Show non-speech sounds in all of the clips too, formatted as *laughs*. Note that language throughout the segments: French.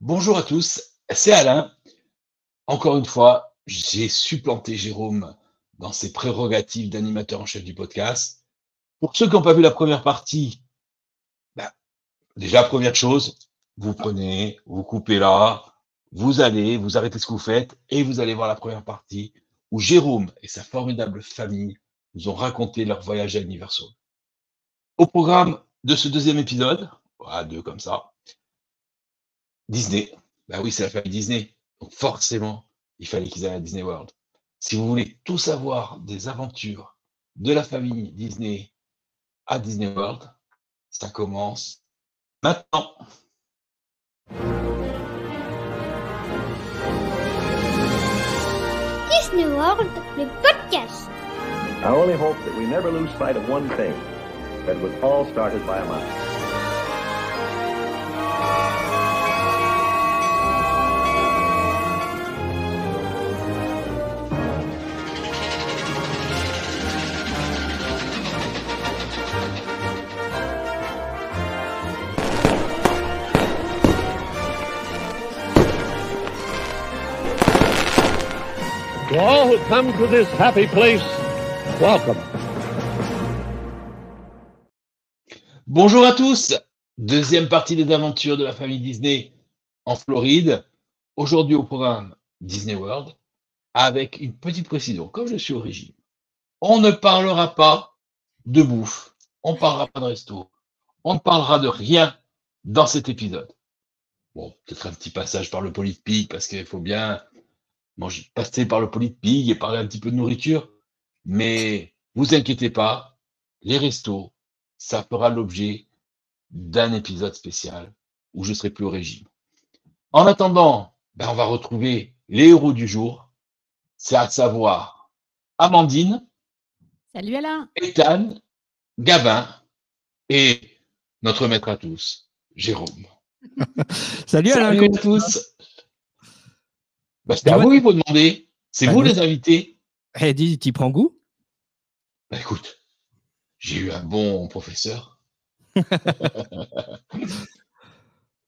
Bonjour à tous, c'est Alain. Encore une fois, j'ai supplanté Jérôme dans ses prérogatives d'animateur en chef du podcast. Pour ceux qui n'ont pas vu la première partie, ben, déjà, première chose, vous prenez, vous coupez là, vous allez, vous arrêtez ce que vous faites et vous allez voir la première partie où Jérôme et sa formidable famille nous ont raconté leur voyage à Universal. Au programme de ce deuxième épisode, à deux comme ça, Disney. Bah oui, c'est la famille Disney. Donc forcément, il fallait qu'ils aillent à Disney World. Si vous voulez tout savoir des aventures de la famille Disney à Disney World, ça commence maintenant. Disney World, le podcast. I only hope that we never lose sight of one thing that was all started by a mouse. To all who come to this happy place, welcome. Bonjour à tous. Deuxième partie des aventures de la famille Disney en Floride. Aujourd'hui au programme Disney World avec une petite précision. Comme je suis au régime, on ne parlera pas de bouffe. On ne parlera pas de resto. On ne parlera de rien dans cet épisode. Bon, peut-être un petit passage par le Pig parce qu'il faut bien manger, passer par le Pig et parler un petit peu de nourriture. Mais vous inquiétez pas, les restos, ça fera l'objet d'un épisode spécial où je serai plus au régime. En attendant, ben on va retrouver les héros du jour. C'est à savoir Amandine, Salut Alain. Ethan, Gavin et notre maître à tous, Jérôme. *laughs* Salut Alain. Salut à tous. Bah, c'est à vous qu'il faut demander. C'est Bah, vous nous- les invités. Eh, dis, t'y prends goût? Bah, écoute, j'ai eu un bon professeur. *laughs*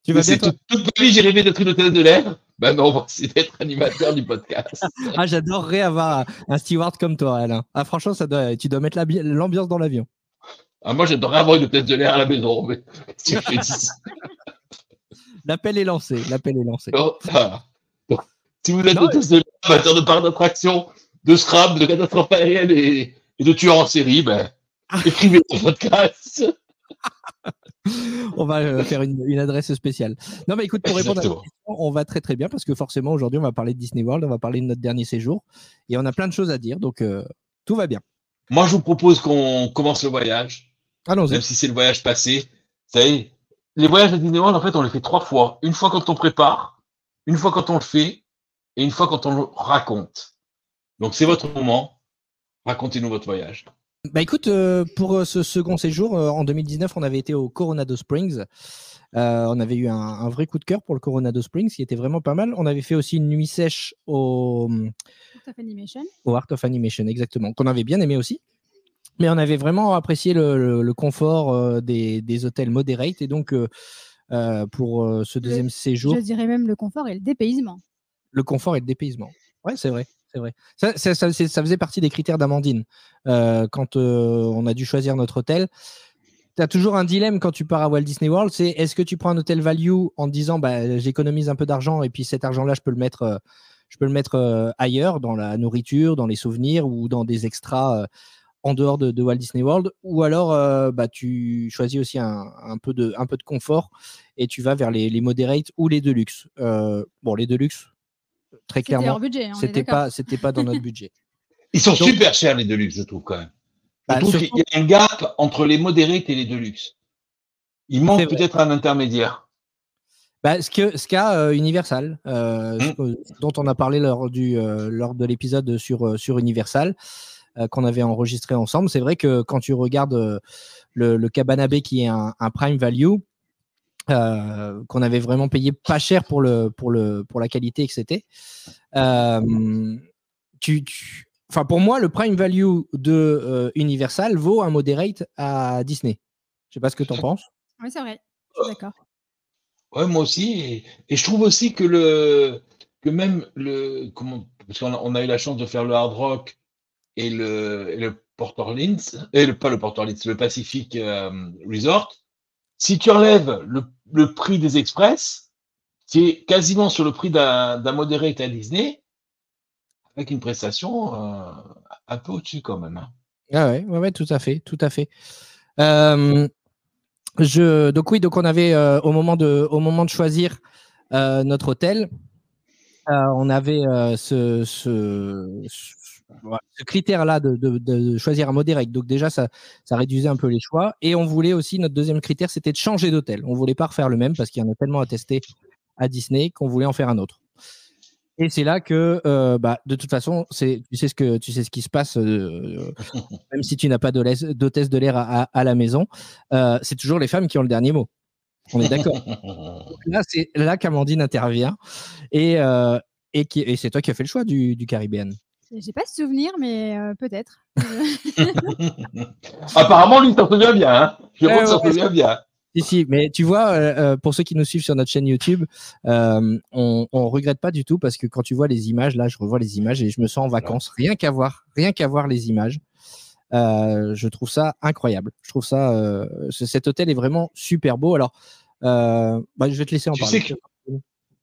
Tu vas bien toute, toute ma vie, j'ai rêvé d'être une hôtesse de l'air. Ben non, *laughs* c'est d'être animateur du podcast. *laughs* Ah, j'adorerais avoir un steward comme toi, Alain. Ah, franchement, ça doit, tu dois mettre la bi- l'ambiance dans l'avion. Ah, moi, j'adorerais avoir une hôtesse de l'air à la maison. Mais. L'appel est lancé. L'appel est lancé. Ça- Donc, si vous êtes Non, hôtesse de l'air, amateur de parcs d'attraction, de scrap, de catastrophes aériennes et, et de tueurs en série, ben, écrivez le podcast. On va euh, faire une, une adresse spéciale. Non, mais écoute, pour répondre à la question, on va très très bien parce que forcément, aujourd'hui, on va parler de Disney World, on va parler de notre dernier séjour et on a plein de choses à dire. Donc, euh, tout va bien. Moi, je vous propose qu'on commence le voyage. Allons-y. même si c'est le voyage passé. Vous savez, les voyages à Disneyland, en fait, on les fait trois fois. Une fois quand on prépare, une fois quand on le fait, et une fois quand on le raconte. Donc, c'est votre moment. Racontez-nous votre voyage. Bah écoute, euh, pour euh, ce second séjour, euh, en 2019, on avait été au Coronado Springs. Euh, on avait eu un, un vrai coup de cœur pour le Coronado Springs, qui était vraiment pas mal. On avait fait aussi une nuit sèche au, Art of Animation. au Art of Animation, exactement, qu'on avait bien aimé aussi. Mais on avait vraiment apprécié le, le- le confort euh, des, des hôtels moderate. Et donc, euh, euh, pour euh, ce deuxième séjour, Je dirais même le confort et le dépaysement. Le confort et le dépaysement. Ouais, c'est vrai. C'est vrai. Ça, ça, ça- ça faisait partie des critères d'Amandine. Euh, quand euh, on a dû choisir notre hôtel, tu as toujours un dilemme quand tu pars à Walt Disney World, c'est est-ce que tu prends un hôtel value en te disant bah, j'économise un peu d'argent et puis cet argent-là, je peux le mettre, euh, je peux le mettre ailleurs, dans la nourriture, dans les souvenirs ou dans des extras en dehors de, Walt Disney World, ou alors bah, tu choisis aussi un, un peu de, un peu de confort et tu vas vers les, les moderates ou les deluxe. Bon, les deluxe, très C'était clairement, est c'était pas, c'était pas dans notre budget. *laughs* Ils sont Donc- super chers, les Deluxe, je trouve, quand même. Je Bah, trouve surtout- qu'il y a un gap entre les modérés et les Deluxe. Il manque peut-être un intermédiaire. Bah, ce que ce qu'a euh, Universal, euh, ce que- dont on a parlé lors du euh, lors de l'épisode sur euh, sur Universal euh, qu'on avait enregistré ensemble, c'est vrai que quand tu regardes euh, le, le Cabana Bay qui est un, un prime value euh, qu'on avait vraiment payé pas cher pour le pour le pour la qualité que c'était. euh, tu, tu- Enfin, pour moi, le prime value de euh, Universal vaut un moderate à Disney. Je sais pas ce que tu en penses. Oui, c'est vrai. Je suis d'accord. Ouais, moi aussi. Et, et je trouve aussi que le que même le comment parce qu'on a, on a eu la chance de faire le Hard Rock et le, et le Port Orleans et le pas le Port Orleans, le Pacific euh, Resort. Si tu enlèves le, prix des express, c'est quasiment sur le prix d'un modéré à Disney, avec une prestation euh, un peu au-dessus quand même. hein. Ah ouais, ouais, tout à fait, tout à fait. Euh, je, donc oui, donc on avait euh, au moment de, au moment de choisir notre hôtel, on avait ce- voilà, ce critère-là de, de- de choisir un modéré. Donc déjà, ça, ça réduisait un peu les choix. Et on voulait aussi, notre deuxième critère, c'était de changer d'hôtel. On voulait pas refaire le même parce qu'il y en a tellement à tester à Disney qu'on voulait en faire un autre. Et c'est là que, euh, bah, de toute façon, tu sais ce que, tu sais ce qui se passe, euh, *laughs* même si tu n'as pas d'hôtesse de l'air à, à- à la maison, euh, c'est toujours les femmes qui ont le dernier mot. On est d'accord. *laughs* là, c'est là qu'Amandine intervient et, et, qui, et c'est toi qui as fait le choix du, du Caribbean. J'ai pas ce souvenir, mais euh, peut-être. *laughs* Apparemment, lui, il s'en souvient bien. Hein. Je s'en souvient bien. Si, si, mais tu vois, euh, euh, pour ceux qui nous suivent sur notre chaîne YouTube, euh, on, on regrette pas du tout parce que quand tu vois les images, là, je revois les images et je me sens en vacances. Rien qu'à voir, rien qu'à voir les images. Euh, je trouve ça incroyable. Je trouve ça, euh, ce- cet hôtel est vraiment super beau. Alors, euh, bah, je vais te laisser en Tu parler. sais que-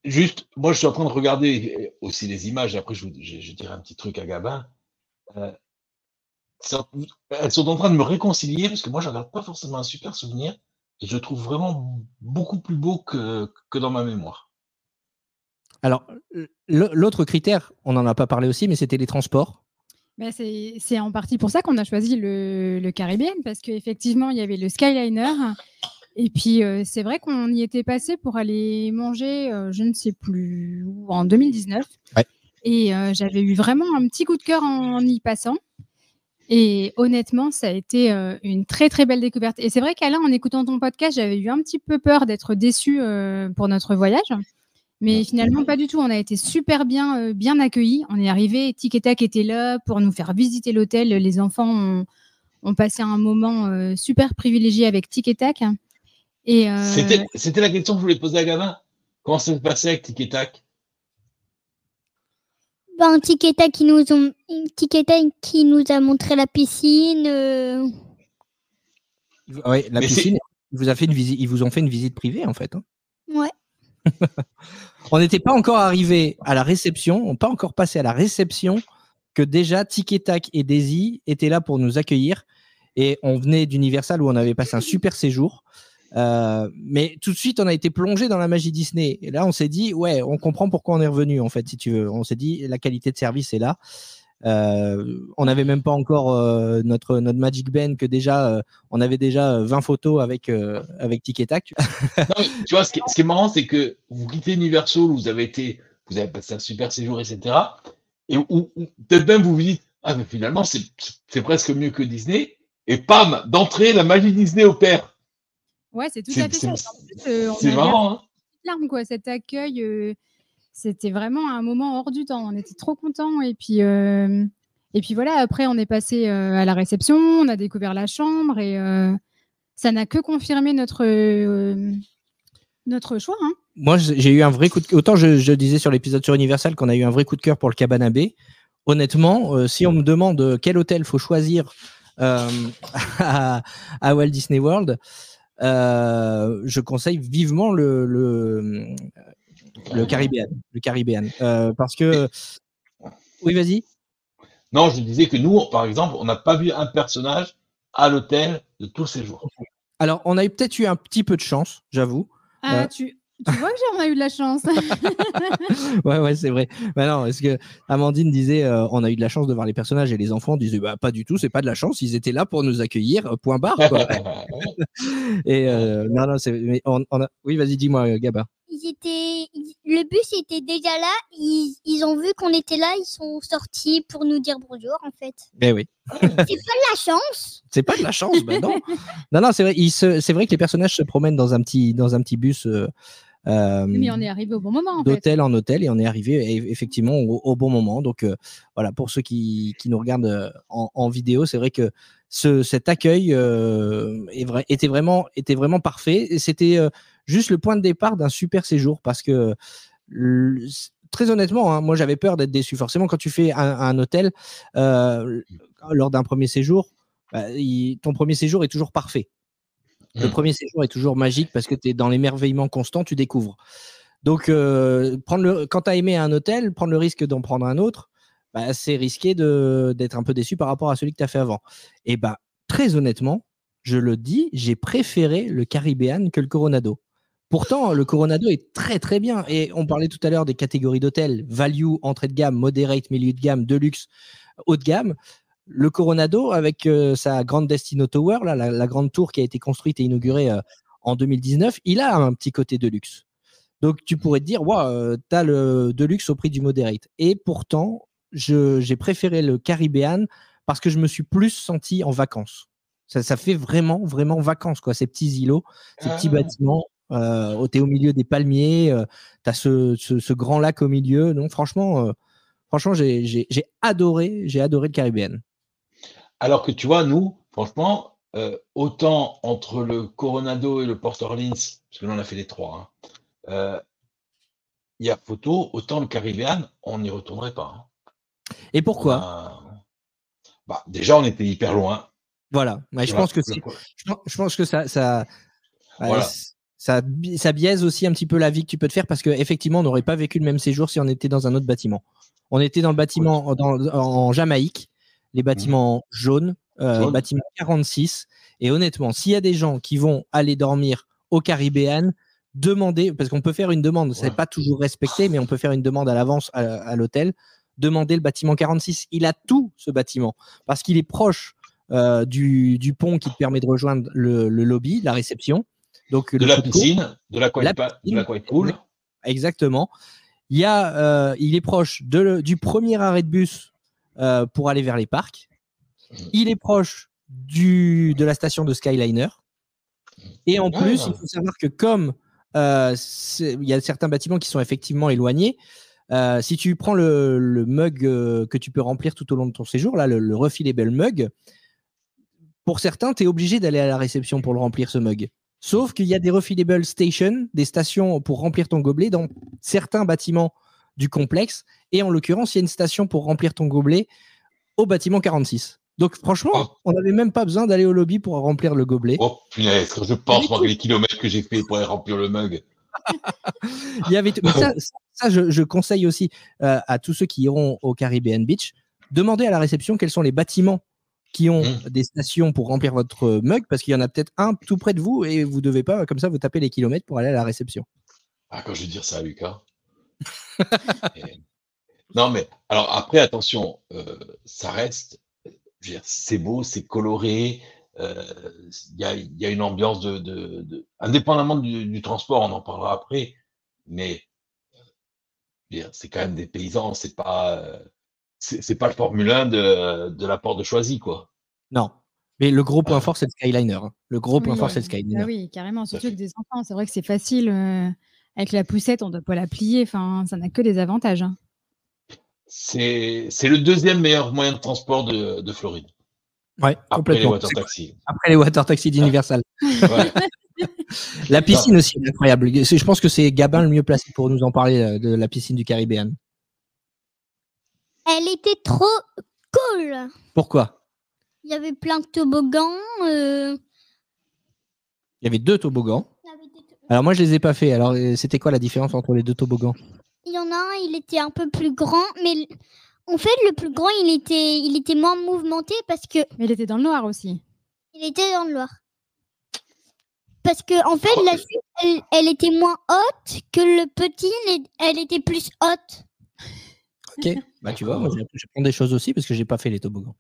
Juste, moi, je suis en train de regarder aussi les images. Après, je, vous- je, je dirai un petit truc à Gabin. Euh, elles sont en train de me réconcilier parce que moi, je regarde pas forcément un super souvenir et je le trouve vraiment beaucoup plus beau que, que dans ma mémoire. Alors, l'autre critère, on n'en a pas parlé aussi, mais c'était les transports. c'est c'est en partie pour ça qu'on a choisi le, le Caribbean, parce qu'effectivement, il y avait le Skyliner. Et puis, euh, c'est vrai qu'on y était passé pour aller manger, euh, je ne sais plus où, en 2019. Ouais. Et euh, j'avais eu vraiment un petit coup de cœur en y passant. Et honnêtement, ça a été une très très belle découverte. Et c'est vrai qu'Alain, en écoutant ton podcast, j'avais eu un petit peu peur d'être déçue pour notre voyage. Mais finalement, pas du tout. On a été super bien, bien accueillis. On est arrivé, Tic et Tac était là pour nous faire visiter l'hôtel. Les enfants ont, ont passé un moment super privilégié avec Tic et Tac. Et euh, C'était c'était la question que je voulais poser à Gabin. Comment ça s'est passé avec Tic et Tac? Ben, Tic et Tac qui nous ont, Tic et Tac qui nous a montré la piscine. euh, Ouais, la Mais piscine, ils vous, a fait une visite, ils vous ont fait une visite privée, en fait. hein. Ouais. *laughs* On n'était pas encore arrivé à la réception, on n'est pas encore passé à la réception que déjà Tic et Tac et Daisy étaient là pour nous accueillir. Et on venait d'Universal où on avait passé un super séjour. Euh, mais tout de suite, on a été plongé dans la magie Disney. Et là, on s'est dit, ouais, on comprend pourquoi on est revenu, en fait, si tu veux. On s'est dit, la qualité de service est là. Euh, on n'avait même pas encore euh, notre, notre Magic Band, que déjà, on avait déjà euh, 20 photos avec, avec Tic *laughs* tu vois, ce qui, est marrant, c'est que vous quittez Universal, vous avez été, vous avez passé un super séjour, etc. Et où, où peut-être même vous vous dites, ah, mais finalement, c'est presque mieux que Disney. Et pam, d'entrée, la magie Disney opère. Ouais, c'est tout à fait ça. c'est- En plus, euh, marrant, hein larmes, quoi. Cet accueil, euh, c'était vraiment un moment hors du temps. On était trop contents. Et puis, euh, et puis voilà, après, on est passé euh, à la réception, on a découvert la chambre et euh, ça n'a que confirmé notre, euh, notre choix. hein. Moi, j'ai eu un vrai coup de Autant je, je disais sur l'épisode sur Universal qu'on a eu un vrai coup de cœur pour le Cabana Bay. Honnêtement, euh, si on me demande quel hôtel faut choisir euh, *laughs* à, à Walt Disney World, euh, je conseille vivement le, le, le Caribbean. Le Caribbean. Euh, parce que. Oui, vas-y. Non, je disais que nous, par exemple, on n'a pas vu un personnage à l'hôtel de tout le séjour. Alors, on a eu- peut-être eu un petit peu de chance, j'avoue. Ah, Ouais. tu, tu vois que j'ai- on a eu de la chance. *laughs* ouais, ouais, c'est vrai. Mais non, est-ce que Amandine disait, euh, on a eu de la chance de voir les personnages et les enfants disaient, bah pas du tout, c'est pas de la chance, ils étaient là pour nous accueillir, euh, point barre. Quoi. *laughs* et euh, non, non, c'est. mais on, on a... Oui, vas-y, dis-moi, Gaba. Ils étaient, le bus était déjà là. Ils, ils ont vu qu'on était là. Ils sont sortis pour nous dire bonjour, en fait. Eh oui. La chance. C'est pas de la chance, bah non. *laughs* Non, non, c'est vrai. il se- C'est vrai que les personnages se promènent dans un petit, dans un petit bus euh, euh, Mais on est arrivé au bon moment. D'hôtel en hôtel et on est arrivé effectivement au, au bon moment. Donc euh, voilà, pour ceux qui, qui nous regardent euh, en, en vidéo, c'est vrai que ce, cet accueil euh, est vrai, était, vraiment, était vraiment parfait. Et c'était euh, juste le point de départ d'un super séjour parce que le- très honnêtement, hein, moi j'avais peur d'être déçu. Forcément, quand tu fais un, un hôtel euh, lors d'un premier séjour, bah, il- ton premier séjour est toujours parfait. Le Mm. premier séjour est toujours magique parce que tu es dans l'émerveillement constant, tu découvres. Donc, euh, prendre le, quand tu as aimé un hôtel, prendre le risque d'en prendre un autre, bah, c'est risqué d'être un peu déçu par rapport à celui que tu as fait avant. Et bah, très honnêtement, je le dis, j'ai préféré le Caribbean que le Coronado. Pourtant, le Coronado est très très bien. Et on parlait tout à l'heure des catégories d'hôtels value, entrée de gamme, moderate, milieu de gamme, deluxe, haut de gamme. Le Coronado, avec euh, sa grande Destino Tower, là, la, la grande tour qui a été construite et inaugurée euh, en 2019, il a un petit côté de luxe. Donc tu pourrais te dire, ouais, tu as le de luxe au prix du moderate. Et pourtant, j'ai préféré le Caribbean parce que je me suis plus senti en vacances. Ça, ça fait vraiment, vraiment vacances, quoi. Ces petits îlots, ces petits Ah. bâtiments. Euh, tu es au milieu des palmiers, tu as ce, ce- ce grand lac au milieu. Donc franchement, euh, franchement j'ai adoré, j'ai adoré le Caribbean. Alors que tu vois, nous, franchement, euh, autant entre le Coronado et le Port Orleans, parce que là on a fait les trois, hein, euh, il y a photo, autant le Caribbean, on n'y retournerait pas. hein. Et pourquoi? A- bah, Déjà, on était hyper loin. Voilà. Ouais, je pense que je pense- ça, ça, Voilà. biaise aussi un petit peu la vie que tu peux te faire parce qu'effectivement, on n'aurait pas vécu le même séjour si on était dans un autre bâtiment. On était dans le bâtiment dans- en Jamaïque, les bâtiments jaunes, euh, Jaune. bâtiment 46. Et honnêtement, s'il y a des gens qui vont aller dormir au Caribéan, demandez, parce qu'on peut faire une demande, c'est Ouais. pas toujours respecté, mais on peut faire une demande à l'avance à, à l'hôtel. Demandez le bâtiment 46. Il a tout ce bâtiment parce qu'il est proche euh, du, du pont qui te permet de rejoindre le, le lobby, la réception. Donc, De la piscine, de la pa- de piscine, la pool. Exactement. Il, y a, euh, il est proche de du premier arrêt de bus euh, pour aller vers les parcs. Il est proche du, de la station de Skyliner. Et en Ah. plus, il faut savoir que comme euh, il y a certains bâtiments qui sont effectivement éloignés, euh, si tu prends le, le mug que tu peux remplir tout au long de ton séjour, là, le, le refillable mug, pour certains, tu es obligé d'aller à la réception pour le remplir, ce mug. Sauf qu'il y a des refillable stations, des stations pour remplir ton gobelet dans certains bâtiments du complexe. Et en l'occurrence, il y a une station pour remplir ton gobelet au bâtiment 46. Donc franchement, Oh. on n'avait même pas besoin d'aller au lobby pour remplir le gobelet. Oh punaise, je pense moi les kilomètres que j'ai fait pour aller remplir le mug. *laughs* Il y avait tout- mais ça, ça, je, je conseille aussi euh, à tous ceux qui iront au Caribbean Beach, demandez à la réception quels sont les bâtiments qui ont Mm. des stations pour remplir votre mug, parce qu'il y en a peut-être un tout près de vous et vous devez pas, comme ça, vous tapez les kilomètres pour aller à la réception. Ah, quand je vais dire ça à Lucas. Et- *laughs* Non, mais alors après, attention, euh, ça reste, dire, c'est beau, c'est coloré, euh, il y, a, il y a une ambiance de, de- de- indépendamment du, du transport, on en parlera après, mais euh, c'est quand même des paysans, c'est pas, euh, c'est pas le Formule 1 de, de la porte de Choisy, quoi. Non. Mais le gros point Ah. fort, c'est le Skyliner. hein. Le gros point Oui, fort, c'est le Skyliner. Ah oui, carrément. Surtout avec des enfants. C'est vrai que c'est facile. euh, avec la poussette, on ne doit pas la plier. Enfin, ça n'a que des avantages. hein. C'est le deuxième meilleur moyen de transport de, de Floride, Ouais, après les complètement. water taxis. Après les water taxis d'Universal. Ouais. *laughs* La piscine aussi est incroyable. Je pense que c'est Gabin le mieux placé pour nous en parler euh, de la piscine du Caribéan. Elle était trop cool. Pourquoi? Il y avait plein de toboggans. euh, Il y avait deux toboggans. Alors moi, je les ai pas fait. Alors, euh, c'était quoi la différence entre les deux toboggans? Il y en a un, il était un peu plus grand, mais en fait, le plus grand, il était, il était moins mouvementé parce que Mais il était dans le noir aussi. il était dans le noir. Parce que en fait, la chute, elle, elle était moins haute que le petit, elle, était plus haute. Ok. Bah tu vois, moi, j'ai- j'apprends des choses aussi parce que j'ai pas fait les toboggans.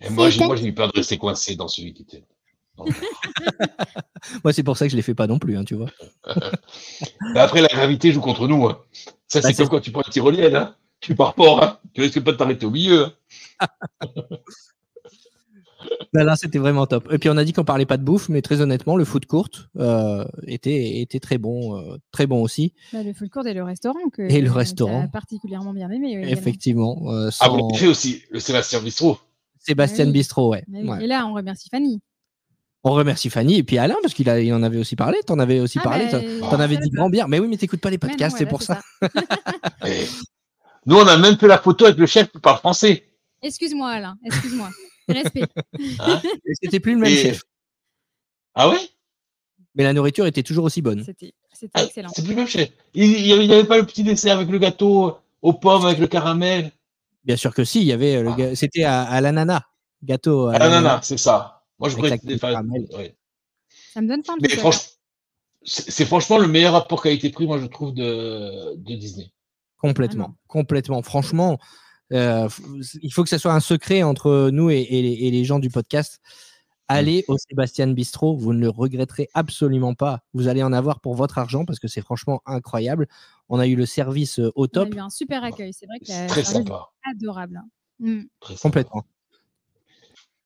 Et moi, j'ai C'est moi, j'ai eu peur de rester coincé dans celui qui était. *laughs* Moi, c'est pour ça que je les fais pas non plus, hein, tu vois. Mais *laughs* après, la gravité joue contre nous. hein. Ça, Bah, c'est comme quand tu prends une tyrolienne. Hein. Tu pars pas, hein. tu risques pas de t'arrêter au milieu. hein. Là, *laughs* là, c'était vraiment top. Et puis on a dit qu'on parlait pas de bouffe, mais très honnêtement, le foot court euh, était, était très bon, euh, très bon aussi. Bah, le full court et le restaurant. Que, Et le restaurant. particulièrement bien aimé. oui. Effectivement. euh, Ah, sans- vous avez fait aussi le Sébastien Bistrot. Sébastien Ah oui. Bistrot, ouais. Oui. Ouais. Et là, on remercie Fanny. On remercie Fanny et puis Alain parce qu'il a- il en avait aussi parlé. T'en avais aussi Ah, parlé. t'en- avais dit grand bien. Mais oui, mais t'écoutes pas les podcasts, c'est pour ça. *laughs* Et Nous, on a même fait la photo avec le chef qui parle français. Excuse-moi, Alain. Excuse-moi. Respect. hein. Et C'était plus le même Et- chef. Ah ouais? Mais la nourriture était toujours aussi bonne. C'était Ah, excellent. C'est plus le même chef. Il n'y avait pas le petit dessert avec le gâteau aux pommes, avec le caramel? Bien sûr que si, il y avait Ah. c'était à, à l'ananas, gâteau. à Ah non, l'ananas. c'est ça. Moi, je caramel. ouais. Ça me donne faim. Ça. franchement, c'est franchement le meilleur rapport qualité-prix, moi, je trouve, de, de Disney. Complètement, complètement. Franchement, euh, il faut que ce soit un secret entre nous et, et les, et les gens du podcast. Allez au Sébastien Bistrot, vous ne le regretterez absolument pas. Vous allez en avoir pour votre argent parce que c'est franchement incroyable. On a eu le service euh, au On top, a eu un super accueil. C'est vrai que C'est la très sympa. adorable. Mm. Très sympa. complètement.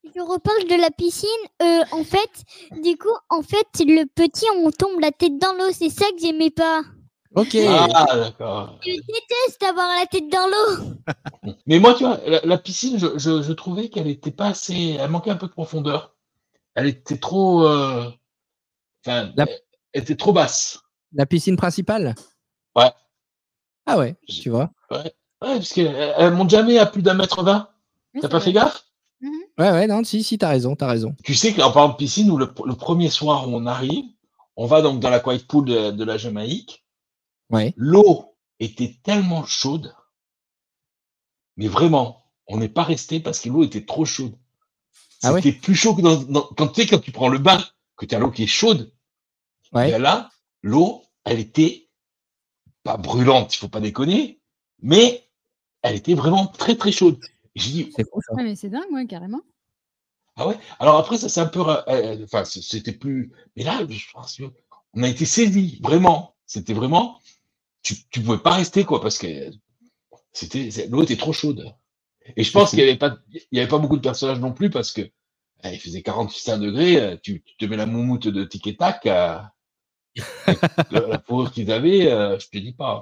Je reparle de la piscine. Euh, en fait, du coup, en fait, le petit, on tombe la tête dans l'eau. C'est ça que j'aimais pas. Ok. Ah, d'accord. Je déteste avoir la tête dans l'eau. *laughs* Mais moi, tu vois, la, la piscine, je, je, je trouvais qu'elle était pas assez. Elle manquait un peu de profondeur. Elle était trop. euh, Enfin, La- elle était trop basse. La piscine principale? Ouais. Ah ouais, tu vois. Ouais, parce qu'elle elle monte jamais à plus d'un mètre vingt. T'as pas fait gaffe? Ouais, ouais, non, si, si, t'as raison, t'as raison. Tu sais qu'en parlant de piscine, où le, le premier soir où on arrive, on va donc dans la quiet pool de, de la Jamaïque. Ouais. L'eau était tellement chaude, mais vraiment, on n'est pas resté parce que l'eau était trop chaude. Ah ouais? C'était plus chaud que dans, dans- quand tu sais quand tu prends le bain, que tu as l'eau qui est chaude. Ouais. là, l'eau, elle était pas brûlante, il faut pas déconner, mais elle était vraiment très très chaude. J'ai dit, mais c'est dingue, ouais, carrément. Ah ouais? Alors après, ça c'est un peu, ra- euh, enfin, c'était plus. Mais là, je pense que on a été saisis, vraiment. C'était vraiment, tu, tu pouvais pas rester quoi, parce que c'était, l'eau était trop chaude. Et je pense *laughs* qu'il y avait pas, il y avait pas beaucoup de personnages non plus parce que eh, il faisait 48 degrés. euh, Tu, tu te mets la moumoute de tic et tac. euh, la, la fourrure qu'ils avaient, euh, je te dis pas.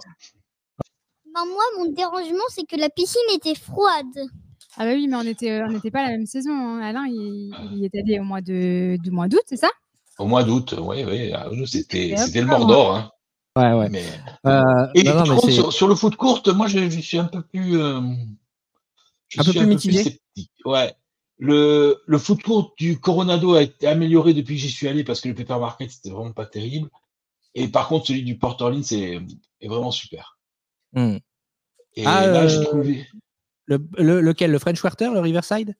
Ben, moi, mon dérangement, c'est que la piscine était froide. Ah bah oui, mais on était, on n'était pas la même saison. hein. Alain, il, il y est allé au mois de, du mois d'août, c'est ça? Au mois d'août, oui, oui. ah, nous, C'était, le. Mordor. Hein. Ouais, ouais. Mais... Euh, Et non, non, par mais contre, sur, sur le foot courte, moi, je, je suis un peu plus. euh, je Un peu plus mitigé sceptique. Ouais. Le, le foot court du Coronado a été amélioré depuis que j'y suis allé parce que le Paper Market, c'était vraiment pas terrible. Et par contre, celui du Port Orleans c'est est vraiment super. Hmm. Et Ah, là, j'ai euh, trouvé. Le, le- lequel Le French Quarter, le Riverside?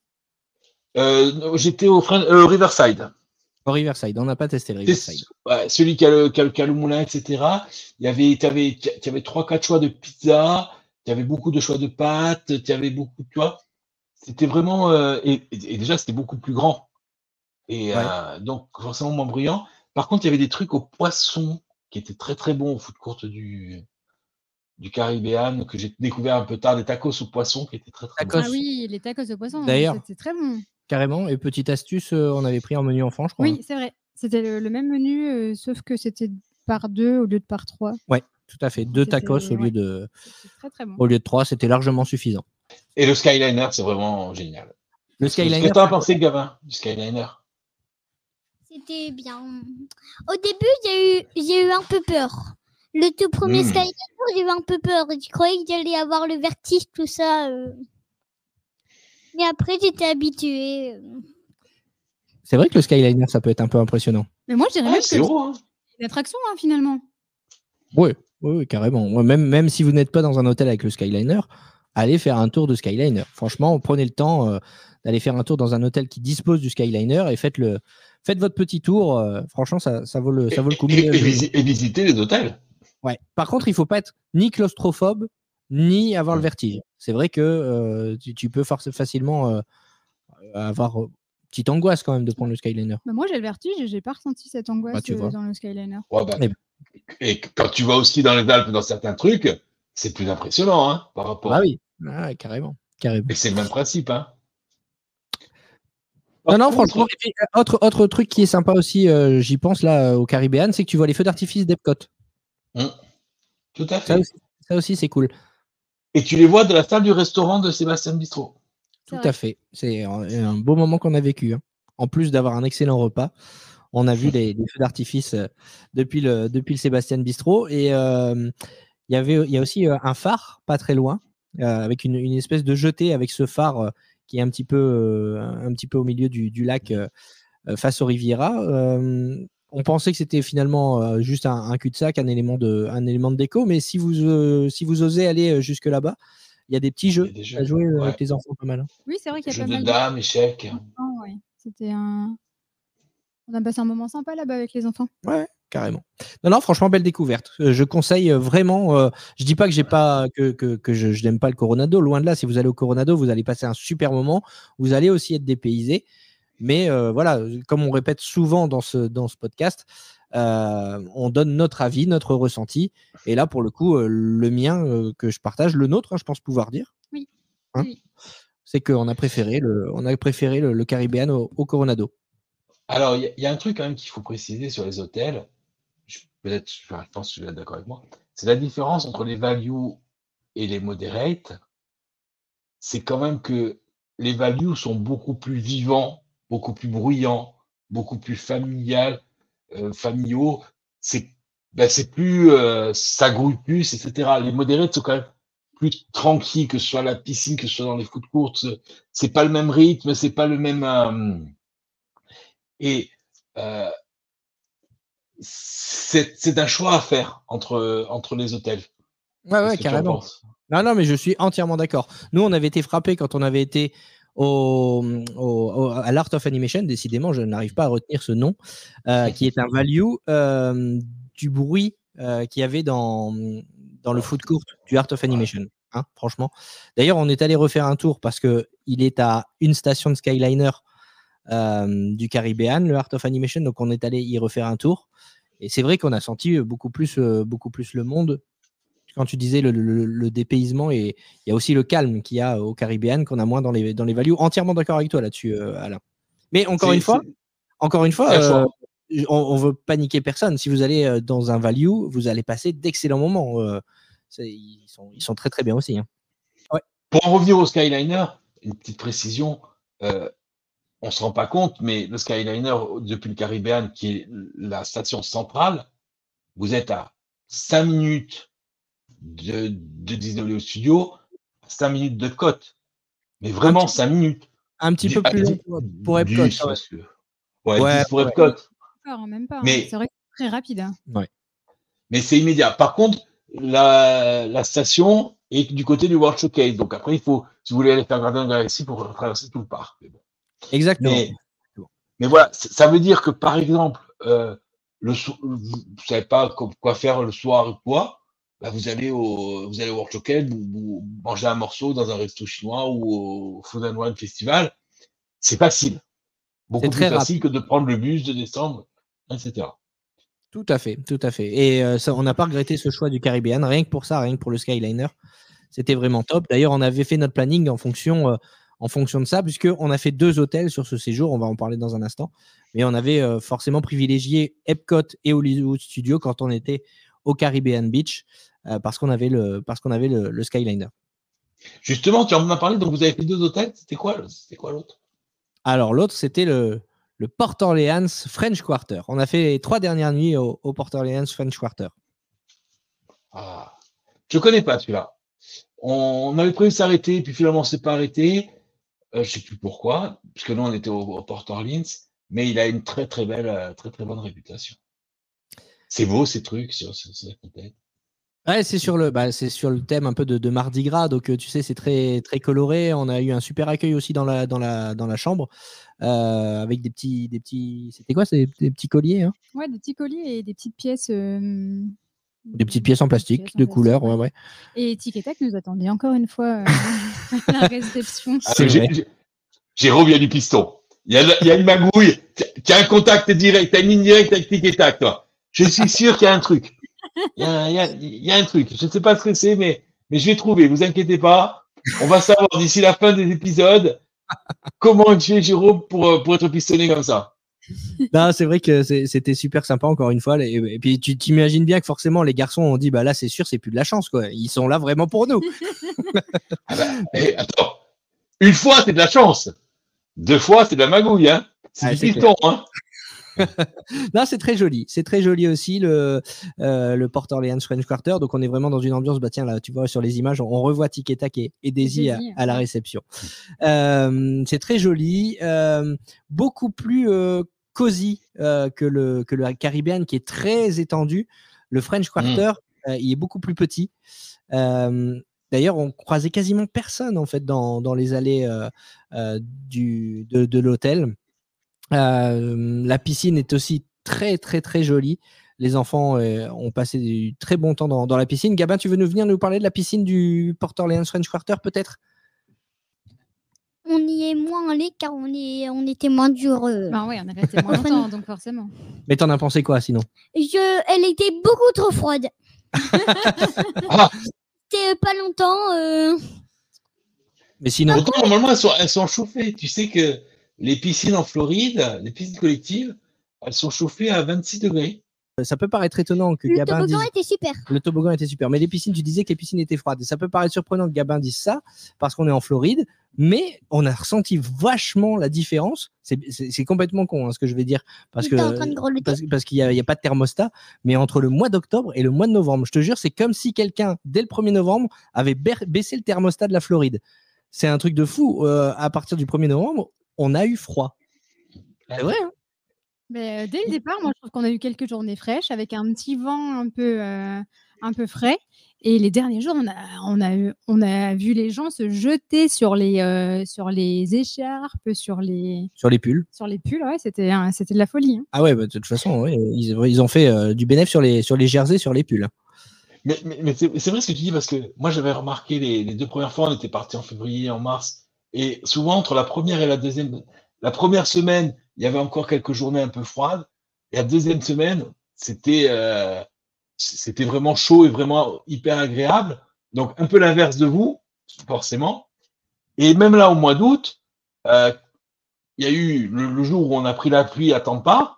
Euh, J'étais au euh, Riverside. Au Riverside, on n'a pas testé le Riverside. ouais, celui qui a le, qui a le- qui a le moulin, etc. Il y avait, tu avais, tu avais trois, quatre choix de pizza, tu avais beaucoup de choix de pâtes, tu avais beaucoup, tu vois. C'était vraiment, euh, et, déjà, c'était beaucoup plus grand. Et Ouais. donc, forcément moins bruyant. Par contre, il y avait des trucs au poisson qui étaient très, très bons au foot courte du, du Caribéan, que j'ai découvert un peu tard, des tacos au poisson qui étaient très, très bons. Tacos. Ah oui, les tacos au poisson. D'ailleurs. C'était très bon. Carrément. Et petite astuce, euh, on avait pris en menu enfant, je crois. Oui, c'est vrai. C'était le, le même menu, euh, sauf que c'était par deux au lieu de par trois. Tout à fait. Deux tacos au lieu ouais. de, C'était très très bon. au lieu de trois, c'était largement suffisant. Et le Skyliner, c'est vraiment génial. Le Qu'est-ce Skyliner. que t'en as pensé, Gavin, du Skyliner? C'était bien. Au début, j'ai eu, j'ai eu un peu peur. Le tout premier Hmm. Skyliner, eu un peu peur. Je croyais que j'allais avoir le vertige, tout ça. euh. Mais après, j'étais habituée. euh. C'est vrai que le Skyliner, ça peut être un peu impressionnant. Mais moi, je dirais Ouais, même que c'est c'est gros, hein. une attraction, hein, finalement. Oui, oui, oui, carrément. Même, même si vous n'êtes pas dans un hôtel avec le Skyliner, allez faire un tour de Skyliner. Franchement, prenez le temps euh, d'aller faire un tour dans un hôtel qui dispose du Skyliner et faites, le, faites votre petit tour. euh, franchement, ça, ça, vaut le, ça vaut le coup. Et, et- Mais, et visi- et visiter les hôtels. Ouais. Par contre, il faut pas être ni claustrophobe, ni avoir le Ouais. vertige. C'est vrai que euh, tu, tu peux facilement euh, avoir euh, petite angoisse quand même de prendre le Skyliner. Bah, moi, j'ai le vertige et j'ai pas ressenti cette angoisse Bah, tu euh, vois. dans le Skyliner. Ouais, bah, Eh ben. Et quand tu vas aussi dans les Alpes, dans certains trucs, c'est plus impressionnant hein, par rapport. Ah oui, Ah, carrément. carrément. Et c'est le même principe. Hein. Non, non, franchement, et puis, autre, autre truc qui est sympa aussi, euh, j'y pense là au Caribéan, c'est que tu vois les feux d'artifice d'Epcot. Tout à fait. ça aussi, c'est cool. Et tu les vois de la salle du restaurant de Sébastien Bistro. C'est Tout vrai. à fait. C'est un, un beau moment qu'on a vécu. hein. En plus d'avoir un excellent repas, on a vu les, les feux d'artifice euh, depuis le, depuis le Sébastien Bistrot. Et euh, il y avait, il y a aussi euh, un phare pas très loin, euh, avec une, une espèce de jetée avec ce phare euh, qui est un petit peu, euh, un petit peu au milieu du, du lac face au Riviera. On pensait que c'était finalement euh, juste un, un cul-de-sac, un élément de, un élément de déco, mais si vous, euh, si vous osez aller euh, jusque là-bas, il y a des petits jeux a des jeux, à jouer ouais. avec les enfants pas mal. hein. Oui, c'est vrai qu'il y a Jeux pas de mal dames, échecs. d'enfants, ouais. C'était un. On a passé un moment sympa là-bas avec les enfants. Ouais, carrément. Non, non, franchement, belle découverte. Je conseille vraiment. euh, je dis pas que j'ai pas que, que, que je, je n'aime pas le Coronado. Loin de là. Si vous allez au Coronado, vous allez passer un super moment. Vous allez aussi être dépaysé. Mais euh, voilà, comme on répète souvent dans ce, dans ce podcast, euh, on donne notre avis, notre ressenti. Et là, pour le coup, euh, le mien euh, que je partage, le nôtre, hein, je pense pouvoir dire. Oui. Hein Oui. C'est qu'on a préféré le, on a préféré le, le Caribbean au, au Coronado. Alors, il y, a- il y a un truc quand même qu'il faut préciser sur les hôtels. Je- Peut-être, je pense que tu es d'accord avec moi. C'est la différence entre les values et les moderate. C'est quand même que les values sont beaucoup plus vivants, beaucoup plus bruyants, beaucoup plus familial, euh, familiaux. C'est ben, c'est plus, euh, ça grouille plus, etc. Les moderates sont quand même plus tranquilles, que ce soit à la piscine, que ce soit dans les foot courtes. C'est pas le même rythme, c'est pas le même. euh, et euh, c'est un choix à faire entre, entre les hôtels. Ouais, ouais, carrément. Non, non, mais je suis entièrement d'accord. Nous, on avait été frappés quand on avait été au, à l'Art of Animation. Décidément, je n'arrive pas à retenir ce nom, euh, *laughs* qui est un value euh, du bruit euh, qu'il y avait dans, dans le food court du Art of Animation. hein, franchement. D'ailleurs, on est allé refaire un tour parce que il est à une station de Skyliner du Caribbean, le Art of Animation. Donc, on est allé y refaire un tour. Et c'est vrai qu'on a senti beaucoup plus, beaucoup plus le monde quand tu disais le, le- le dépaysement et il y a aussi le calme qu'il y a au Caribbean qu'on a moins dans les, dans les values. Entièrement d'accord avec toi là-dessus, euh, Alain. Mais encore une fois, encore une fois, euh, on, on veut paniquer personne. Si vous allez euh, dans un value, vous allez passer d'excellents moments. euh, c'est- ils, sont, ils sont très très bien aussi. hein. Pour en revenir au Skyliner, une petite précision, euh, on ne se rend pas compte, mais le Skyliner, depuis le Caribbean, qui est la station centrale, vous êtes à 5 minutes de, de Disney Hollywood Studio, 5 minutes de côte. Mais vraiment 5 minutes. Un petit peu plus long pour, Epcot. dix, ouais. Ouais, Ouais, 10 pour. Epcot. Même pas. hein. Mais- C'est vrai que c'est très rapide. hein. mais c'est immédiat. Par contre, la, la station est du côté du World Showcase. Donc après, il faut, si vous voulez aller faire Garden Galaxy, pour traverser tout le parc. Mais, bon. Exactement. mais, mais voilà, ça veut dire que par exemple, euh, le, so- vous ne savez pas quoi faire le soir ou quoi, bah, vous allez au, vous allez au World Showcase, vous, vous mangez un morceau dans un resto chinois ou au Food and Wine Festival. C'est facile. Beaucoup C'est plus très facile que de prendre le bus, de descendre, etc. Tout à fait, tout à fait. Et euh, ça, on n'a pas regretté ce choix du Caribbean, rien que pour ça, rien que pour le Skyliner. C'était vraiment top. D'ailleurs, on avait fait notre planning en fonction, euh, en fonction de ça, puisqu'on a fait deux hôtels sur ce séjour. On va en parler dans un instant. Mais on avait euh, forcément privilégié Epcot et Hollywood Studios quand on était au Caribbean Beach, euh, parce qu'on avait le, parce qu'on avait le, le Skyliner. Justement, tu en as parlé, donc vous avez fait deux hôtels. C'était quoi, c'était quoi l'autre? Alors l'autre, c'était le, le Port Orleans French Quarter. On a fait les trois dernières nuits au, au Port Orleans French Quarter. Ah, je connais pas celui-là. On, avait prévu de s'arrêter, puis finalement on s'est pas arrêté. Euh, je sais plus pourquoi, puisque nous on était au, au Port Orleans, mais il a une très très belle, euh, très très bonne réputation. C'est beau ces trucs sur, sur, sur la. Ouais, c'est sur le, bah, c'est sur le thème un peu de, de Mardi Gras, donc euh, tu sais, c'est très très coloré. On a eu un super accueil aussi dans la dans la dans la chambre euh, avec des petits des petits. C'était quoi, c'est des petits colliers, hein? Ouais, des petits colliers et des petites pièces. euh, des petites pièces en plastique pièces en de plastique, couleur, ouais. ouais, ouais. Et Tic et Tac nous attendait encore une fois euh, *laughs* à la réception. Ah, Jérôme, il y a du piston. Il y a, il y a une magouille. Tu as un contact direct, tu as une ligne directe avec Tic et Tac, toi. Je suis sûr qu'il y a un truc. Il y a, il y a- il y a un truc. Je ne sais pas ce que c'est, mais, mais je vais trouver. Vous inquiétez pas. On va savoir d'ici la fin des épisodes comment tu fais, Jérôme, pour, euh, pour être pistonné comme ça Non, c'est vrai que c'était super sympa encore une fois. Et, puis tu t'imagines bien que forcément les garçons ont dit bah là c'est sûr c'est plus de la chance quoi. Ils sont là vraiment pour nous. *laughs* Ah bah, Attends, une fois, c'est de la chance. Deux fois, c'est de la magouille. Hein c'est Ah, du c'est piston. Hein *laughs* Non, c'est très joli. C'est très joli aussi le euh, le Port Orleans French Quarter. Donc on est vraiment dans une ambiance. Bah tiens là, tu vois sur les images, on revoit Tic et Tac et, et Daisy à, la réception. Euh, c'est très joli, euh, beaucoup plus euh, cosy euh, que le que le Caribbean qui est très étendu. Le French Quarter, euh, il est beaucoup plus petit. Euh, D'ailleurs, on croisait quasiment personne en fait dans, dans les allées euh, euh, du, de, de l'hôtel. Euh, la piscine est aussi très très très jolie. Les enfants euh, ont passé du très bon temps dans, dans la piscine. Gabin, tu veux nous venir nous parler de la piscine du Port Orleans French Quarter peut-être? On y est moins allé car on, est, on était moins dur. euh. Ben oui, on a resté moins longtemps, donc forcément. Mais t'en as pensé quoi sinon? Je, elle était beaucoup trop froide. *laughs* Ah. C'était pas longtemps. euh, Mais sinon, Pourtant, normalement, elles sont, elles sont chauffées. Tu sais que les piscines en Floride, les piscines collectives, elles sont chauffées à 26 degrés. ça peut paraître étonnant que Le Gabin dise toboggan était super. le toboggan était super. Mais les piscines, tu disais que les piscines étaient froides. Et ça peut paraître surprenant que Gabin dise ça parce qu'on est en Floride, mais on a ressenti vachement la différence. C'est- complètement con hein, ce que je vais dire parce que J'étais en train de grelotter. parce, parce qu'il n'y a, il y a pas de thermostat, mais entre le mois d'octobre et le mois de novembre, je te jure, c'est comme si quelqu'un, dès le 1er novembre, avait baissé le thermostat de la Floride. C'est un truc de fou. Euh, à partir du 1er novembre, on a eu froid. C'est vrai, hein Mais, euh, dès le départ, moi, je trouve qu'on a eu quelques journées fraîches avec un petit vent un peu, euh, un peu frais. Et les derniers jours, on a, on, a eu- on a vu les gens se jeter sur les, euh, sur les écharpes, sur les, Sur les pulls. sur les pulls. Ouais, c'était, c'était de la folie. hein. Ah ouais, bah, de toute façon, ouais, ils, ils ont fait euh, du bénéfice sur les, sur les jerseys, sur les pulls. hein. Mais, mais, mais c'est c'est vrai ce que tu dis parce que moi, j'avais remarqué les, les deux premières fois, on était partis en février, en mars. Et souvent, entre la première et la deuxième, la première semaine, il y avait encore quelques journées un peu froides. Et la deuxième semaine, c'était euh, c'était vraiment chaud et vraiment hyper agréable. Donc, un peu l'inverse de vous, forcément. Et même là, au mois d'août, euh, il y a eu le, jour où on a pris la pluie à Tampa.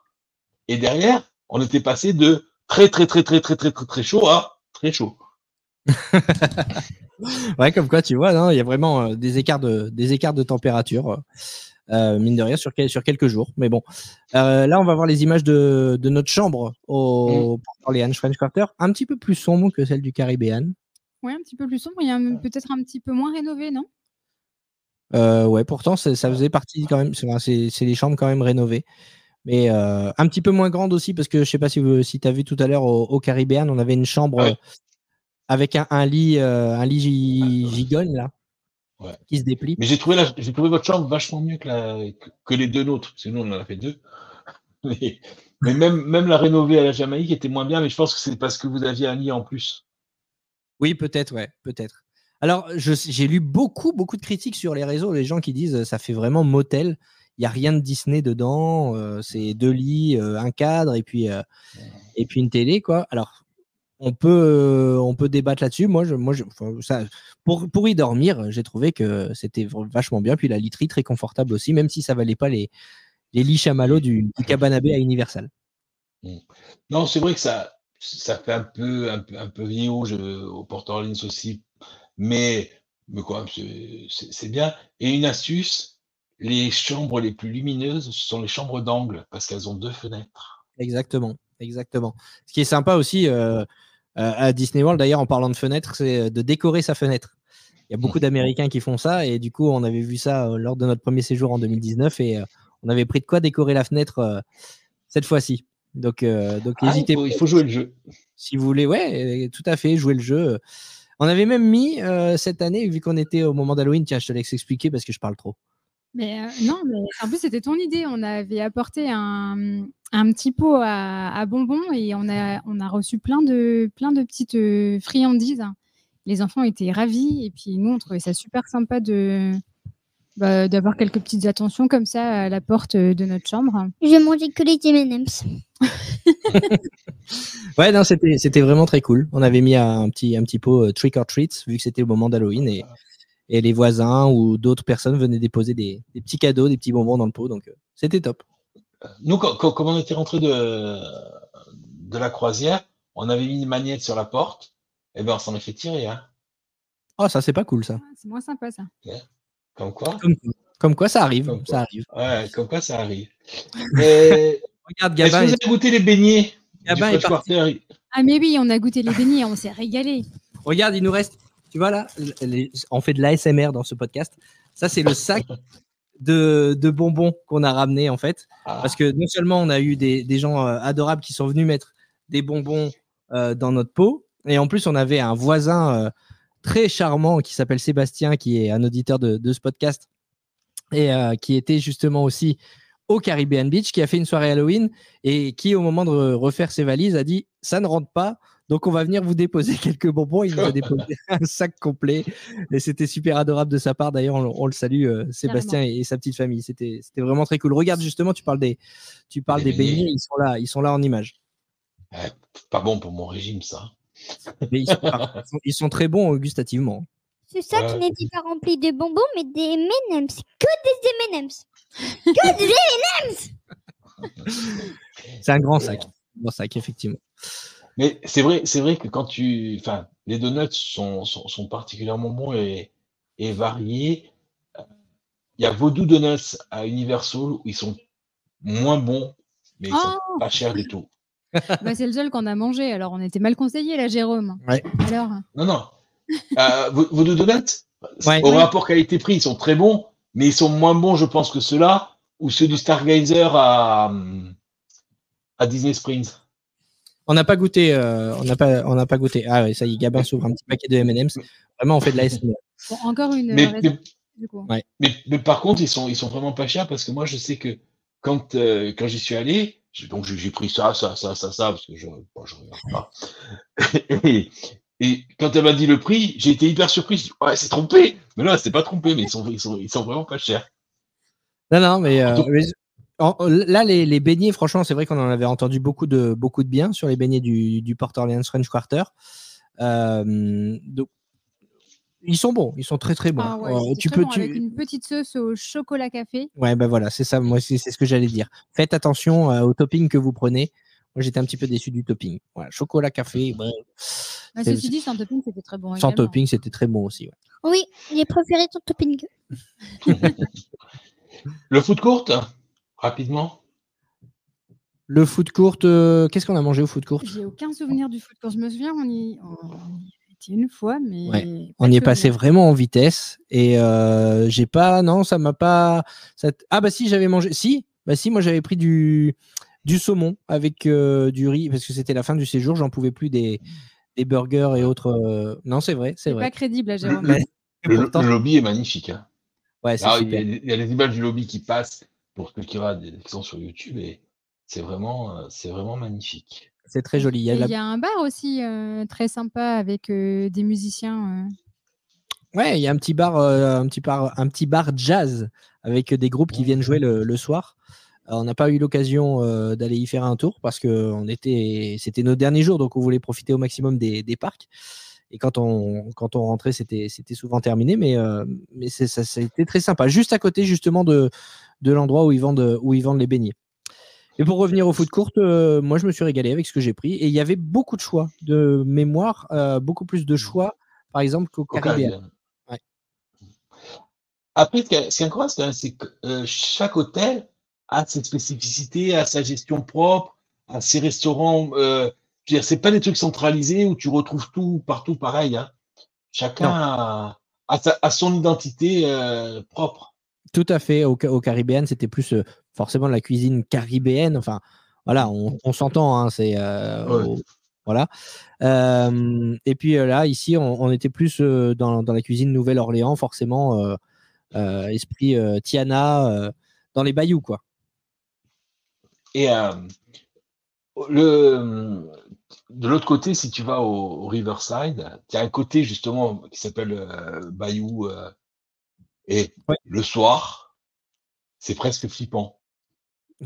Et derrière, on était passé de très, très, très, très, très, très, très, très chaud à très chaud. *laughs* Ouais, comme quoi, tu vois, non, il y a vraiment euh, des, écarts de, des écarts de température, euh, mine de rien, sur, quel- sur quelques jours. Mais bon, Euh, là, on va voir les images de, de notre chambre au Port Orleans French Quarter, un petit peu plus sombre que celle du Caribbean. Ouais, un petit peu plus sombre. Il y a peut-être un petit peu moins rénové, non? Euh, ouais, pourtant, ça faisait partie quand même, c'est les chambres quand même rénovées. Mais euh, un petit peu moins grande aussi, parce que je sais pas si, vous- si tu as vu tout à l'heure au, au Caribbean, on avait une chambre euh, avec un, un lit, euh, un lit gi- gigogne, là, Ouais. qui se déplie. Mais j'ai trouvé, la- j'ai trouvé votre chambre vachement mieux que, la, que, que les deux nôtres. Parce que nous, on en a fait deux. *laughs* Mais, mais même, même la rénovée à la Jamaïque était moins bien. Mais je pense que c'est parce que vous aviez un lit en plus. Oui, peut-être, ouais, peut-être. Alors, je- j'ai lu beaucoup, beaucoup de critiques sur les réseaux, les gens qui disent euh, ça fait vraiment motel. Il n'y a rien de Disney dedans. euh, c'est deux lits, euh, un cadre et puis, euh, et puis une télé, quoi. Alors, on peut, euh, on peut débattre là-dessus. Moi, je, moi je, enfin, ça, pour, pour y dormir, j'ai trouvé que c'était vachement bien. Puis la literie très confortable aussi, même si ça valait pas les, les lits chamallows du, du Cabana Bay à Universal. Non, c'est vrai que ça, ça fait un peu, un peu, un peu vieillot je- au Port Orleans aussi. Mais, mais quoi, c'est- c'est bien. Et une astuce, les chambres les plus lumineuses, ce sont les chambres d'angle parce qu'elles ont deux fenêtres. Exactement, exactement. Ce qui est sympa aussi euh, à Disney World, d'ailleurs, en parlant de fenêtre, c'est de décorer sa fenêtre. Il y a beaucoup *laughs* d'Américains qui font ça et du coup, on avait vu ça euh, lors de notre premier séjour en 2019 et euh, on avait pris de quoi décorer la fenêtre euh, cette fois-ci. Donc, euh, donc Ah, n'hésitez il, faut, il faut jouer le jeu. si vous voulez, ouais, euh, tout à fait, jouer le jeu. On avait même mis euh, cette année, vu qu'on était au moment d'Halloween, tiens, je te laisse expliquer parce que je parle trop. Mais euh, non, mais en plus, c'était ton idée. On avait apporté un, un petit pot à, à bonbons et on a, on a reçu plein de, plein de petites euh, friandises. Les enfants étaient ravis et puis nous, on trouvait ça super sympa de bah, d'avoir quelques petites attentions comme ça à la porte de notre chambre. Je mangeais que les M&M's. *laughs* Ouais, non, c'était c'était vraiment très cool. On avait mis un petit un petit pot euh, trick or treats vu que c'était au moment d'Halloween et et les voisins ou d'autres personnes venaient déposer des, des petits cadeaux, des petits bonbons dans le pot. Donc euh, c'était top. Nous, quand, quand- quand on était rentré de, de la croisière, on avait mis une magnette sur la porte. Et ben, on s'en est fait tirer. Hein. Oh, ça c'est pas cool ça. C'est moins sympa ça. Comme quoi. Comme, comme quoi ça arrive, Comme quoi. ça arrive. Ouais, comme quoi ça arrive. *laughs* Et- Regarde, Est-ce que Gabin, vous est- avez goûté les beignets Gabin du est parti. Ah mais oui, on a goûté les beignets, on s'est régalé. regarde, il nous reste. Tu vois là, les- on fait de l'ASMR dans ce podcast. Ça c'est le sac de, de bonbons qu'on a ramené en fait. Ah, Parce que non seulement on a eu des, des gens euh, adorables qui sont venus mettre des bonbons euh, dans notre pot, et en plus on avait un voisin euh, très charmant qui s'appelle Sébastien, qui est un auditeur de, de ce podcast, et qui était justement aussi au Caribbean Beach, qui a fait une soirée Halloween, et qui au moment de re- refaire ses valises a dit ça ne rentre pas. Donc on va venir vous déposer *laughs* quelques bonbons. Il nous a *laughs* déposé un sac complet et c'était super adorable de sa part. D'ailleurs, on, le- on le salue, euh, Sébastien et, et sa petite famille. C'était c'était vraiment très cool. Regarde justement, tu parles des tu parles Des des beignets. beignets. Ils sont là, ils sont là en image. ouais, pas bon pour mon régime, ça. Mais ils, sont, par- ils sont- ils sont très bons gustativement. Ouais. qui n'était pas rempli de bonbons, mais des M&M's. Que des M&M's. Que des *laughs* C'est un grand sac, un grand sac effectivement. Mais c'est vrai, c'est vrai que quand tu, enfin, les donuts sont, sont, sont particulièrement bons et, et variés. Il y a Voodoo Donuts à Universal où ils sont moins bons, mais ils sont Oh pas chers du tout. *laughs* bah, c'est le seul qu'on a mangé, alors on était mal conseillé là, Jérôme. Ouais. Alors, Non, non. Euh, Vo- Voodoo Donuts, Ouais. au rapport qualité-prix, ils sont très bons, mais ils sont moins bons, je pense, que ceux-là ou ceux du Stargazer à, à Disney Springs. On n'a pas goûté, euh, on n'a pas, on n'a pas goûté. Ah oui, ça y est, Gabin s'ouvre un petit paquet de M&M's. Vraiment, on fait de la SMR. bon, encore une Mais, mais, réserve, du coup. Ouais. mais, mais par contre, ils sont, ils sont vraiment pas chers parce que moi, je sais que quand, euh, quand j'y suis allé, j'ai- donc j'ai pris ça, ça, ça, ça, ça, parce que je ne regarde pas. *laughs* et, et quand elle m'a dit le prix, j'ai été hyper surpris. Je dis, ouais, c'est trompé. Mais là, c'est pas trompé, mais ils sont, ils sont, ils sont vraiment pas chers. Non, non, mais, euh, mais- en- là, les, les beignets, franchement, c'est vrai qu'on en avait entendu beaucoup de, beaucoup de bien sur les beignets du, du Port Orleans French Quarter. Euh, donc, ils sont bons, ils sont très très bons. Ah ouais, Euh, tu très peux, bon, tu... avec une petite sauce au chocolat café. Ouais, ben voilà, c'est ça. Moi, c'est c'est ce que j'allais dire. Faites attention euh, au topping que vous prenez. Moi, j'étais un petit peu déçu du topping. Voilà, chocolat, café. ouais. Bah, ceci dit, sans topping, c'était très bon. Sans également. topping, c'était très bon aussi. ouais. Oui, j'ai préféré ton topping. *laughs* *laughs* Le foot court, rapidement. Le foot court, euh, qu'est-ce qu'on a mangé au foot court J'ai aucun souvenir du foot court. Je me souviens, on y, on y a été une fois, mais. Ouais, On y est passé vraiment en vitesse et euh, j'ai pas, non, ça m'a pas. ça t- Ah bah si, j'avais mangé. Si, bah si, moi j'avais pris du du saumon avec euh, du riz parce que c'était la fin du séjour, j'en pouvais plus des des burgers et autres. euh, Non, c'est vrai, c'est vrai. pas crédible, Jérôme. Le, lobby est magnifique. hein. Ouais, c'est Alors, il, y a, super. il y a les images du lobby qui passent pour ceux qui regardent des sont sur YouTube et c'est vraiment, euh, c'est vraiment magnifique. C'est très joli. Il y a Et la- Il y a un bar aussi euh, très sympa avec euh, des musiciens. euh. Ouais, il y a un petit bar, euh, un petit bar, un petit bar jazz avec des groupes qui viennent jouer le, le soir. On n'a pas eu l'occasion euh, d'aller y faire un tour parce que on était, c'était nos derniers jours, donc on voulait profiter au maximum des, des parcs. Et quand on, quand on rentrait, c'était, c'était souvent terminé, mais, euh, mais c'est, ça, c'était très sympa. Juste à côté, justement, de, de l'endroit où ils vendent, où ils vendent les beignets. Et pour revenir au foot court, euh, moi, je me suis régalé avec ce que j'ai pris. Et il y avait beaucoup de choix de mémoire, euh, beaucoup plus de choix, par exemple, qu'au Au Caribéen. Ouais. Après, ce qui est incroyable, c'est- que euh, chaque hôtel a ses spécificités, a sa gestion propre, a ses restaurants. Dire, c'est pas des trucs centralisés où tu retrouves tout partout pareil. hein. Chacun a, a sa- a son identité propre. Tout à fait. Au, Ca- au Caribéen, c'était plus euh, forcément la cuisine caribéenne. Enfin, voilà, on, on s'entend. hein, c'est euh, Ouais. au- voilà. Euh, et puis euh, là, ici, on, on était plus dans, dans la cuisine Nouvelle-Orléans, forcément, esprit Tiana, dans les bayous, quoi. Et le, de l'autre côté, si tu vas au, au Riverside, tu as un côté justement qui s'appelle euh, Bayou. euh, et Ouais. le soir, c'est presque flippant.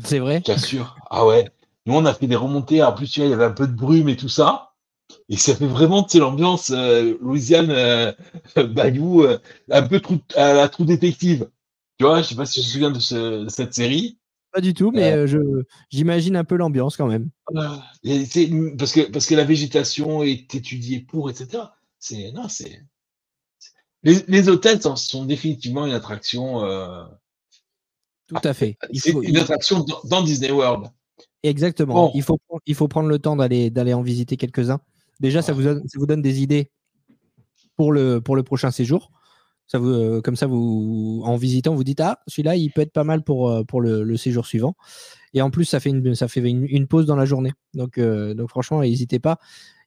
C'est vrai? Je t'assure. Ah ouais. Nous, on a fait des remontées. En plus, tu vois, il y avait un peu de brume et tout ça. Et ça fait vraiment, tu sais, l'ambiance euh, Louisiane, euh, *laughs* Bayou, euh, un peu trou, à la trou détective. Tu vois, je sais pas si tu te souviens de, ce- de cette série. Pas du tout, mais je j'imagine un peu l'ambiance quand même. Et c'est- parce, que, parce que la végétation est étudiée pour, etc. C'est, non, c'est. Les, les hôtels sont, sont définitivement une attraction, euh, Tout à fait. C'est une attraction dans, dans Disney World. Exactement. Bon. Il, faut, il faut prendre le temps d'aller en visiter quelques-uns. Déjà, ça, vous donne, ça vous donne des idées pour le, pour le prochain séjour. Ça vous, euh, comme ça, vous, en visitant, vous dites Ah, celui-là, il peut être pas mal pour, euh, pour le, le séjour suivant. Et en plus, ça fait une, ça fait une, une pause dans la journée. Donc, euh, donc franchement, n'hésitez pas.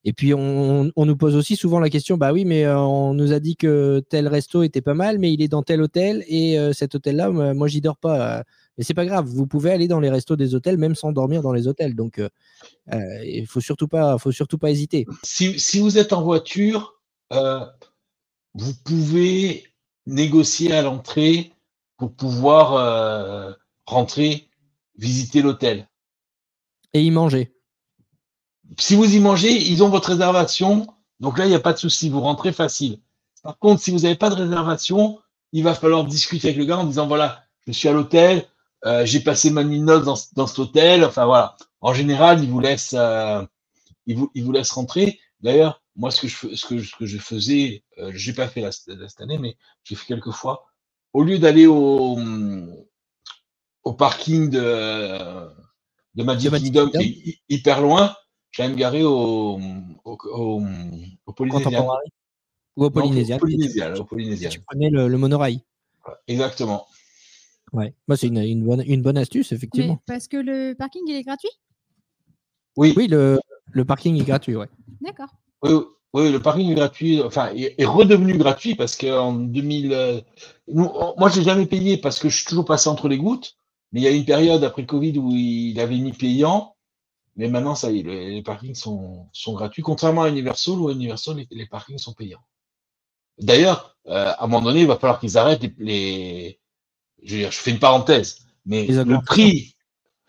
Et puis, on, on nous pose aussi souvent la question Bah oui, mais euh, on nous a dit que tel resto était pas mal, mais il est dans tel hôtel. Et euh, cet hôtel-là, moi, j'y dors pas. Euh, Mais c'est pas grave, vous pouvez aller dans les restos des hôtels même sans dormir dans les hôtels. Donc, euh, il faut surtout pas, faut surtout pas hésiter. Si, si vous êtes en voiture, euh, vous pouvez négocier à l'entrée pour pouvoir euh, rentrer, visiter l'hôtel. Et y manger. Si vous y mangez, ils ont votre réservation. Donc là, il n'y a pas de souci, vous rentrez facile. Par contre, si vous n'avez pas de réservation, il va falloir discuter avec le gars en disant voilà, je suis à l'hôtel, euh, j'ai passé ma nuit de noces dans, dans cet hôtel. Enfin voilà. En général, ils vous laissent, euh, ils vous, ils vous laissent rentrer. D'ailleurs, moi, ce que je, fais- ce que, ce que je faisais, euh, j'ai pas fait la- la- cette année, mais j'ai fait quelques fois. Au lieu d'aller au, au parking de, de Magic Kingdom, qui est hy- hyper loin, j'allais me garer au, au, au, au Polynésien. Ou au Non, au Polynésien. Tu, Polynésien. tu prenais le, le monorail. Exactement. Ouais. Moi, c'est une, une bonne, une bonne astuce, Mais effectivement. parce que le parking, il est gratuit? Oui, Oui, le, le parking est gratuit, ouais. D'accord. oui, oui, le parking est gratuit, enfin, est, est redevenu gratuit parce qu'en 2000, euh, nous, on- moi, j'ai jamais payé parce que je suis toujours passé entre les gouttes. Mais il y a une période après le Covid où il avait mis payant. Mais maintenant, ça y est, les, les parkings sont, sont gratuits, contrairement à Universal où à Universal, les, les parkings sont payants. D'ailleurs, euh, à un moment donné, il va falloir qu'ils arrêtent les, les- je, veux dire, je fais une parenthèse, mais le prix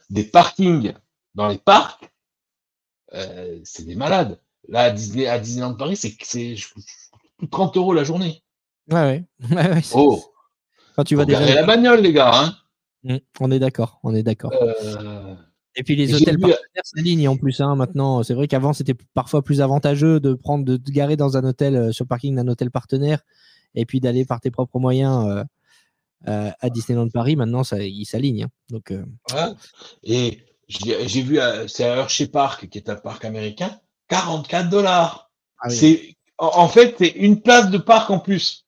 des parkings dans les parcs, euh, c'est des malades. Là, à, Disney, à Disneyland Paris, c'est c'est je- plus de 30 euros la journée. Ouais, ouais. *laughs* ouais, ouais, c'est- Oh, Quand tu vas déjà. la bagnole, les gars. Hein. Mm, On est d'accord, on est d'accord. Euh, Et puis les hôtels vu- partenaires s'alignent en plus. Hein, maintenant, c'est vrai qu'avant c'était parfois plus avantageux de prendre, de te garer dans un hôtel euh, sur le parking d'un hôtel partenaire, et puis d'aller par tes propres moyens euh, euh, à Disneyland Paris. Maintenant, ça, ils s'alignent. hein. Donc, euh, ouais. Et j'ai vu, euh, c'est à Hershey Park, qui est un parc américain, 44 dollars. Ah oui. C'est en, fait, c'est une place de parc en plus.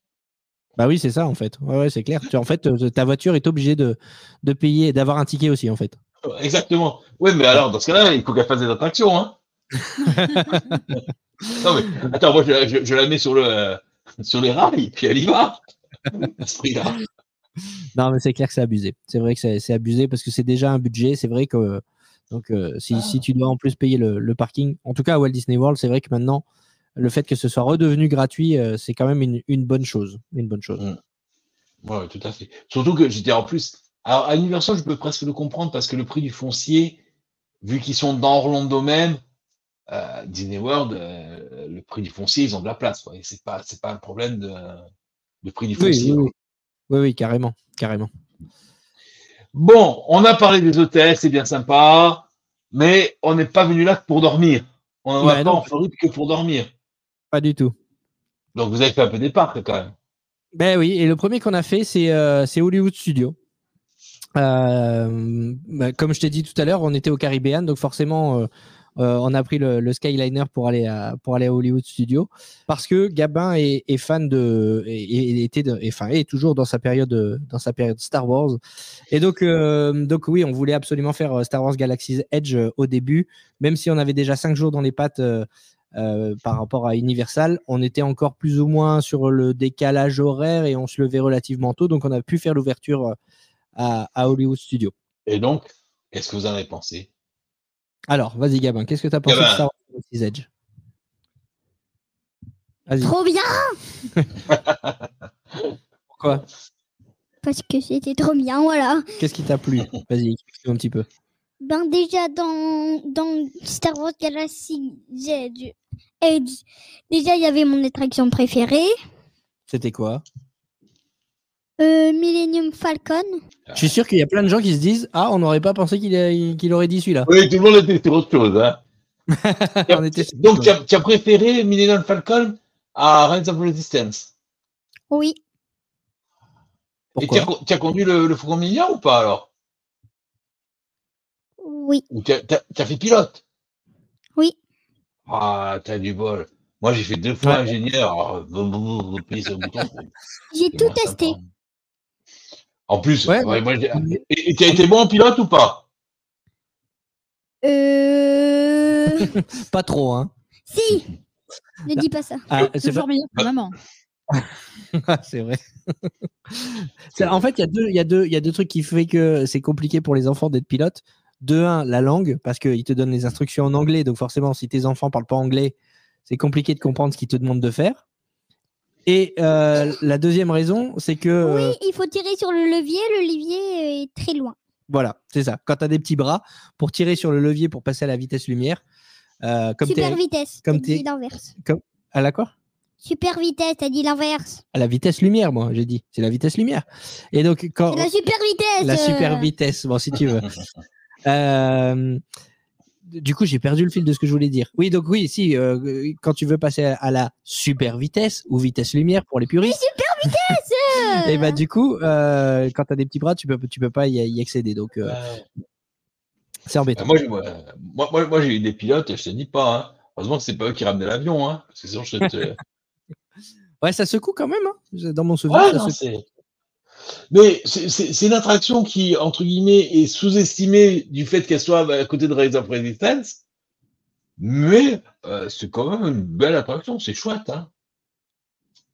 bah oui, c'est ça en fait. Ouais, ouais, c'est clair. Tu- en fait, euh, ta voiture est obligée de, de payer, d'avoir un ticket aussi en fait. Exactement. Oui, mais alors, dans ce cas-là, il faut qu'elle fasse des attractions. Hein. *laughs* non, mais attends, moi, je, je- je la mets sur, le, euh, sur les rails, puis elle y va. *laughs* Non, mais c'est clair que c'est abusé. C'est vrai que c'est c'est abusé parce que c'est déjà un budget. C'est vrai que donc euh, si, si tu dois en plus payer le, le parking, en tout cas à Walt Disney World, c'est vrai que maintenant le fait que ce soit redevenu gratuit, euh, c'est quand même une, une bonne chose. Une bonne chose. Ouais, tout à fait. Surtout que j'étais en plus. Alors, à Universal, je peux presque le comprendre parce que le prix du foncier, vu qu'ils sont dans Orlando même, euh, Disney World, euh, le prix du foncier, ils ont de la place. Quoi. Et c'est pas, c'est pas un problème de, de prix du foncier. oui, oui. Oui, oui, carrément, carrément. Bon, on a parlé des hôtels, c'est bien sympa, mais on n'est pas venu là pour dormir. On ne va Ouais, pas non. en Floride que pour dormir. Pas du tout. Donc vous avez fait un peu des parcs quand même. Ben oui, et le premier qu'on a fait, c'est euh, c'est Hollywood Studio. Euh, bah, comme je t'ai dit tout à l'heure, on était au Caribbean, donc forcément, euh, euh, on a pris le, Skyliner pour aller à pour aller à Hollywood Studio. Parce que Gabin est, fan de et, était enfin est toujours dans sa période de- dans sa période Star Wars. Et donc donc oui, on voulait absolument faire Star Wars Galaxy's Edge au début, même si on avait déjà cinq jours dans les pattes. par rapport à Universal, on était encore plus ou moins sur le décalage horaire et on se levait relativement tôt, donc on a pu faire l'ouverture à, à Hollywood Studio. Et donc, qu'est-ce que vous en avez pensé? Alors, vas-y Gabin, qu'est-ce que tu as pensé Gabin. de Star Wars Galaxy's Edge? Trop bien *laughs* pourquoi? Parce que c'était trop bien, voilà. Qu'est-ce qui t'a plu? Vas-y, explique un petit peu. Ben déjà dans, dans Star Wars Galaxy Edge, Edge, déjà, il y avait mon attraction préférée, C'était quoi? Euh, Millennium Falcon. Je suis sûr qu'il y a plein de gens qui se disent Ah, on n'aurait pas pensé qu'il a- qu'il aurait dit celui-là. Oui, tout le monde était sur autre chose. Hein. *laughs* On était- Donc, tu as, tu as préféré Millennium Falcon à Rise of Resistance? Oui, Et tu Pourquoi as, co- tu as conduit le, le Faucon ou pas alors? Oui, Ou tu as, fait pilote? Oui. Ah, t'as du bol. Moi, j'ai fait deux fois Ouais. ingénieur. Alors, boum, boum, boum, boum, appuyer sur le bouton. c'est- J'ai tout testé. En plus, Ouais, ouais, moi, j'ai- et et tu as été bon en pilote ou pas? Euh... *laughs* Pas trop, hein. si Ne dis pas ça. Ah, c'est Toujours pas- meilleur que maman. *laughs* Ah, c'est vrai. *laughs* C'est- en fait, il y, a deux- il y, a deux- il y a deux trucs qui font que c'est compliqué pour les enfants d'être pilote. De un, la langue, parce qu'ils te donnent les instructions en anglais. Donc, forcément, si tes enfants parlent pas anglais, c'est compliqué de comprendre ce qu'ils te demandent de faire. Et euh, la deuxième raison, c'est que. euh, Oui, il faut tirer sur le levier. Le levier est très loin. Voilà, c'est ça. Quand tu as des petits bras pour tirer sur le levier pour passer à la vitesse lumière, euh, comme Super t'es vitesse. comme t'es- l'inverse. à la quoi? Super vitesse, t'as dit l'inverse. À la vitesse lumière, moi, j'ai dit. C'est la vitesse lumière. Et donc, quand. C'est la super vitesse. La super euh. vitesse, bon, si tu veux. *laughs* Euh, du coup, j'ai perdu le fil de ce que je voulais dire. Oui, donc oui, si, euh, quand tu veux passer à, à la super vitesse ou vitesse lumière pour les puristes, et bah du coup, euh, quand tu as des petits bras, tu peux, tu peux pas y, y accéder. Donc, euh, c'est Euh, embêtant. moi, j'ai- moi, moi, moi, j'ai eu des pilotes, je te dis pas. Hein. Heureusement que c'est pas eux qui ramenaient l'avion. Hein, parce que sinon, je te. *laughs* Ouais, ça secoue quand même. Hein. Dans mon souvenir, Ouais, ça non, secoue. Mais c'est- une attraction qui, entre guillemets, est sous-estimée du fait qu'elle soit à côté de Rise of Resistance. Mais euh, c'est quand même une belle attraction, c'est chouette. Hein.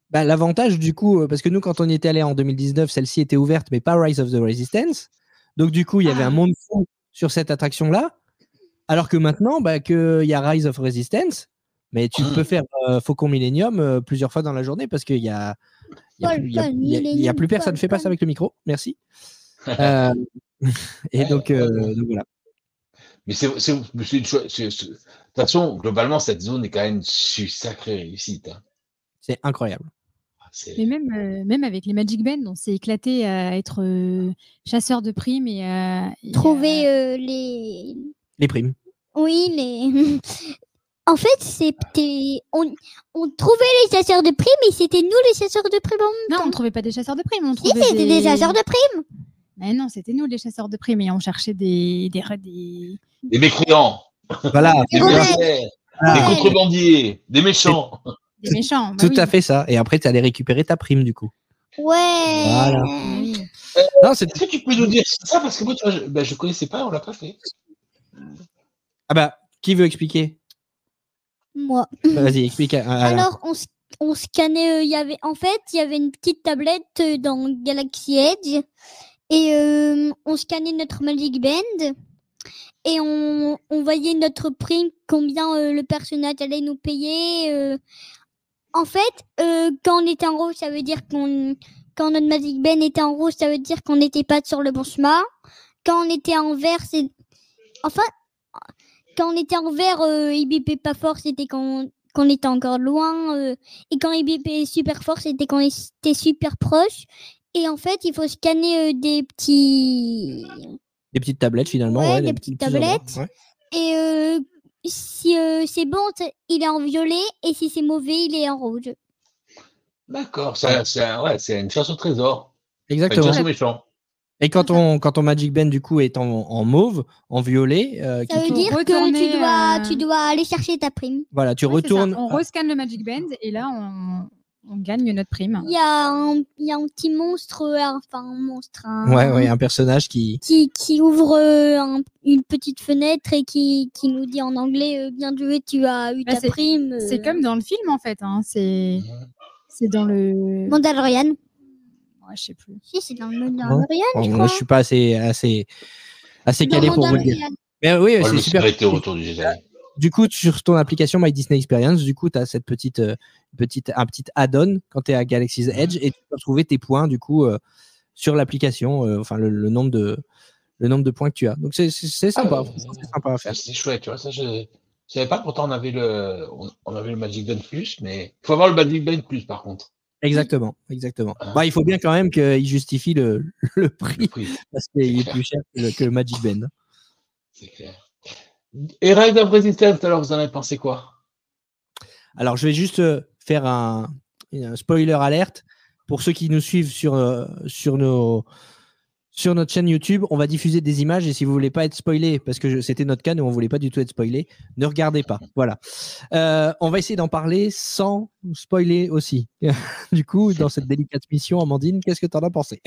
Bah, L'avantage, du coup, euh, parce que nous, quand on y était allé en 2019, celle-ci était ouverte, mais pas Rise of the Resistance. Donc, du coup, il y avait un monde fou sur cette attraction-là. Alors que maintenant, bah, qu'il y a Rise of Resistance, mais tu Mm. peux faire euh, Faucon Millennium euh, plusieurs fois dans la journée parce qu'il y a, il y a, plus- personne. Fais pas ça avec le micro. Merci. *laughs* Euh, *laughs* et donc, euh, donc voilà. Mais c'est une c'est- De toute façon, globalement, cette zone est quand même une sacrée réussite. Hein. C'est incroyable. C'est- Mais même, euh, même avec les Magic Band, on s'est éclaté à être euh, chasseur de primes et à. et à- Trouver euh, les. Les primes. Oui, les. *laughs* En fait, c'était. On... on trouvait les chasseurs de primes, mais c'était nous les chasseurs de primes en même Non, on trouvait pas des chasseurs de primes. On Si, trouvait c'était des chasseurs de primes. Mais non, c'était nous les chasseurs de primes et on cherchait des, des, des- Des mécréants, Voilà. des des contrebandiers, des méchants. des méchants. bah Tout oui. à fait ça. Et après, tu allais récupérer ta prime, du coup. Ouais. Voilà. Oui. Non, c'est Est-ce que tu peux nous dire ça? Parce que moi, tu vois, je, ben, je connaissais pas, on l'a pas fait. Ah bah, qui veut expliquer? Moi. Vas-y, explique. à- à- Alors, on, on scannait. euh, Il y avait, en fait, il y avait une petite tablette euh, dans Galaxy Edge. Et euh, on scannait notre Magic Band. Et on, on voyait notre prime, combien euh, le personnage allait nous payer. euh. En fait, quand on était en rouge, ça veut dire qu'on. Quand notre Magic Band était en rouge, ça veut dire qu'on n'était pas sur le bon chemin. Quand on était en vert, c'est. Enfin, quand on était en vert, euh, il bipait pas fort, c'était quand qu'on était encore loin. euh, et quand il bipait super fort, c'était quand on était super proche. Et en fait, il faut scanner euh, des petits. Des petites tablettes, finalement. Ouais, ouais, des petites tablettes. ouais. Et euh, si euh, c'est bon, il est en violet. Et si c'est mauvais, il est en rouge. D'accord, c'est c'est un- ouais, c'est une chasse au trésor. Une Exactement. chasse aux méchants. Et quand on, quand ton Magic Band, du coup, est en, en mauve, en violet, euh, Ça qui- veut dire que tu dois, euh, tu dois aller chercher ta prime. voilà, tu Ouais, c'est ça. retournes. On rescanne le Magic Band et là, on, on gagne notre prime. Il y, a un, il y a un petit monstre, euh, enfin un monstre, un- Ouais, ouais, un personnage qui. qui, qui ouvre euh, un- une petite fenêtre et qui, qui nous dit en anglais euh, bien joué, tu as eu Bah, ta c'est- prime. euh, C'est comme dans le film, en fait. hein. C'est c'est dans le. Mandalorian. Ouais, je sais plus. Si, c'est dans le Mandalorian, Bon, je je suis pas assez, assez, assez Dans calé pour vous le dire. Mais oui, je c'est super. arrêté au retour du. Du coup, sur ton application My Disney Experience, du coup, tu as cette petite, euh, petite, un petit add-on quand tu es à Galaxy's Edge et tu peux retrouver tes points, du coup, euh, sur l'application, euh, enfin, le, le nombre de, le nombre de points que tu as. Donc, c'est c'est sympa. Ah, franchement, c'est sympa à faire. C'est chouette, tu vois, ça, je- Je savais pas, pourtant on avait le, on, on avait le Magic Band Plus, mais il faut avoir le Magic Band Plus par contre. Exactement, exactement. Ah. Bah, il faut bien quand même qu'il justifie le, *laughs* le Le prix parce qu'il est plus cher que le, que le Magic Band. c'est clair. Et Ride of Resistance, alors vous en avez pensé quoi? Alors, je vais juste euh, faire un, un spoiler alerte pour ceux qui nous suivent sur, euh, sur, nos, sur notre chaîne YouTube. On va diffuser des images et si vous voulez pas être spoilé, parce que c'était notre cas, nous on voulait pas du tout être spoilé, ne regardez pas. Voilà. Euh, on va essayer d'en parler sans spoiler aussi. *laughs* du coup, dans cette délicate mission, Amandine, qu'est-ce que tu en as pensé?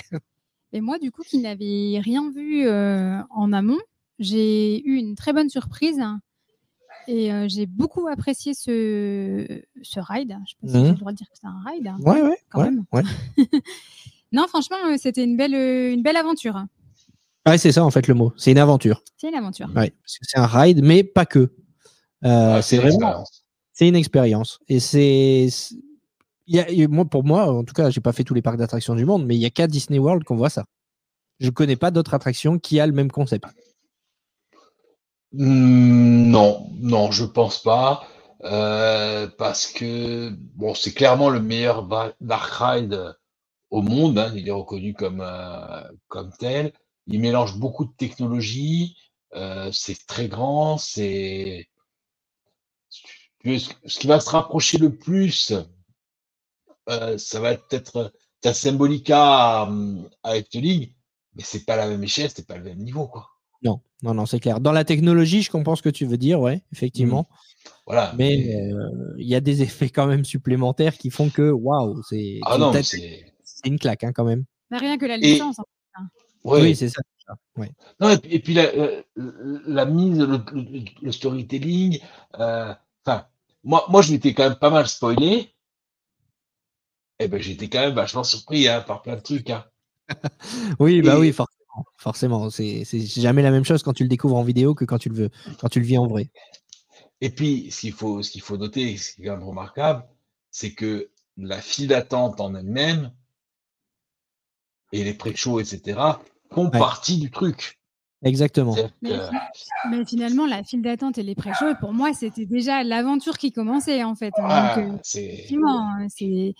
Et moi, du coup, qui n'avais rien vu euh, en amont, j'ai eu une très bonne surprise et euh, j'ai beaucoup apprécié ce, ce ride. Je sais pas si j'ai le droit de dire que c'est un ride. hein. Ouais, ouais, Quand ouais, même. *laughs* Non, franchement, euh, c'était une belle, euh, une belle aventure. Ouais, c'est ça en fait le mot. C'est une aventure. C'est une aventure. Ouais, c'est un ride, mais pas que. Euh, Ah, c'est une vraiment expérience. c'est une expérience. Et c'est. moi, pour moi, en tout cas, j'ai pas fait tous les parcs d'attractions du monde, mais il y a qu'à Disney World qu'on voit ça. Je connais pas d'autres attractions qui a le même concept. Hmm, Non, non, je pense pas. euh, parce que bon, c'est clairement le meilleur dark ride au monde. hein, il est reconnu comme euh, comme tel. Il mélange beaucoup de technologies. euh, c'est très grand. C'est ce qui va se rapprocher le plus, euh, ça va être peut-être ta Symbolica à Efteling, mais c'est pas la même échelle, c'est pas le même niveau, quoi. Non, non, non, c'est clair. Dans la technologie, je comprends ce que tu veux dire, ouais, effectivement. Voilà. Mais euh, il y a des effets quand même supplémentaires qui font que, waouh, c'est ah non, mais c'est c'est une claque hein, quand même. Bah, rien que la Et- licence. hein. ouais. Oui, c'est ça. Ouais. Non, et puis, et puis la, la- la mise, le, le- le storytelling, euh, enfin, moi, moi, je m'étais quand même pas mal spoilé. Eh ben, j'étais quand même vachement surpris hein, par plein de trucs. Hein. *laughs* Oui, bah oui, forcément. Forcément, c'est c'est jamais la même chose quand tu le découvres en vidéo que quand tu le veux, quand tu le vis en vrai. Et puis, ce qu'il faut, ce qu'il faut noter, ce qui est quand même remarquable, c'est que la file d'attente en elle-même et les pré-shows, etc., font Ouais. partie du truc. Exactement. Mais, finalement, la file d'attente et les pré-shows, pour moi, c'était déjà l'aventure qui commençait en fait. ah, Donc, euh, effectivement, hein, c'est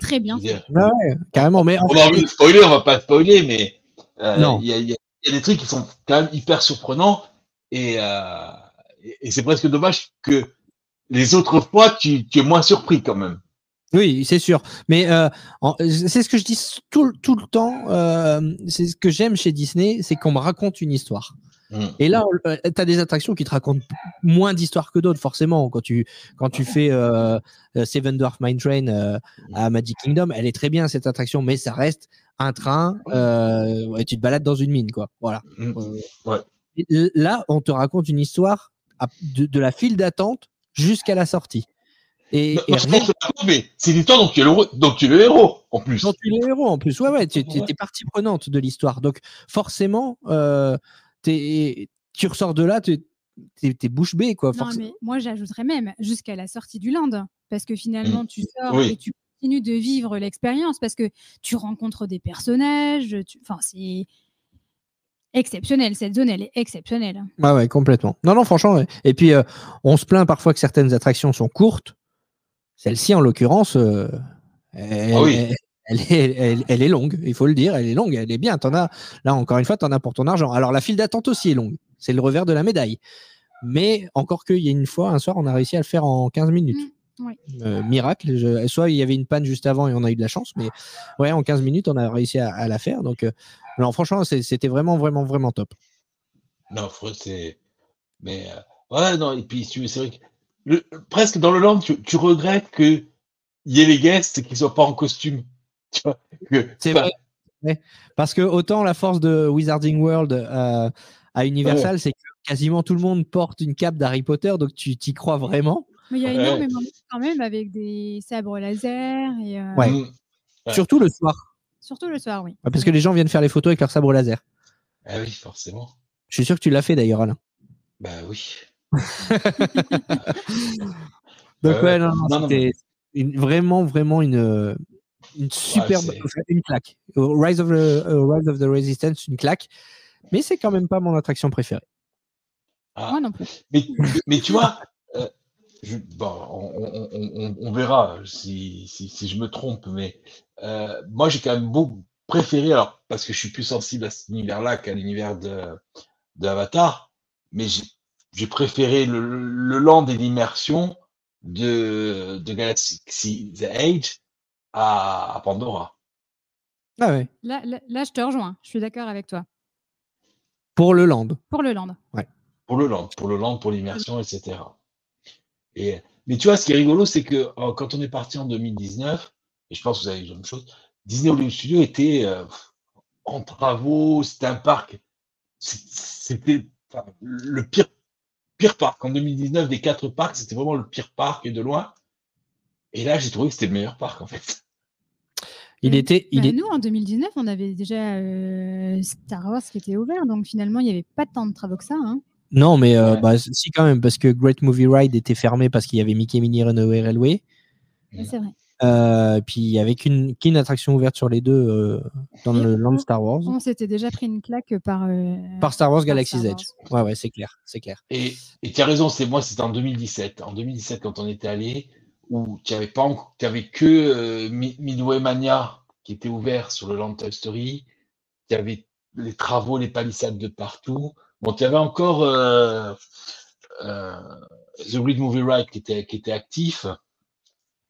très bien fait. Ah ouais, carrément. Mais en On fait, a envie de spoiler, on va pas spoiler, mais euh, il y, a, y y des trucs qui sont quand même hyper surprenants et, euh, et c'est presque dommage que les autres fois tu, tu es moins surpris quand même. Oui, c'est sûr. Mais euh, c'est ce que je dis tout, le- tout le temps. euh, c'est ce que j'aime chez Disney, c'est qu'on me raconte une histoire. Mm. Et là, tu as des attractions qui te racontent moins d'histoires que d'autres, forcément. Quand tu, quand tu fais euh, euh, Seven Dwarf Mine Train euh, à Magic Kingdom, elle est très bien cette attraction, mais ça reste un train euh, ouais, tu te balades dans une mine, quoi. Voilà. Mm. Euh, Ouais. et l- Là, on te raconte une histoire de la file d'attente jusqu'à la sortie. Et, Non, et non, je pense que- c'est l'histoire dont tu es le, héros- dont tu es le héros en plus. dont tu es le héros en plus. Ouais, ouais, tu es partie prenante de l'histoire. Donc, forcément, euh, t'es- tu ressors de là, tu es, bouche bée, quoi. Non, mais moi, j'ajouterais même jusqu'à la sortie du land. Parce que finalement, tu sors Oui. et tu continues de vivre l'expérience parce que tu rencontres des personnages. Enfin, c'est exceptionnel. Cette zone, elle est exceptionnelle. Ouais, ouais, complètement. Non, non, franchement. ouais. Et puis, euh, on se plaint parfois que certaines attractions sont courtes. Celle-ci, en l'occurrence, euh, elle, Ah oui. elle- elle est, elle- elle est longue, il faut le dire. Elle est longue, elle est bien. T'en as, là, encore une fois, tu en as pour ton argent. Alors, la file d'attente aussi est longue. C'est le revers de la médaille. Mais encore qu'il y a une fois, un soir, on a réussi à le faire en 15 minutes. Mm, oui. Euh, miracle. Je- soit il y avait une panne juste avant et on a eu de la chance, mais ouais, en 15 minutes, on a réussi à, à la faire. Donc, euh, non, franchement, c'était vraiment, vraiment, vraiment top. Non, Freud, c'est. Mais euh, ouais, non, et puis tu- c'est vrai que le- presque dans le land, tu, tu regrettes que y ait les guests qui soient pas en costume. *laughs* C'est vrai. Ouais. Parce que autant la force de Wizarding World euh, à Universal, c'est que quasiment tout le monde porte une cape d'Harry Potter, donc tu t'y crois vraiment. Mais il y a Ouais. énormément de monde quand même avec des sabres laser. Et, euh, Ouais. mm, Ouais. Surtout le soir. Surtout le soir, oui. Ouais, Parce que les gens viennent faire les photos avec leur sabre laser. Ah oui, forcément. Je suis sûr que tu l'as fait d'ailleurs, Alain. Bah oui. *laughs* Donc, Ouais, non, non, non, non, c'était vraiment, vraiment une, une superbe, une claque. Rise of, the, euh, Rise of the Resistance, une claque. Mais c'est quand même pas mon attraction préférée. Ah. Moi non plus. Mais, mais tu vois, euh, je- bon, on, on- on- on verra si, si, si je me trompe, mais euh, moi j'ai quand même beaucoup préféré, alors parce que je suis plus sensible à cet univers-là qu'à l'univers de, de Avatar, mais j'ai j'ai préféré le, le land et l'immersion de, de Galaxy The Age à, à Pandora. Ah ouais. Là, là, là, je te rejoins. Je suis d'accord avec toi. Pour le land. Pour le land. pour le land, pour le land, pour l'immersion, etc. Et, mais tu vois, ce qui est rigolo, c'est que euh, quand on est parti en 2019, et je pense que vous avez vu la même chose, Disney Hollywood Studios était euh, en travaux, c'était un parc, c'était enfin, le pire, pire parc. En 2019, des quatre parcs, c'était vraiment le pire parc et de loin. Et là, j'ai trouvé que c'était le meilleur parc, en fait. Il Mm. était. Il Bah, est... Nous, en 2019, on avait déjà euh, Star Wars qui était ouvert, donc finalement, il n'y avait pas tant de travaux que ça. hein. Non, mais euh, Ouais. bah, si quand même, parce que Great Movie Ride était fermé parce qu'il y avait Mickey Mini Runaway Railway. Ouais, C'est vrai. Euh, puis avait qu'une qu'une attraction ouverte sur les deux euh, dans Et le land Star Wars. On s'était déjà pris une claque par. euh, Par Star Wars par Galaxy's Star Edge. Ouais, ouais, c'est clair, c'est clair. Et tu as raison, c'est moi, c'était en 2017. En 2017, quand on était allé, où tu n'avais pas, avais que euh, Mi- Midway Mania qui était ouvert sur le Land Toy Story. Tu avais les travaux, les palissades de partout. Bon, tu avais encore euh, euh, The Great Movie Ride qui était, qui était actif,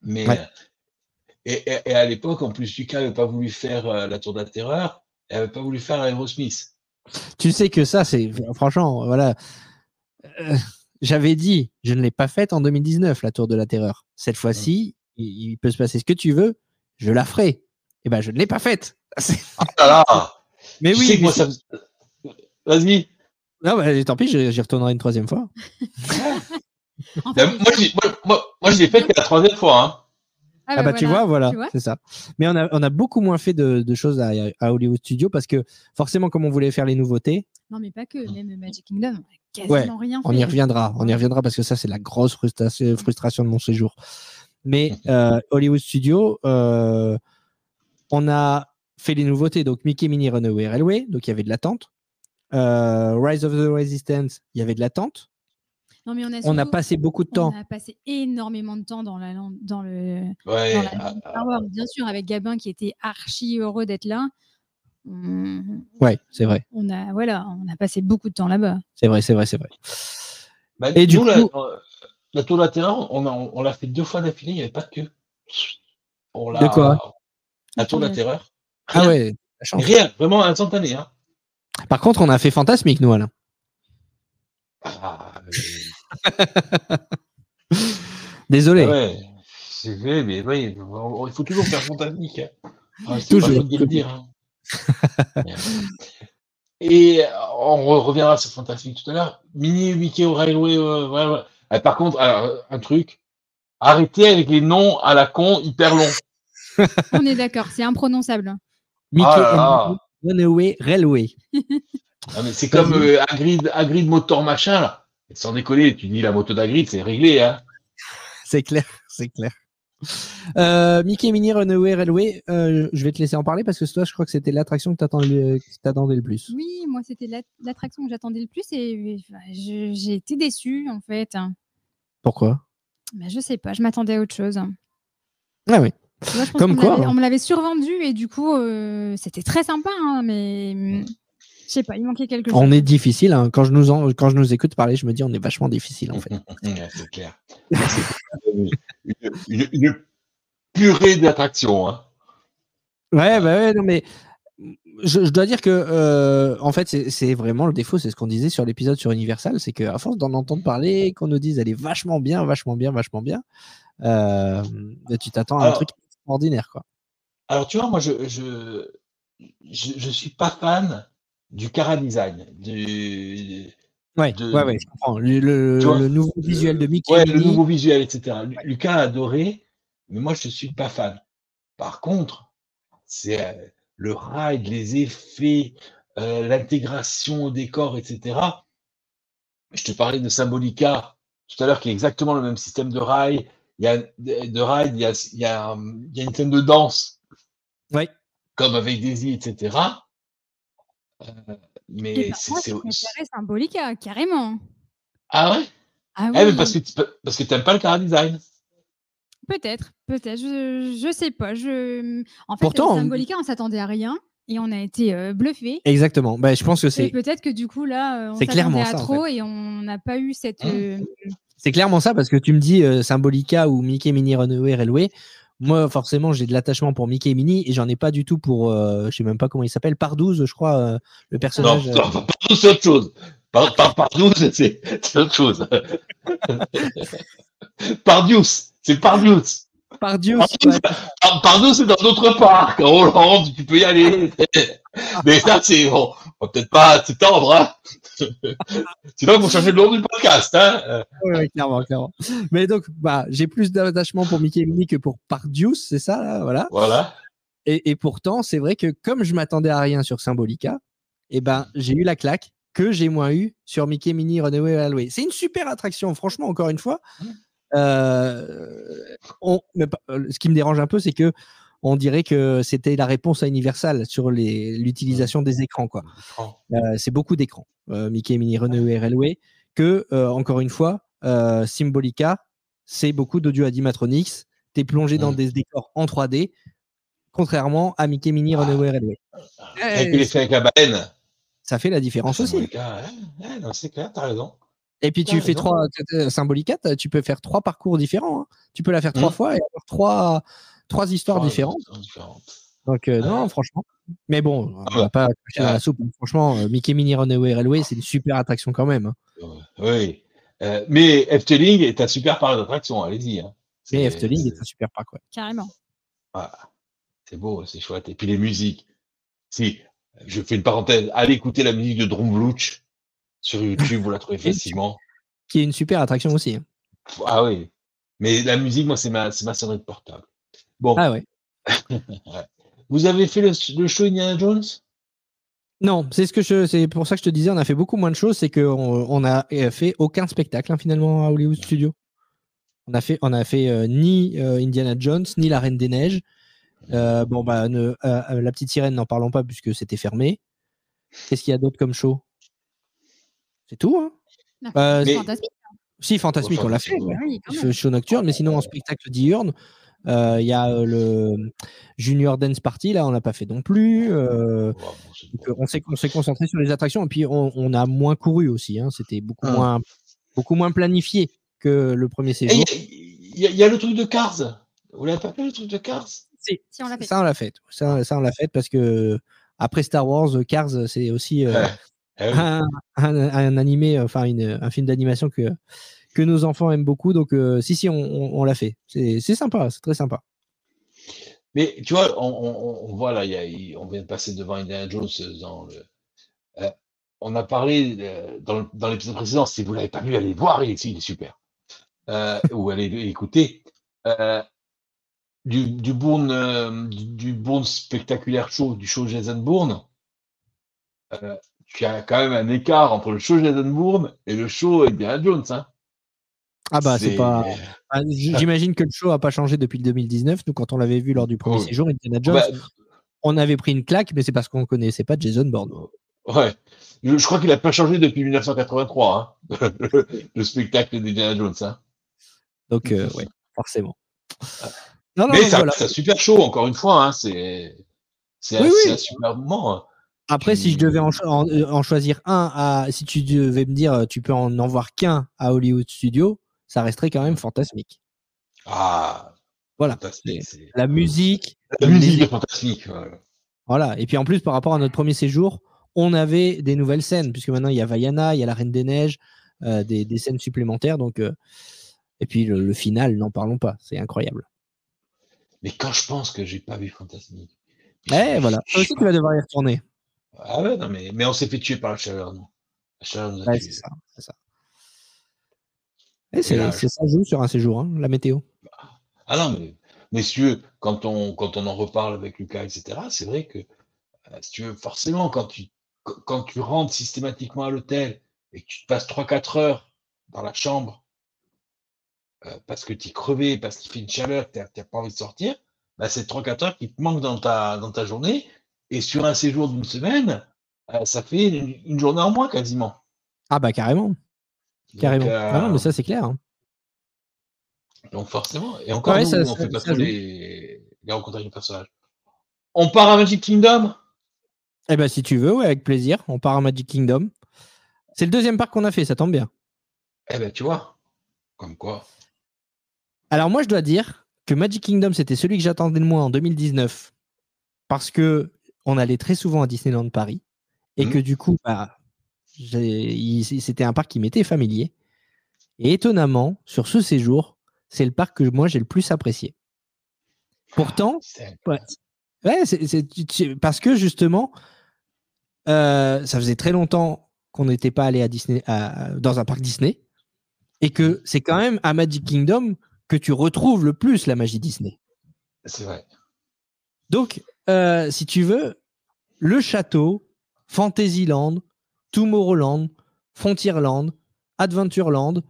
mais Ouais. Et, et- et à l'époque, en plus, Lucas n'avait pas voulu faire euh, la Tour de la Terreur, et n'avait pas voulu faire Aerosmith. Tu sais que ça, c'est franchement, voilà. Euh, J'avais dit, je ne l'ai pas faite en 2019, la Tour de la Terreur. Cette fois-ci, il, il peut se passer ce que tu veux, je la ferai. Et ben, je ne l'ai pas faite. *laughs* Ah là Mais Tu oui, sais que mais moi, c'est- ça me- Vas-y. non, bah, tant pis, j'y retournerai une troisième fois. Enfin, Ben, moi, je l'ai- moi, moi, moi, je l'ai fait que la troisième fois. Hein. Ah bah, tu vois, voilà, Tu vois c'est ça. Mais on a, on a beaucoup moins fait de, de choses à, à Hollywood Studios parce que forcément, comme on voulait faire les nouveautés, Non, mais pas que. Même Magic Kingdom, on a quasiment rien on fait. y reviendra. On y reviendra parce que ça, c'est la grosse frustration, frustration de mon séjour. Mais *laughs* euh, Hollywood Studios, euh, on a fait les nouveautés. Donc Mickey Mini Runaway Railway, donc il y avait de l'attente. Euh, Rise of the Resistance, il y avait de l'attente. Non, mais on a, On a surtout- passé beaucoup de temps. On a passé énormément de temps dans, la, dans le, Ouais, dans la ah, Star Wars, bien sûr, avec Gabin qui était archi heureux d'être là. Ouais, c'est vrai. on a, voilà, on a passé beaucoup de temps là-bas. C'est vrai, c'est vrai, c'est vrai. bah, Et du nous, la, coup- euh, la Tour de la Terreur, on, l'a fait deux fois d'affilée, il n'y avait pas de queue. On De quoi? La Tour de la Terreur. Ah Rien. ouais, la chance. Rien, vraiment instantané. Hein. Par contre, on a fait Fantasmique, nous, Alain. Ah, *laughs* Désolé. Ah ouais, c'est vrai, mais oui, il faut toujours faire fantasmique. hein. Toujours. pas faute de le dire. hein. *laughs* Et euh, on re- reviendra sur Fantasmique tout à l'heure. Mini Mickey au Railway, euh, ouais, ouais. Ah, par contre, alors, un truc, arrêtez avec les noms à la con hyper longs. *laughs* On est d'accord, c'est imprononçable. Mickey Ah là là. and Runaway Railway. Ah, c'est comme euh, Hagrid, Hagrid motor machin là. Sans déconner, tu dis la moto d'Hagrid, c'est réglé. Hein. C'est clair, c'est clair. Euh, Mickey Mini Runaway Railway, euh, je vais te laisser en parler parce que toi, je crois que c'était l'attraction que t'attendais le plus. Oui, moi, c'était la- l'attraction que j'attendais le plus et j'ai été déçue, en fait. Pourquoi? Bah, je sais pas, je m'attendais à autre chose. Ah oui. Je pense Comme quoi, hein. On me l'avait survendu et du coup, euh, c'était très sympa, hein, mais je sais pas, il manquait quelque chose. On est difficile. hein. Quand, je nous en- quand je nous écoute parler, je me dis on est vachement difficile en fait. *laughs* C'est clair. Une, une- une purée d'attractions. Hein. Ouais, bah ouais, non, mais je, je dois dire que euh, en fait, c'est vraiment le défaut, c'est ce qu'on disait sur l'épisode sur Universal, c'est qu'à force d'en entendre parler, qu'on nous dise elle est vachement bien, vachement bien, vachement bien, euh, tu t'attends à un truc extraordinaire, quoi. Alors, tu vois, moi, je je, je, je suis pas fan du Cara Design. Du, Ouais, de- ouais, ouais, je comprends. Le, le- Tu vois, le nouveau visuel de Mickey ouais, le nouveau visuel, etc. Lu- Lucas a adoré, mais moi, je suis pas fan. Par contre, c'est euh, le ride, les effets, euh, l'intégration au décor, etc. Je te parlais de Symbolica tout à l'heure, qui est exactement le même système de rail. Il y a de de ride, il y a, il y a, il y a une scène de danse, Ouais. comme avec Daisy, etc. Euh, Et mais par c'est contre, c'est- préféré Symbolica, carrément. Ah ouais? Ah Eh, mais oui, parce que tu parce que t'aimes pas le Cara Design. peut-être, peut-être. Je, je sais pas. Je... En fait, Pourtant, Symbolica, on s'attendait à rien et on a été euh, bluffés. Exactement. Bah, je pense que Et c'est peut-être que du coup, là, euh, on C'est clairement s'attendait à ça, en trop et on n'a pas eu cette. Hein euh, c'est clairement ça parce que tu me dis euh, Symbolica ou Mickey Mini Runaway Railway. Moi, forcément, j'ai de l'attachement pour Mickey Mini et j'en ai pas du tout pour, euh, je sais même pas comment il s'appelle, Pardouze, je crois, euh, le personnage. euh, non, Pardou, c'est autre chose. Par, par, Pardou, c'est autre chose. *laughs* Pardius, c'est Pardius. Pardius, Par- Pardius, c'est dans d'autres parcs. En Hollande, tu peux y aller. Mais ça, c'est bon. On va peut-être pas s'étendre, hein. Sinon, il faut changer le nom du podcast, hein. Ouais, clairement, clairement. Mais donc, bah, j'ai plus d'attachement pour Mickey Mini que pour Pardius, c'est ça, là, voilà. Voilà. Et, et pourtant, c'est vrai que comme je m'attendais à rien sur Symbolica, eh ben, j'ai eu la claque que j'ai moins eu sur Mickey Mini Runaway Railway. C'est une super attraction, franchement, encore une fois. Euh, on- mais pas- euh, ce qui me dérange un peu, c'est que on dirait que c'était la réponse à Universal sur l'utilisation des écrans. Quoi. Euh, c'est beaucoup d'écrans, euh, Mickey Mini Runaway Railway, que, euh, encore une fois, euh, Symbolica, c'est beaucoup d'audio animatronics. Tu es plongé dans Mm. des décors en 3D, contrairement à Mickey Mini Ah. Runaway Railway. Avec Eh, l'effet avec la baleine. ça fait la différence aussi. Ouais, ouais, non, c'est clair, t'as raison. Et puis tu fais trois Symbolica, tu peux faire trois parcours différents. hein. Tu peux la faire trois Mm. fois et avoir trois, trois histoires Trois différentes. Donc, euh, non, franchement. Mais bon, on Ah va pas cracher dans la soupe. hein. Franchement, euh, Mickey Mini Runaway Railway, c'est une super attraction quand même. hein. Oui. Euh, mais Efteling est un super parc d'attractions, allez-y. Hein. Mais Efteling est un super parc. ouais. Carrément. voilà. C'est beau, c'est chouette. Et puis les musiques. Si, je fais une parenthèse, allez écouter la musique de Drumblutch sur YouTube, vous la trouvez *laughs* facilement. Qui est une super attraction aussi. hein. Ah oui. Mais la musique, moi, c'est ma, c'est ma sonnerie de portable. Bon, Ah *laughs* ouais. vous avez fait le, le show Indiana Jones? Non, c'est ce que je, c'est pour ça que je te disais, on a fait beaucoup moins de choses, c'est qu'on on a euh, fait aucun spectacle hein, finalement à Hollywood Studio. On a fait, on a fait euh, ni euh, Indiana Jones, ni La Reine des Neiges. Euh, bon bah, ne- la petite sirène, n'en parlons pas puisque c'était fermé. Qu'est-ce qu'il y a d'autre comme show? C'est tout. Hein? Non, Euh, mais- fantastique. si, Fantasmique, on l'a fait. Fantasmique, ouais. Oui, fait show nocturne, mais sinon en spectacle diurne, euh, il y a euh, le Junior Dance Party, là, on n'a pas fait non plus. euh, euh, on s'est on s'est concentré sur les attractions et puis on, on a moins couru aussi. hein, C'était beaucoup, Ah. moins, beaucoup moins planifié que le premier séjour. Il y, a- il y a le truc de Cars? Vous l'avez pas fait le truc de Cars? Si, Si, on l'a fait. ça, on l'a fait. Ça, ça, on l'a fait parce que après Star Wars, Cars, c'est aussi euh, *laughs* Eh oui. un, un- un animé, enfin une- un film d'animation que, que nos enfants aiment beaucoup. Donc, euh, si, si, on, l'a fait. C'est sympa, c'est très sympa. Mais tu vois, on, on- voit là, y on vient de passer devant Indiana Jones dans le. euh, on a parlé euh, dans, dans l'épisode précédent, si vous l'avez pas vu, allez le voir, il est, super. Ou allez écouter. Du, du Bourne, du, du spectaculaire show, du show Jason Bourne, tu as quand même un écart entre le show Jason Bourne et le show Indiana Jones. Hein. Ah bah, c'est pas. Ah, j- J'imagine que le show a pas changé depuis le 2019. Nous, quand on l'avait vu lors du premier Oui. séjour, Indiana Jones, Bah, on avait pris une claque, mais c'est parce qu'on connaissait pas Jason Bourne. Ouais. Je, je crois qu'il n'a pas changé depuis 1983, hein, le, *laughs* le spectacle d'Indiana Jones. Hein. Donc, euh, *laughs* ouais, forcément. Non, non, Mais ça, voilà. c'est un super show, encore une fois. Hein, c'est c'est un, Oui, c'est oui. un super moment. Après, si je devais en, cho- en- euh, en choisir un, à, si tu devais me dire, tu peux en, en voir qu'un à Hollywood Studio, ça resterait quand même fantasmique. Ah, Voilà. La musique, La musique est fantastique. ouais. Voilà. Et puis en plus, par rapport à notre premier séjour, on avait des nouvelles scènes, puisque maintenant il y a Vaiana, il y a la Reine des Neiges, euh, des, des scènes supplémentaires. Donc, euh, et puis le, le final, n'en parlons pas. C'est incroyable. Mais quand je pense que j'ai pas vu Fantasmique. Eh voilà. Toi aussi, tu vas devoir y retourner. Ah ouais, non, mais, mais on s'est fait tuer par la chaleur, non? La chaleur nous a Ouais, tués. c'est ça. C'est ça. C'est là, ça joue sur un séjour, hein, la météo. Ah non, mais messieurs, quand on, quand on en reparle avec Lucas, etc., c'est vrai que, euh, si tu veux, forcément, quand tu, qu- quand tu rentres systématiquement à l'hôtel et que tu te passes 3-4 heures dans la chambre euh, parce que tu es crevé, parce qu'il fait une chaleur, que tu n'as pas envie de sortir, bah, c'est 3-4 heures qui te manquent dans ta, dans ta journée. Et sur un séjour d'une semaine, euh, ça fait une, une journée en moins quasiment. Ah bah carrément. Carrément. Donc, euh, Ah non, mais ça, c'est clair. hein. donc forcément. Et encore, Ouais, nous, ça- on fait pas trop les, les rencontres les personnages. On part à Magic Kingdom? Eh ben, si tu veux, ouais, avec plaisir. On part à Magic Kingdom. C'est le deuxième parc qu'on a fait, ça tombe bien. Eh ben, tu vois. Comme quoi. Alors moi, je dois dire que Magic Kingdom, c'était celui que j'attendais le moins en 2019 parce que on allait très souvent à Disneyland Paris et Mhm. que du coup, bah, c'était un parc qui m'était familier. Et étonnamment, sur ce séjour, c'est le parc que moi j'ai le plus apprécié. Pourtant, Ouais. Tu- parce que justement, euh, ça faisait très longtemps qu'on n'était pas allé à Disney, à- dans un parc Disney, et que c'est quand même à Magic Kingdom que tu retrouves le plus la magie Disney. C'est vrai. Donc, euh, si tu veux, le château, Fantasyland, Tomorrowland, Frontierland, Adventureland,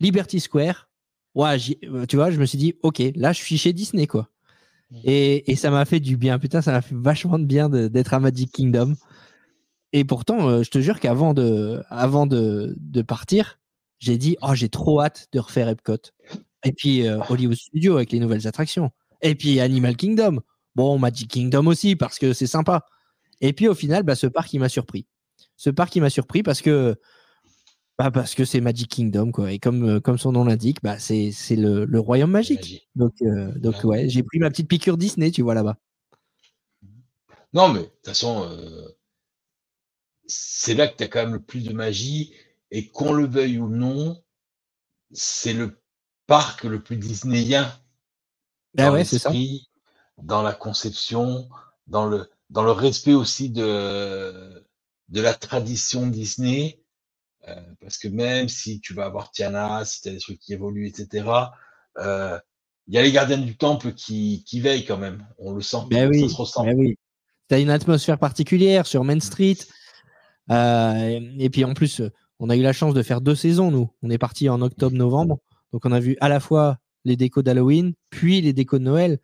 Liberty Square, ouais, euh, tu vois, je me suis dit, ok, là, je suis chez Disney, quoi. Et, et ça m'a fait du bien, putain, ça m'a fait vachement de bien d'être à Magic Kingdom. Et pourtant, euh, je te jure qu'avant de, avant de, de partir, j'ai dit, oh, j'ai trop hâte de refaire Epcot. Et puis euh, Hollywood Studio avec les nouvelles attractions. Et puis Animal Kingdom. Bon, Magic Kingdom aussi, parce que c'est sympa. Et puis au final, bah, ce parc, il m'a surpris. Ce parc, il m'a surpris parce que bah, parce que c'est Magic Kingdom, quoi. Et comme, euh, comme son nom l'indique, bah, c'est c'est le, le royaume magique. Donc, euh, donc Ouais. j'ai pris ma petite piqûre Disney, tu vois, là-bas. Non, mais de toute façon, euh, c'est là que tu as quand même le plus de magie. Et qu'on le veuille ou non, c'est le parc le plus disneyen Ah dans ouais, c'est ça. l'esprit, dans la conception, dans le, dans le respect aussi de, de la tradition Disney. Euh, parce que même si tu vas avoir Tiana, si tu as des trucs qui évoluent, etc., euh, il y a les gardiens du temple qui, qui veillent quand même. On le sent. Ben ça oui, se ressent. ben oui. Tu as une atmosphère particulière sur Main Street. Euh, et, et puis en plus, euh, on a eu la chance de faire deux saisons, nous. On est parti en octobre-novembre. Donc on a vu à la fois les décos d'Halloween, puis les décos de Noël.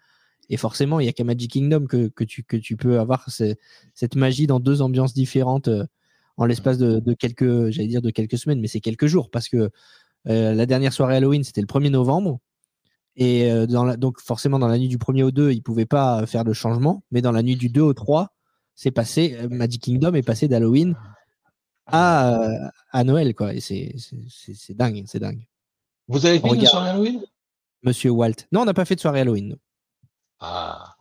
Et forcément, il n'y a qu'à Magic Kingdom que, que, tu, que tu peux avoir ce- cette magie dans deux ambiances différentes euh, en l'espace de, de quelques, j'allais dire de quelques semaines, mais c'est quelques jours parce que euh, la dernière soirée Halloween, c'était le 1er novembre. Et euh, dans la- donc forcément, dans la nuit du 1er au 2, ils ne pouvaient pas faire de changement. Mais dans la nuit du 2 au 3, c'est passé, Magic Kingdom est passé d'Halloween à, à Noël. Quoi. Et c'est, dingue, c'est dingue. Vous avez fait une soirée Halloween? Monsieur Walt. Non, on n'a pas fait de soirée Halloween. Ah,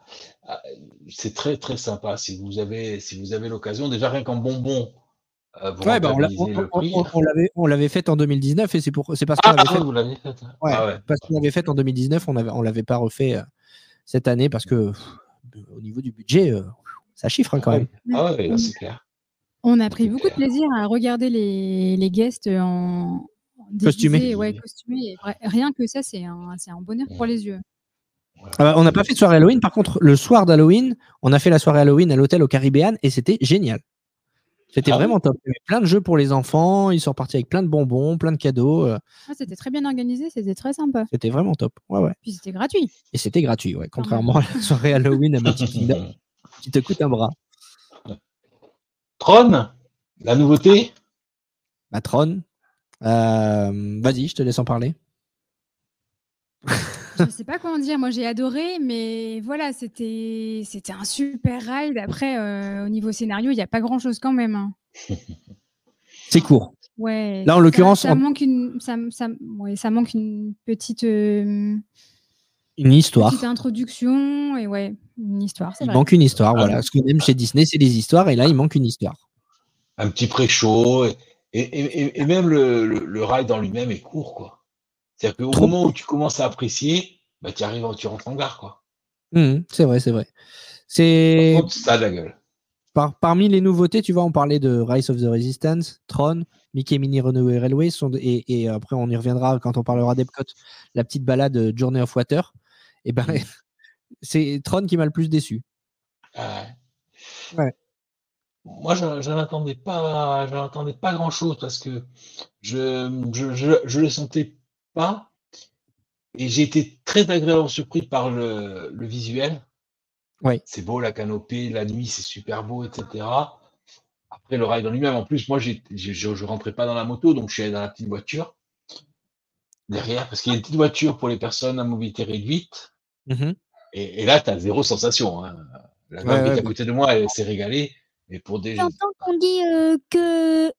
ah, c'est très très sympa. Si vous avez, si vous avez l'occasion, déjà rien qu'en bonbon, euh, Ouais, bah, on, l'a- rentabilisez on- le on- prix. on- on l'avait, on l'avait fait en 2019 et c'est, pour, c'est parce qu'on Ah, l'avait ah, fait. vous l'aviez fait. Ouais, Ah ouais. Parce qu'on l'avait fait en 2019, on avait, on l'avait pas refait euh, cette année parce que pff, au niveau du budget, euh, ça chiffre hein, quand même. Ah ouais, là, c'est clair. On a pris C'est beaucoup de plaisir à regarder les, les guests en Costumés. déguisés, ouais, costumés. Et vra- Rien que ça, c'est un, c'est un bonheur pour les yeux. Ah bah, on n'a pas fait de soirée Halloween. Par contre, le soir d'Halloween, on a fait la soirée Halloween à l'hôtel au Caribbean et c'était génial. C'était Ah oui vraiment top. Il y avait plein de jeux pour les enfants. Ils sont repartis avec plein de bonbons, plein de cadeaux. euh, c'était très bien organisé, c'était très sympa. C'était vraiment top. Ouais, ouais. Puis c'était gratuit. Et c'était gratuit, ouais. Contrairement à la soirée Halloween à Magic Kingdom *laughs* qui te coûte un bras. Tron, la nouveauté? Matron. Euh, Vas-y, je te laisse en parler. Je ne sais pas comment dire, moi j'ai adoré, mais voilà, c'était c'était un super ride. Après, euh, au niveau scénario, il n'y a pas grand chose quand même. hein. *laughs* C'est court. Ouais. Là, en ça- l'occurrence, ça, on- manque une, ça, ça- ouais, ça manque une petite, euh, Une histoire. petite introduction et ouais, une histoire. C'est Il vrai. manque une histoire. Ah Voilà. oui. Ce qu'on aime chez Disney, c'est les histoires. Et là, il manque une histoire. Un petit pré-show. Et, et, et- et même le, le, le ride en lui-même est court, quoi. C'est-à-dire qu'au Trop moment où tu commences à apprécier, bah, tu arrives, tu rentres en gare, quoi. Mhm, c'est vrai, c'est vrai. Par C'est contre, ça a de la gueule. par- parmi les nouveautés, tu vois, on parlait de Rise of the Resistance, Tron, Mickey Mini Runaway Railway, sont de- et, et après on y reviendra quand on parlera d'Epcot, la petite balade euh, Journey of Water. Et ben, Mhm. *laughs* c'est Tron qui m'a le plus déçu. Ah Ouais. Ouais. Moi, je, n'attendais pas, je pas grand-chose parce que je, je, je, je le sentais pas et j'ai été très agréablement surpris par le, le visuel. Ouais. C'est beau la canopée, la nuit, c'est super beau, etc. Après le ride en lui-même, en plus, moi, je, je rentrais pas dans la moto, donc je suis allé dans la petite voiture. derrière, parce qu'il y a une petite voiture pour les personnes à mobilité réduite. Mhm. Et, et là, tu as zéro sensation. Hein. La dame Ouais, qui est ouais, à côté de moi, elle s'est régalée. Mais pour des. J'entends qu'on dit euh, que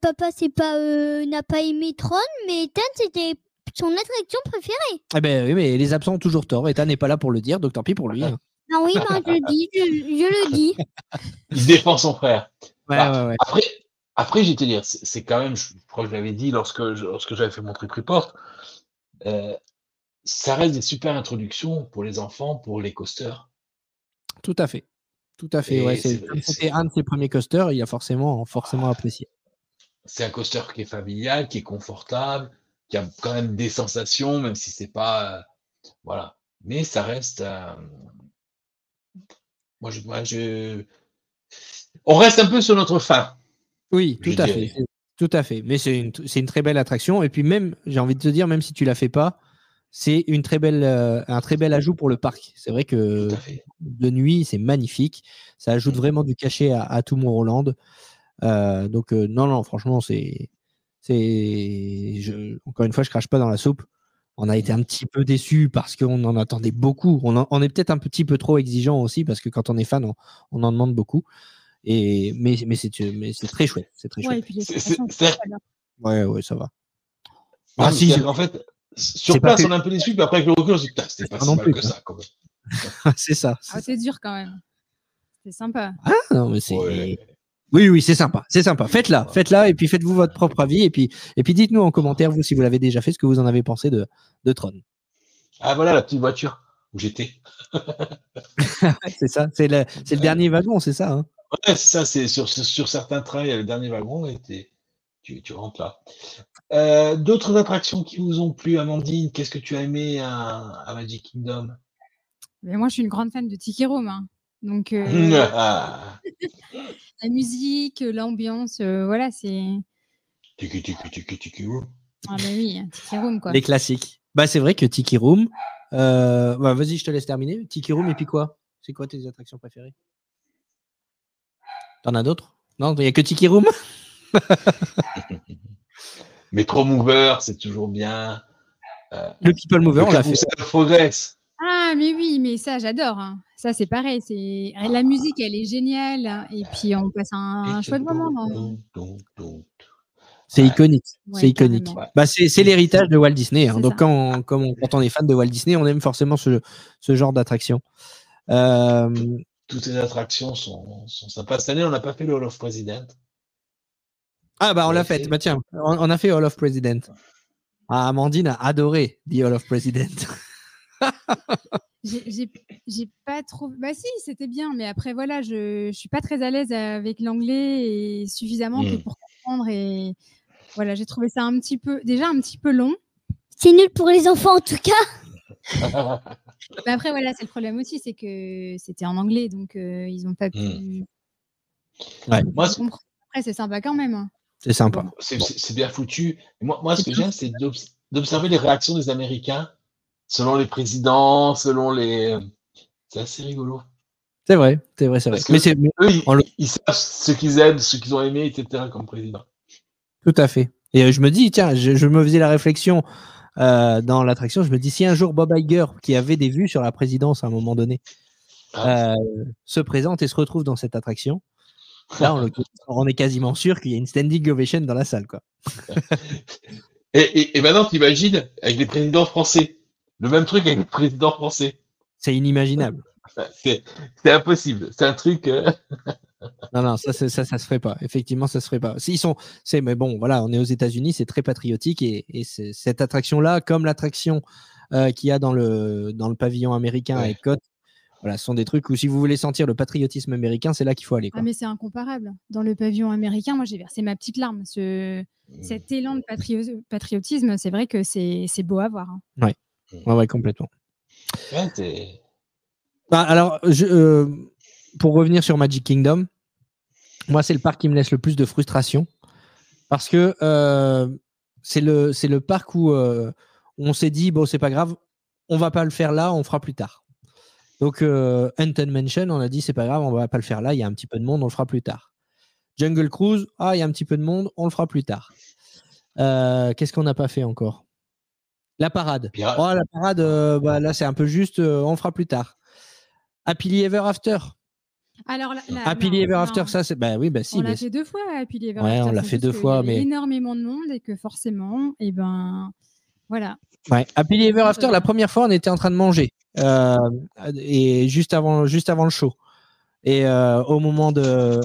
papa c'est pas euh, n'a pas aimé Tron, mais Tan c'était son attraction préférée. Eh ben oui, mais les absents ont toujours tort. Eta n'est pas là pour le dire, donc tant pis pour lui. hein. Ah oui, ben, je le dis, je, je le dis. *laughs* Il défend son frère. Ouais, Bah, ouais, ouais. Après, après j'ai te dire, c'est c'est quand même, je crois que je l'avais dit lorsque, je- lorsque j'avais fait mon trip report, euh, ça reste des super introductions pour les enfants, pour les coasters. Tout à fait. Tout à fait. Et Ouais, c'est- c'est- comme c'est- C'était un de ses premiers coasters, il a forcément, forcément apprécié. C'est un coaster qui est familial, qui est confortable, qui a quand même des sensations, même si c'est pas, euh, voilà. Mais ça reste, euh, moi, je, moi, je, on reste un peu sur notre fin. Oui, tout à dirais. fait. Tout à fait. Mais c'est une, très belle attraction. Et puis même, j'ai envie de te dire, même si tu la fais pas, c'est une très belle, euh, un très bel ajout pour le parc. C'est vrai que Tout de nuit, c'est magnifique. Ça ajoute vraiment du cachet à, à tout Mont-Roland. Euh, donc euh, non, non, franchement, c'est, c'est, je- encore une fois, je crache pas dans la soupe. On a été un petit peu déçus parce qu'on en attendait beaucoup. On, en- on est peut-être un petit peu trop exigeant aussi parce que quand on est fan, on, on en demande beaucoup. Et mais mais c'est mais c'est très chouette, c'est très Ouais, et chouette. C'est- c'est-. Ouais, ouais, ça va. Non, Ah, mais si, qu'en fait, sur place, on est un peu déçu, puis après, avec le recul, on se dit, c'était pas pas si non mal plus, que ça, quand même. *laughs* c'est ça. c'est Ah, dur quand même. C'est sympa. Ah, non, mais c'est. Ouais. Oui, oui, c'est sympa, c'est sympa. Faites-la, faites-la, et puis faites-vous votre propre avis, et puis, et puis dites-nous en commentaire, vous, si vous l'avez déjà fait, ce que vous en avez pensé de, de Tron. Ah, voilà la petite voiture où j'étais. *laughs* c'est ça, c'est le, c'est le dernier wagon, c'est ça. Hein Ouais, c'est ça, c'est sur, certains trains, il y a le dernier wagon et tu, tu rentres là. Euh, D'autres attractions qui vous ont plu, Amandine, qu'est-ce que tu as aimé à, à Magic Kingdom? Mais moi, je suis une grande fan de Tiki Room. hein. Donc, euh, *laughs* Ah, *laughs* la musique, l'ambiance, euh, voilà, c'est. tiki, tiki, tiki, tiki, ouh. Ah, bah oui, Tiki Room, quoi. Les classiques. Bah, c'est vrai que Tiki Room. euh, bah, vas-y, je te laisse terminer. Tiki Room, et puis quoi? C'est quoi tes attractions préférées? T'en as d'autres? Non, il n'y a que Tiki Room? *laughs* Metro Mover, c'est toujours bien. Le People Mover, on l'a fait. Progress. Ah, mais oui, mais ça, j'adore. hein. Ça, c'est pareil. C'est La musique, elle est géniale. hein. Et puis, on passe un, un chouette moment. dum. C'est Ouais. iconique. Ouais, c'est iconique. carrément. Ouais. Bah, c'est c'est l'héritage de Walt Disney. hein. C'est Donc, ça. quand, comme on- quand on est fan de Walt Disney, on aime forcément ce, ce genre d'attraction. Euh, Toutes les attractions sont, sont sympas. Cette année, on n'a pas fait le Hall of President. Ah, bah, on l'a fait. Bah, tiens, on, on a fait Hall of President. Ah, Amandine a adoré The Hall of President. *laughs* *laughs* J'ai- pas trop. Bah, si, c'était bien. Mais après, voilà, je, je suis pas très à l'aise avec l'anglais et suffisamment que Mm. pour comprendre. Et voilà, j'ai trouvé ça un petit peu. Déjà un petit peu long. C'est nul pour les enfants en tout cas. *laughs* Mais après, voilà, c'est le problème aussi. C'est que c'était en anglais. Donc, euh, ils ont pas pu. Mm. Moi, ce- comprendre. Après, c'est sympa quand même. hein. C'est sympa. c'est bien foutu. Moi, moi, ce que j'aime, c'est d'obs- d'observer les réactions des Américains selon les présidents, selon les. C'est assez rigolo. C'est vrai, c'est vrai, c'est vrai. Parce que- Mais Eux, ils, En le- ils savent ce qu'ils aiment, ce qu'ils ont aimé, etc. comme président. tout à fait. Et euh, je me dis, tiens, je, je me faisais la réflexion euh, dans l'attraction. Je me dis, si un jour Bob Iger, qui avait des vues sur la présidence à un moment donné, Ah. euh, se présente et se retrouve dans cette attraction, là, on, le- *laughs* on est quasiment sûr qu'il y a une standing ovation dans la salle, quoi. *laughs* Et, et, et maintenant, t'imagines avec les présidents français. Le même truc avec les présidents français. C'est inimaginable. C'est impossible. C'est un truc. euh, *laughs* Non, non, ça, ça, ça se ferait pas. Effectivement, ça se ferait pas. S'ils sont, c'est, mais bon, voilà, on est aux États-Unis, c'est très patriotique et, et cette attraction-là, comme l'attraction euh, qu'il y a dans le dans le pavillon américain Ouais. avec Côte, voilà, ce sont des trucs où si vous voulez sentir le patriotisme américain, c'est là qu'il faut aller. Quoi. Ah, mais c'est incomparable. Dans le pavillon américain, moi, j'ai versé ma petite larme. Ce... Cet élan de patrio- patriotisme, c'est vrai que c'est c'est beau à voir. hein. Ouais, ouais, complètement. ouais, c'est- Bah, alors, euh, pour revenir sur Magic Kingdom, moi, c'est le parc qui me laisse le plus de frustration parce que euh, c'est le, le parc où euh, on s'est dit, bon, c'est pas grave, on va pas le faire là, on fera plus tard. Donc, Haunted Mansion, on a dit, c'est pas grave, on va pas le faire là, il y a un petit peu de monde, on le fera plus tard. Jungle Cruise, ah, il y a un petit peu de monde, on le fera plus tard. Qu'est-ce qu'on n'a pas fait encore? La parade. Pirate. Oh, la parade, euh, bah, là, c'est un peu juste, euh, on fera plus tard. Happily Ever After. Alors, la, la- Happily non, Ever non. After, ça, c'est. Bah oui, bah si. on mais l'a c'est- fait deux fois, Happily Ever Ouais, After, on l'a c'est fait juste deux qu'il fois, y avait mais- énormément de monde et que forcément, et ben, voilà. Ouais. Happily Ever After, la première fois, on était en train de manger. euh, et juste avant, juste avant le show. Et euh, au moment de.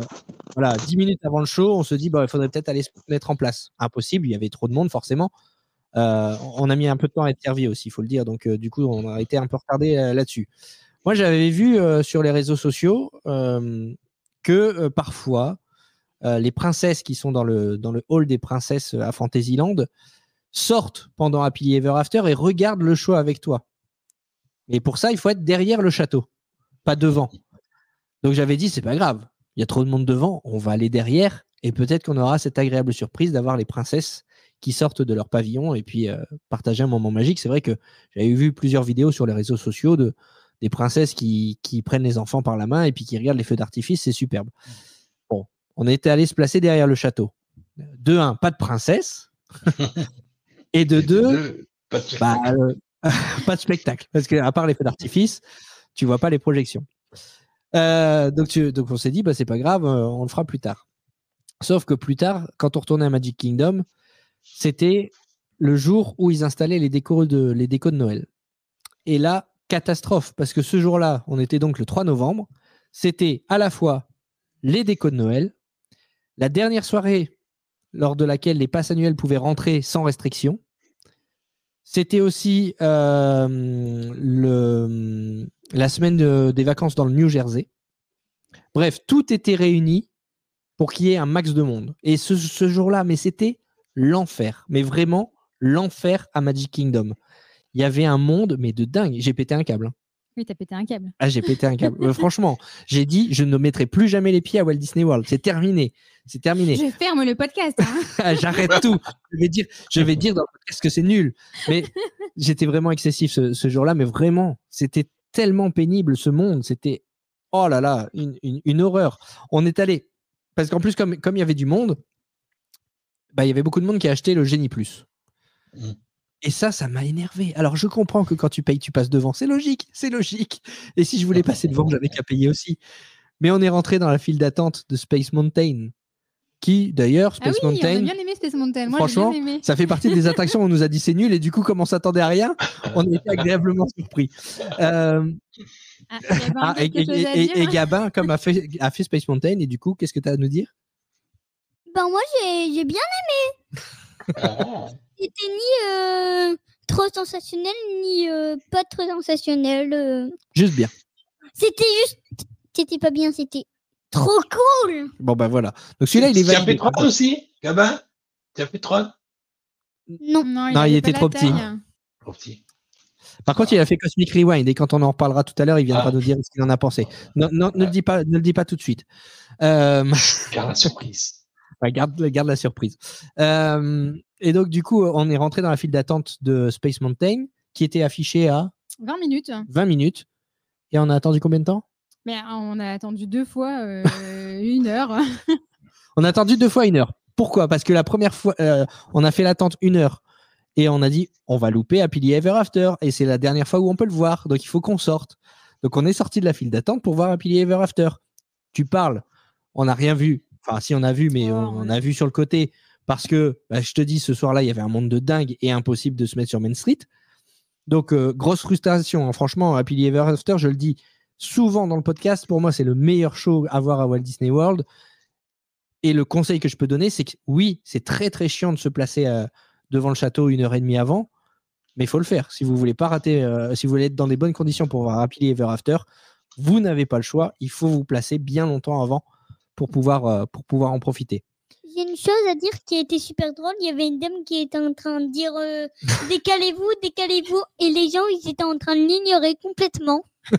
Voilà, 10 minutes avant le show, on se dit, bah, il faudrait peut-être aller se mettre en place. Impossible, il y avait trop de monde, forcément. Euh, on a mis un peu de temps à être servi aussi, il faut le dire. Donc, euh, du coup, on a été un peu retardé euh, là-dessus. Moi, j'avais vu sur les réseaux sociaux que parfois, les princesses qui sont dans le, dans le hall des princesses à Fantasyland sortent pendant Happily Ever After et regardent le show avec toi. Et pour ça, il faut être derrière le château, pas devant. Donc j'avais dit, c'est pas grave, il y a trop de monde devant, on va aller derrière et peut-être qu'on aura cette agréable surprise d'avoir les princesses qui sortent de leur pavillon et puis euh, partager un moment magique. C'est vrai que j'avais vu plusieurs vidéos sur les réseaux sociaux de des princesses qui, qui prennent les enfants par la main et puis qui regardent les feux d'artifice, c'est superbe. Bon, on était allé se placer derrière le château. De un, pas de princesse. *laughs* et de deux, Deux, pas de bah, euh, *laughs* pas de spectacle, parce que à part les feux d'artifice, tu vois pas les projections. Euh, donc, tu- donc on s'est dit, bah, c'est pas grave, euh, on le fera plus tard. Sauf que plus tard, quand on retournait à Magic Kingdom, c'était le jour où ils installaient les décos de, Noël. Et là, catastrophe, parce que ce jour-là, on était donc le 3 novembre, c'était à la fois les décos de Noël, la dernière soirée lors de laquelle les passes annuelles pouvaient rentrer sans restriction, c'était aussi euh, la semaine de- des vacances dans le New Jersey. Bref, tout était réuni pour qu'il y ait un max de monde. Et ce jour-là, mais c'était l'enfer. Mais vraiment, l'enfer à Magic Kingdom. Il y avait un monde, mais de dingue. J'ai pété un câble. hein. Oui, t'as pété un câble. Ah, j'ai pété un câble. *laughs* Euh, franchement, j'ai dit, je ne mettrai plus jamais les pieds à Walt Disney World. C'est terminé. C'est terminé. Je ferme le podcast. hein. *laughs* Ah, J'arrête tout. Je vais dire, je vais dire dans le podcast que c'est nul. Mais j'étais vraiment excessif ce, ce jour-là. Mais vraiment, c'était tellement pénible ce monde. C'était, oh là là, une, une- une horreur. On est allé, parce qu'en plus, comme, comme il y avait du monde, bah, il y avait beaucoup de monde qui a acheté le Génie Plus. Mm. Et ça, ça m'a énervé. Alors, je comprends que quand tu payes, tu passes devant. C'est logique, c'est logique. Et si je voulais passer devant, j'avais qu'à payer aussi. Mais on est rentré dans la file d'attente de Space Mountain, qui, d'ailleurs, Ah Space oui, on Mountain, a bien aimé Space Mountain. Moi, j'ai Franchement, bien aimé. ça fait partie des attractions où on nous a dit c'est nul et du coup, comme on s'attendait à rien, on a été agréablement surpris. Euh, Ah, ah, et, Gabin, comme a fait, a fait Space Mountain, et du coup, qu'est-ce que tu as à nous dire? Ben moi j'ai j'ai bien Ah, été ni euh, trop sensationnel ni euh, pas trop sensationnel. euh. Juste bien. C'était juste c'était pas bien, c'était trop cool. Bon, ben voilà. Donc celui-là, il est Tu as validé. fait Tron aussi, Gabin? Tu as fait Tron Non. Non, Non, il avait était pas trop taille. petit. Trop petit. Par contre, il a fait Cosmic Rewind et quand on en reparlera tout à l'heure, il viendra Ah. nous dire ce qu'il en a pensé. Non, non, ne, le dis pas, ne le dis pas tout de suite. Euh, Car la surprise. Ouais, garde, garde la surprise. Euh, et donc, du coup, on est rentré dans la file d'attente de Space Mountain, qui était affichée à 20 minutes. 20 minutes. Et on a attendu combien de temps? Mais euh, on a attendu deux fois euh, *laughs* une heure. *laughs* On a attendu deux fois une heure. Pourquoi? Parce que la première fois, euh, on a fait l'attente une heure. Et on a dit, on va louper Happily Ever After. Et c'est la dernière fois où on peut le voir. Donc, il faut qu'on sorte. Donc, on est sorti de la file d'attente pour voir Happily Ever After. Tu parles. On n'a rien vu. Enfin, si, on a vu, mais Oh, on, a vu sur le côté. Parce que, bah, je te dis, ce soir-là, il y avait un monde de dingue et impossible de se mettre sur Main Street. Donc, euh, grosse frustration. hein. Franchement, Happily Ever After, je le dis souvent dans le podcast, pour moi, c'est le meilleur show à voir à Walt Disney World. Et le conseil que je peux donner, c'est que oui, c'est très très chiant de se placer euh, devant le château une heure et demie avant, mais il faut le faire. Si vous voulez pas rater, euh, si vous voulez être dans des bonnes conditions pour voir Happily Ever After, vous n'avez pas le choix. Il faut vous placer bien longtemps avant pour pouvoir, euh, pour pouvoir en profiter. J'ai une chose à dire qui a été super drôle. Il y avait une dame qui était en train de dire euh, *laughs* décalez-vous, décalez-vous, et les gens ils étaient en train de l'ignorer complètement. *laughs*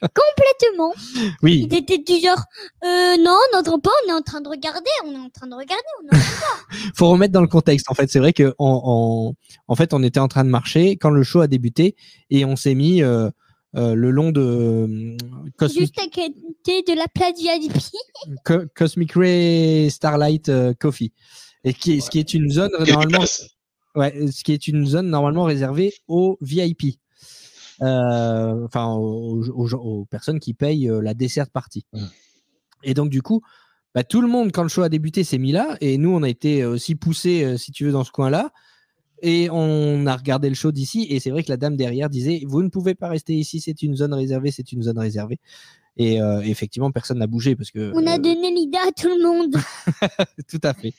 complètement. Oui, Ils étaient du genre euh, non, on n'entend pas, on est en train de regarder, on est en train de regarder. On en- *laughs* faut remettre dans le contexte. En fait, c'est vrai que on- en fait, on était en train de marcher quand le show a débuté et on s'est mis euh, euh, le long de euh, Cosmic, Juste à côté de la place VIP. Co- Cosmic Ray Starlight euh, Coffee, et qui est, ce qui est une zone normalement. Ouais, ce qui est une zone normalement réservée aux VIP. Euh, enfin, aux, aux- aux personnes qui payent euh, la dessert partie. Mm. Et donc, du coup, bah, tout le monde, quand le show a débuté, s'est mis là. Et nous, on a été aussi poussés, euh, si tu veux, dans ce coin-là. Et on a regardé le show d'ici. Et c'est vrai que la dame derrière disait Vous ne pouvez pas rester ici, c'est une zone réservée, c'est une zone réservée. Et euh, effectivement, personne n'a bougé parce que. On a euh, donné l'idée à tout le monde. *laughs* tout à fait.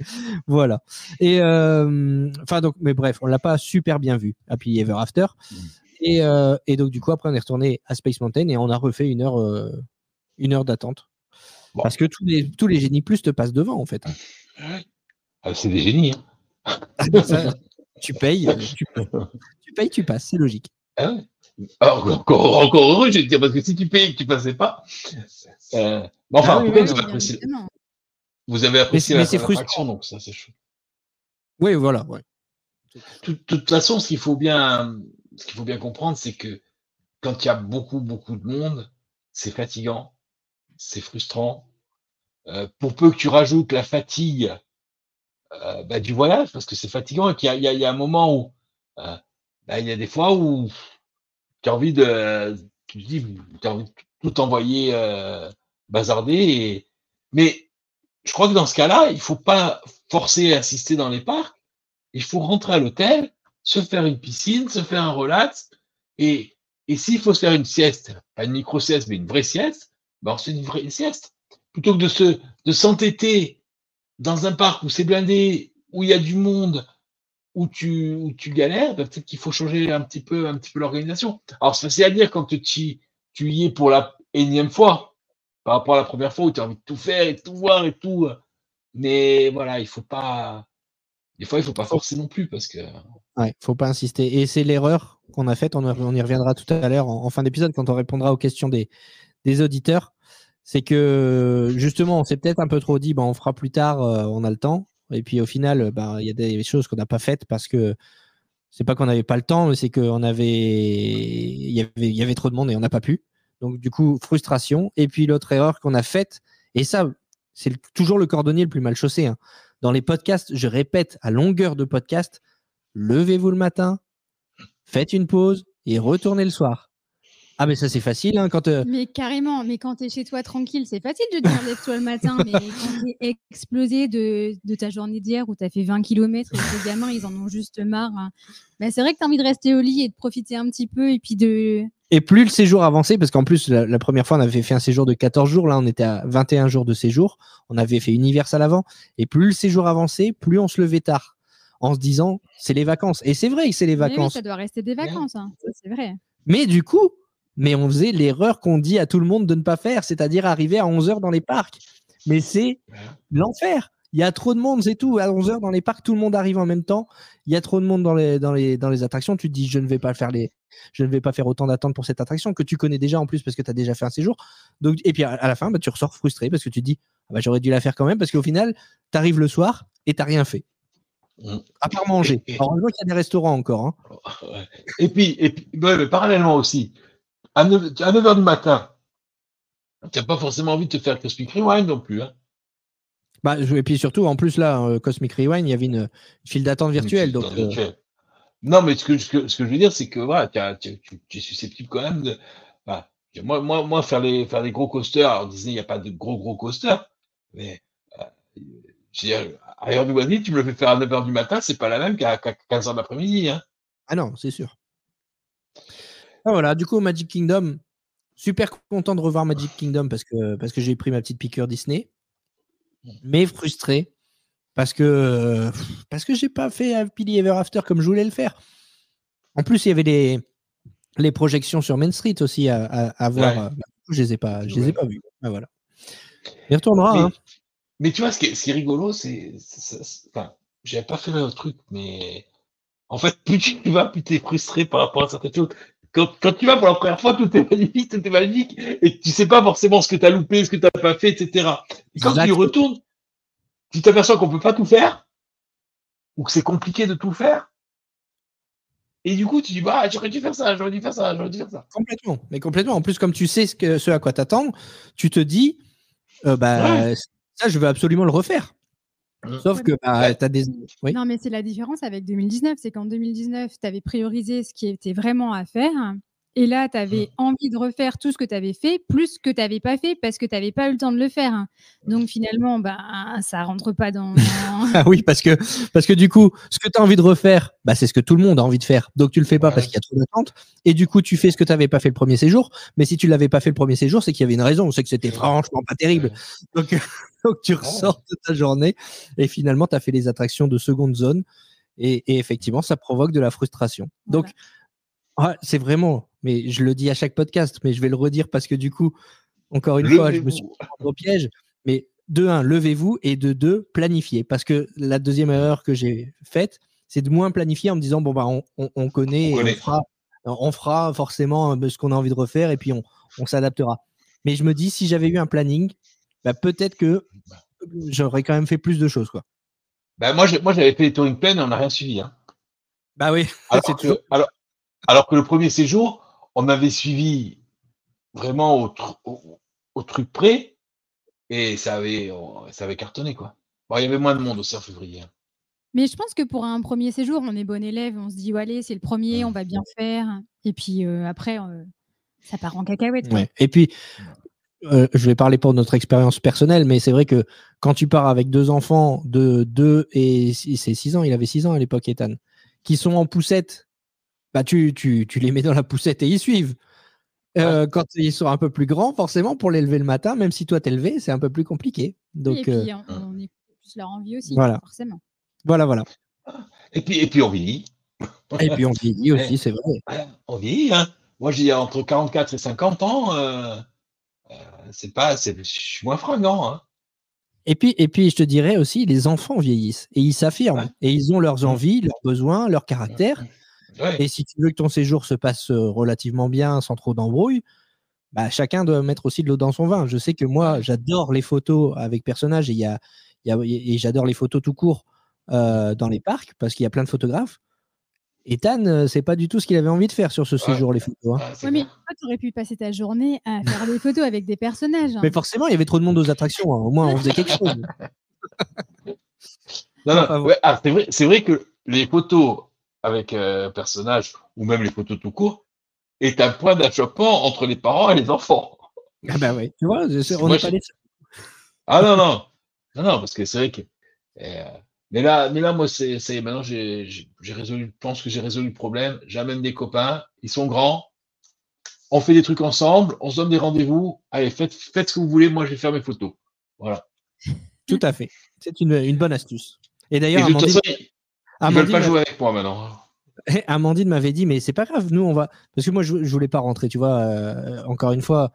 Voilà. Et euh, enfin donc, mais bref, on l'a pas super bien vu. Happy Ever After. Mm. Et, euh, et donc du coup après on est retourné à Space Mountain et on a refait une heure, euh, une heure d'attente. Bon. Parce que tous les tous les génies plus te passent devant en fait. Ah, c'est des génies. hein. *laughs* Ça, tu payes, tu, *laughs* tu payes, tu passes, c'est logique. Ah ouais. Alors, encore, encore heureux, je vais te dire, parce que si tu payais et que tu passais pas. euh, mais enfin, Ah oui, oui, vous, oui, avez apprécié, vous avez apprécié mais la c'est la frustrant. fraction, donc ça, c'est chouette. Oui, voilà. ouais. De toute façon, ce qu'il faut bien, ce qu'il faut bien comprendre, c'est que quand il y a beaucoup, beaucoup de monde, c'est fatigant, c'est frustrant. Euh, pour peu que tu rajoutes la fatigue euh, bah, du voyage, parce que c'est fatigant et qu'il y a, un moment où euh, bah, il y a des fois où tu as envie de, tu te dis, tout envoyer euh, bazarder. Mais je crois que dans ce cas-là, il faut pas forcer à assister dans les parcs. Il faut rentrer à l'hôtel, se faire une piscine, se faire un relax. Et, et s'il faut se faire une sieste, pas une micro-sieste, mais une vraie sieste, ben on une vraie sieste. Plutôt que de se de s'entêter dans un parc où c'est blindé, où il y a du monde, où tu, où tu galères, ben peut-être qu'il faut changer un petit peu, un petit peu l'organisation. Alors, c'est facile à dire quand tu, tu y es pour la énième fois, par rapport à la première fois où tu as envie de tout faire et de tout voir et tout. Mais voilà, il faut pas. Des fois, il faut pas forcer non plus parce que. Ouais, faut pas insister. Et c'est l'erreur qu'on a faite. On, y reviendra tout à l'heure en, en fin d'épisode quand on répondra aux questions des, des auditeurs. C'est que justement, on s'est peut-être un peu trop dit, bah, on fera plus tard, euh, on a le temps. Et puis au final, bah, il y a des choses qu'on n'a pas faites parce que c'est pas qu'on n'avait pas le temps, mais c'est qu'on avait, y avait, y avait trop de monde et on n'a pas pu. Donc du coup, frustration. Et puis l'autre erreur qu'on a faite, et ça, c'est toujours le cordonnier le plus mal chaussé. hein. Dans les podcasts, je répète à longueur de podcast, levez-vous le matin, faites une pause et retournez le soir. Ah mais ça c'est facile hein, quand euh, Mais carrément, mais quand tu es chez toi tranquille, c'est facile de dire lève-toi le matin, mais *laughs* quand tu es explosé de, de ta journée d'hier où tu as fait 20 km et que les gamins ils en ont juste marre, hein, bah, c'est vrai que tu as envie de rester au lit et de profiter un petit peu et puis de. et plus le séjour avançait parce qu'en plus la, la première fois on avait fait un séjour de 14 jours, là on était à 21 jours de séjour, on avait fait Universal avant et plus le séjour avançait, plus on se levait tard en se disant c'est les vacances et c'est vrai que c'est les oui, vacances. ça doit rester des vacances, hein, c'est vrai. Mais du coup, mais on faisait l'erreur qu'on dit à tout le monde de ne pas faire, c'est-à-dire arriver à 11h dans les parcs. Mais c'est l'enfer. Il y a trop de monde, c'est tout. À 11h dans les parcs, tout le monde arrive en même temps. Il y a trop de monde dans les, dans les, dans les attractions. Tu te dis, je ne vais pas faire les, je ne vais pas faire autant d'attentes pour cette attraction que tu connais déjà en plus parce que tu as déjà fait un séjour. Donc, et puis à, la fin, bah, tu ressors frustré parce que tu te dis, ah bah, j'aurais dû la faire quand même parce qu'au final, tu arrives le soir et tu rien fait. Mm. À part manger. Heureusement qu'il y a des restaurants encore. hein. Et puis, et puis ouais, mais parallèlement aussi, à 9, à 9h du matin, tu n'as pas forcément envie de te faire Cosmic Rewind non plus. Hein. Bah, je- et puis surtout, en plus, là, euh, Cosmic Rewind, il y avait une, une file d'attente virtuelle. Donc, euh. Non, mais ce que, ce que, ce que je veux dire, c'est que voilà, tu, tu- tu es susceptible quand même de. moi, moi, moi, faire les, faire des gros coasters, alors Disney, il n'y a pas de gros, gros coasters, mais euh, je veux dire, à Heure du Wadi, tu me le fais faire à 9h du matin, c'est pas la même qu'à 15h d'après-midi. Hein. Ah non, c'est sûr. Ah, voilà, du coup, Magic Kingdom, super content de revoir Magic Kingdom parce que, parce que j'ai pris ma petite piqûre Disney, mais frustré parce que, parce que j'ai pas fait Happily Ever After comme je voulais le faire. En plus, il y avait les, les projections sur Main Street aussi à, à, à voir. Ouais. je les ai pas, je les ai pas vus. Ah, voilà. Il retournera. Mais, hein. mais tu vois, ce qui est, ce qui est rigolo, c'est- Enfin, j'avais pas fait le truc, mais en fait, *laughs* plus tu vas, plus tu es frustré par rapport à certaines choses. Quand, quand tu vas pour la première fois, tout est magnifique, tout est magnifique, et tu sais pas forcément ce que tu as loupé, ce que tu n'as pas fait, etc. Et quand tu y retournes, tu t'aperçois qu'on peut pas tout faire, ou que c'est compliqué de tout faire. Et du coup, tu dis, bah, j'aurais dû faire ça, j'aurais dû faire ça, j'aurais dû faire ça. Complètement, mais complètement. En plus, comme tu sais ce, que, ce à quoi t'attendre, tu te dis, euh, bah, ça, je veux absolument le refaire. Sauf Ouais, que bah, tu as des. Oui. Non, mais c'est la différence avec 2019. C'est qu'en 2019, tu avais priorisé ce qui était vraiment à faire. Et là, tu avais envie de refaire tout ce que tu avais fait, plus ce que tu n'avais pas fait parce que tu n'avais pas eu le temps de le faire. Donc finalement, bah, ça rentre pas dans. Ah *laughs* *laughs* oui, parce que, parce que du coup, ce que tu as envie de refaire, bah, c'est ce que tout le monde a envie de faire. Donc tu le fais pas parce qu'il y a trop d'attentes. Et du coup, tu fais ce que tu n'avais pas fait le premier séjour. Mais si tu l'avais pas fait le premier séjour, c'est qu'il y avait une raison. C'est que c'était franchement pas terrible. Donc, *laughs* donc tu ressors de ta journée et finalement, tu as fait les attractions de seconde zone. Et, et effectivement, ça provoque de la frustration. Donc, c'est vraiment, mais je le dis à chaque podcast, mais je vais le redire parce que du coup, encore une fois, je me suis au piège. Mais de un, levez-vous et de deux, planifiez. Parce que la deuxième erreur que j'ai faite, c'est de moins planifier en me disant bon bah on, on- on connaît, On et on fera, on fera forcément euh, ce qu'on a envie de refaire et puis on, s'adaptera. Mais je me dis si j'avais eu un planning, bah, peut-être que j'aurais quand même fait plus de choses quoi. Ben, moi, moi, j'avais fait les touring plane et on n'a rien suivi. Hein. Bah oui, *laughs* Alors, c'est que, toujours- alors, alors que le premier séjour, on avait suivi vraiment au, tru- au, au truc près et ça avait, on- ça avait cartonné. Quoi. Bon, il y avait moins de monde aussi en février. hein. Mais je pense que pour un premier séjour, on est bon élève. On se dit, ouais, allez, c'est le premier, on va bien faire. Et puis euh, après, euh, ça part en cacahuète. Ouais. Et puis, euh, je vais parler pour notre expérience personnelle, mais c'est vrai que quand tu pars avec deux enfants de 2 et six- c'est 6 ans, il avait 6 ans à l'époque, Ethan, qui sont en poussette, bah tu, tu, tu les mets dans la poussette et ils suivent. Euh, Quand ils sont un peu plus grands, forcément, pour les lever le matin, même si toi t'es levé, c'est un peu plus compliqué. Donc et puis, euh, on, on écoute plus leur envie aussi, Voilà. forcément. voilà, voilà. Et puis, et puis on vieillit. Et puis on vieillit *laughs* aussi, c'est vrai. Ouais, on vieillit. Hein. Moi, dis entre 44 et 50 ans, euh, euh, c'est pas, c'est, je suis moins fringant. Hein. Et puis, et puis, je te dirais aussi, les enfants vieillissent et ils s'affirment Ouais. et ils ont leurs envies, leurs besoins, leur caractère. Ouais. Et si tu veux que ton séjour se passe relativement bien, sans trop d'embrouilles, bah, chacun doit mettre aussi de l'eau dans son vin. Je sais que moi, j'adore les photos avec personnages et, il y a, il y a- et j'adore les photos tout court euh, dans les parcs parce qu'il y a plein de photographes. Ethan, euh, c'est pas du tout ce qu'il avait envie de faire sur ce séjour, les photos. hein. Ouais, mais toi, tu aurais pu passer ta journée à faire des photos avec des personnages. hein. Mais forcément, il y avait trop de monde aux attractions. hein. Au moins, on faisait quelque *laughs* chose. Non, non, ouais, ah, c'est vrai, c'est vrai que les photos avec euh, personnages ou même les photos tout court est un point d'achoppement entre les parents et les enfants. Ah bah oui, tu vois, je- on n'est pas les. Ah non, non, non, non, parce que c'est vrai que. euh, mais là, mais là, moi, c'est, c'est maintenant, j'ai, résolu, je pense que j'ai résolu le problème. J'amène des copains, ils sont grands, on fait des trucs ensemble, on se donne des rendez-vous. Allez, faites, faites ce que vous voulez, moi, je vais faire mes photos. Voilà. Tout à fait. C'est une, une bonne astuce. Et d'ailleurs, toute Amandine, ils, veulent pas jouer avec moi maintenant. Amandine m'avait dit, mais c'est pas grave, nous on va. Parce que moi je, je voulais pas rentrer, tu vois. euh, encore une fois,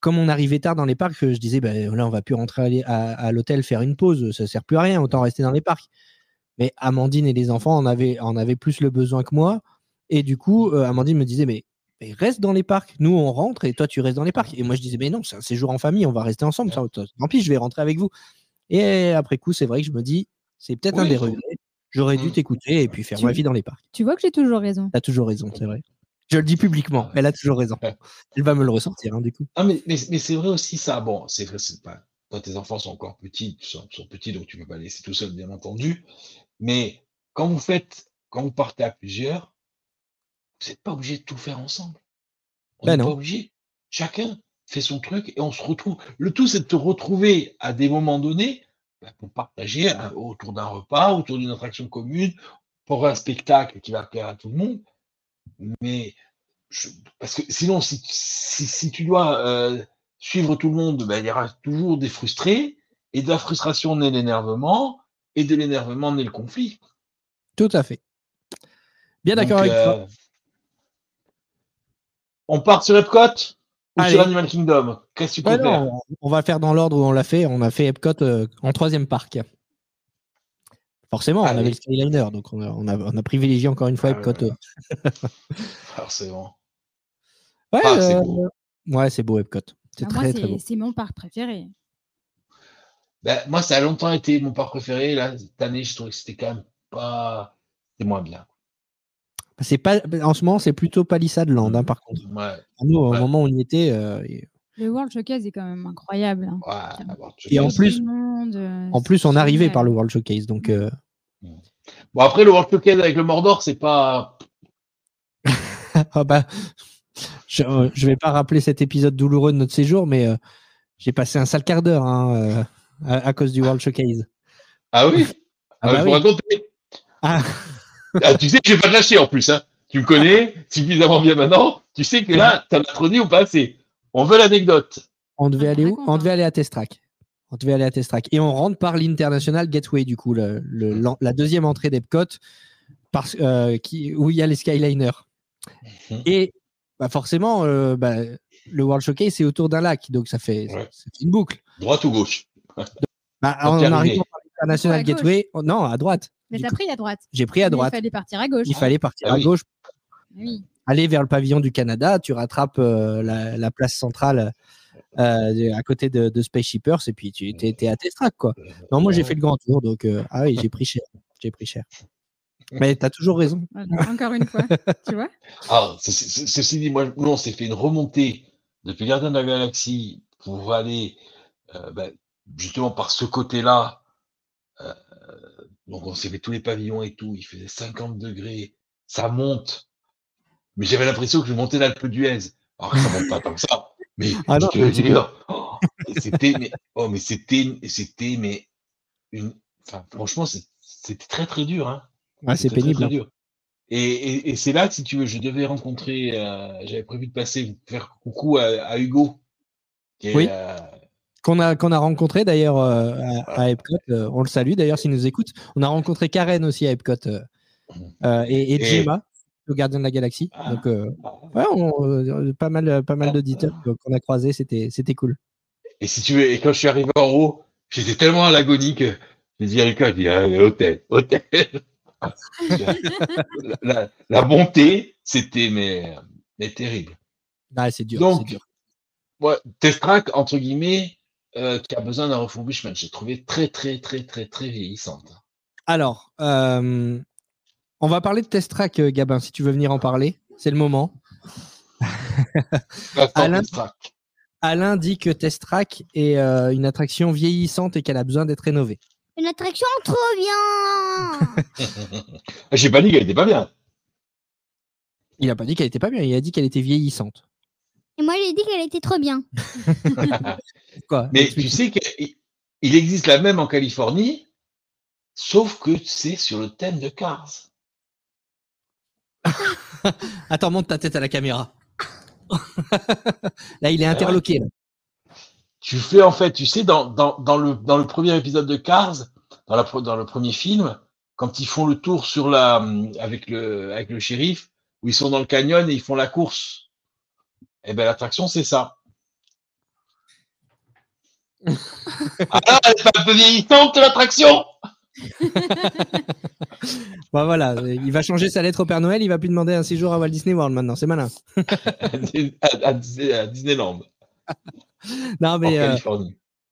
comme on arrivait tard dans les parcs, je disais, ben là on va plus rentrer à, à- à l'hôtel faire une pause, ça sert plus à rien, autant rester dans les parcs. Mais Amandine et les enfants en avaient, en avaient plus le besoin que moi. Et du coup, euh, Amandine me disait, mais, mais reste dans les parcs, nous on rentre et toi tu restes dans les parcs. Et moi je disais, mais non, c'est un séjour en famille, on va rester ensemble, ça- tant pis, je vais rentrer avec vous. Et après coup, c'est vrai que je me dis, c'est peut-être un des regrets. J'aurais dû Mm. t'écouter et puis faire Tu- ma vie dans les parcs. Tu vois que j'ai toujours raison. Elle a toujours raison, c'est vrai. Je le dis publiquement, elle a toujours raison. Elle va me le ressortir, hein, du coup. Ah, mais, mais, mais c'est vrai aussi ça. Bon, c'est vrai, c'est pas. Toi, tes enfants sont encore petits, sont, sont petits, donc tu peux pas les laisser tout seul, bien entendu. Mais quand vous faites, quand vous partez à plusieurs, vous n'êtes pas obligé de tout faire ensemble. On Ben n'est pas non. obligé. Chacun fait son truc et on se retrouve. Le tout, c'est de te retrouver à des moments donnés ben, pour partager hein, autour d'un repas, autour d'une attraction commune, pour un spectacle qui va plaire à tout le monde. Mais je- parce que sinon, si, si, si tu dois euh, suivre tout le monde, ben, il y aura toujours des frustrés, et de la frustration naît l'énervement, et de l'énervement naît le conflit. Tout à fait. Bien d'accord avec toi. euh, On part sur Epcot? Ou Allez. sur Animal Kingdom Qu'est-ce que tu Ouais, préfères non, on va faire dans l'ordre où on l'a fait. On a fait Epcot euh, en troisième parc. Forcément, on avait le Skyliner, donc on a, on a- on a privilégié encore une fois Ah, Epcot. ouais. euh. *laughs* Forcément. Ouais, Ah, c'est euh, beau. ouais, c'est beau Epcot. C'est Ah, moi, très très beau. c'est c'est mon parc préféré. Ben, moi, ça a longtemps été mon parc préféré. Là, cette année, je trouvais que c'était quand même pas. C'était moins bien. C'est pas en ce moment, c'est plutôt Palisade Land, hein, par contre. Ouais. Nous, au Ouais. moment où on y était, euh, Le World Showcase est quand même incroyable. hein. Ouais, je Et en plus- monde, euh, En plus, on arrivait par le World Showcase. Donc, euh, Bon, après, le World Showcase avec le Mordor, c'est pas. *laughs* ah bah, je ne vais pas rappeler cet épisode douloureux de notre séjour, mais euh, j'ai passé un sale quart d'heure hein, euh, à, à cause du World Showcase. Ah oui? Ah Ah, bah oui. raconter. Ah, Ah, tu sais que je vais pas te lâcher en plus. Hein. Tu me connais suffisamment bien maintenant. Tu sais que là, t'en as trop dit ou pas assez. On veut l'anecdote. on devait aller où? On devait aller à Testrac. On devait aller à Testrac. Et on rentre par l'International Gateway, du coup, le- le- l'en- la deuxième entrée d'Epcot, parce, euh, qui, où il y a les Skyliners. Mhm. Et bah, forcément, euh, bah, le World Showcase, c'est autour d'un lac, donc ça fait, Ouais. ça fait une boucle. Droite ou gauche? Bah, en arrivant par à Gateway, oh, non, à droite. Mais t'as pris à droite. J'ai pris à Mais droite. Il fallait partir à gauche. Il fallait partir Ah à oui. gauche, Oui. aller vers le pavillon du Canada, tu rattrapes euh, la, la place centrale euh, à côté de, de Space Shippers et puis tu étais à Testrac quoi. Non, moi j'ai fait le grand tour donc euh, ah oui, j'ai pris cher. J'ai pris cher. Mais tu as toujours raison. Voilà, Encore une fois. *laughs* tu vois? Ah, ce- ce- ceci dit, moi, nous, on s'est fait une remontée depuis Gardien de la Galaxie pour aller euh, ben, justement par ce côté-là. Donc, on s'est fait tous les pavillons et tout. Il faisait 50 degrés. Ça monte. Mais j'avais l'impression que je montais l'Alpe d'Huez. Alors que ça monte pas que ça. Mais *laughs* Ah je te jure, oh, c'était, mais, oh, mais c'était, c'était, mais une, enfin, franchement, c'était très très dur, hein. Ouais, c'est très, pénible. très hein. dur. Et, et, et c'est là que, si tu veux, je devais rencontrer, euh, j'avais prévu de passer, faire coucou à, à Hugo. Qui est, Oui. euh, Qu'on a, qu'on a rencontré d'ailleurs euh, à, à Epcot. euh, on le salue d'ailleurs s'il nous écoute. On a rencontré Karen aussi à Epcot euh, euh, et, et Gemma, le gardien de la galaxie. Ah. Donc ouais, on- pas mal, pas mal d'auditeurs euh, qu'on a croisés. C'était, c'était cool. et si tu veux, et quand je suis arrivé en haut, j'étais tellement à l'agonie que j'ai dit à Lucas, je dis, ah, hôtel, *laughs* hôtel. la, la, la montée, c'était, mais, mais terrible. Ah, c'est dur. Donc, dur. Ouais, Testrac, entre guillemets, euh, qui a besoin d'un refurbishment. J'ai trouvé très, très, très, très, très vieillissante. Alors, euh, on va parler de Test Track, euh, Gabin, si tu veux venir en parler. C'est le moment. Alain- dit que Test Track est euh, une attraction vieillissante et qu'elle a besoin d'être rénovée. Une attraction trop bien *laughs* J'ai pas dit qu'elle était pas bien. Il n'a pas dit qu'elle était pas bien, il a dit qu'elle était vieillissante. Et moi, j'ai dit qu'elle était trop bien. *laughs* Quoi? Mais tu sais qu'il il existe la même en Californie, sauf que c'est sur le thème de Cars. *laughs* Attends, monte ta tête à la caméra. *laughs* là, il est interloqué. là. Tu fais en fait, tu sais, dans, dans, dans, le, dans le premier épisode de Cars, dans, la, dans le premier film, quand ils font le tour sur la, avec, le, avec le shérif, où ils sont dans le canyon et ils font la course, eh ben l'attraction, c'est ça. Alors, *laughs* elle est pas un peu vieillissante, l'attraction *laughs* Bah voilà, il va changer sa lettre au Père Noël, il va plus demander un séjour à Walt Disney World maintenant, c'est malin. *laughs* à, à Disney- à Disneyland, Non, mais euh,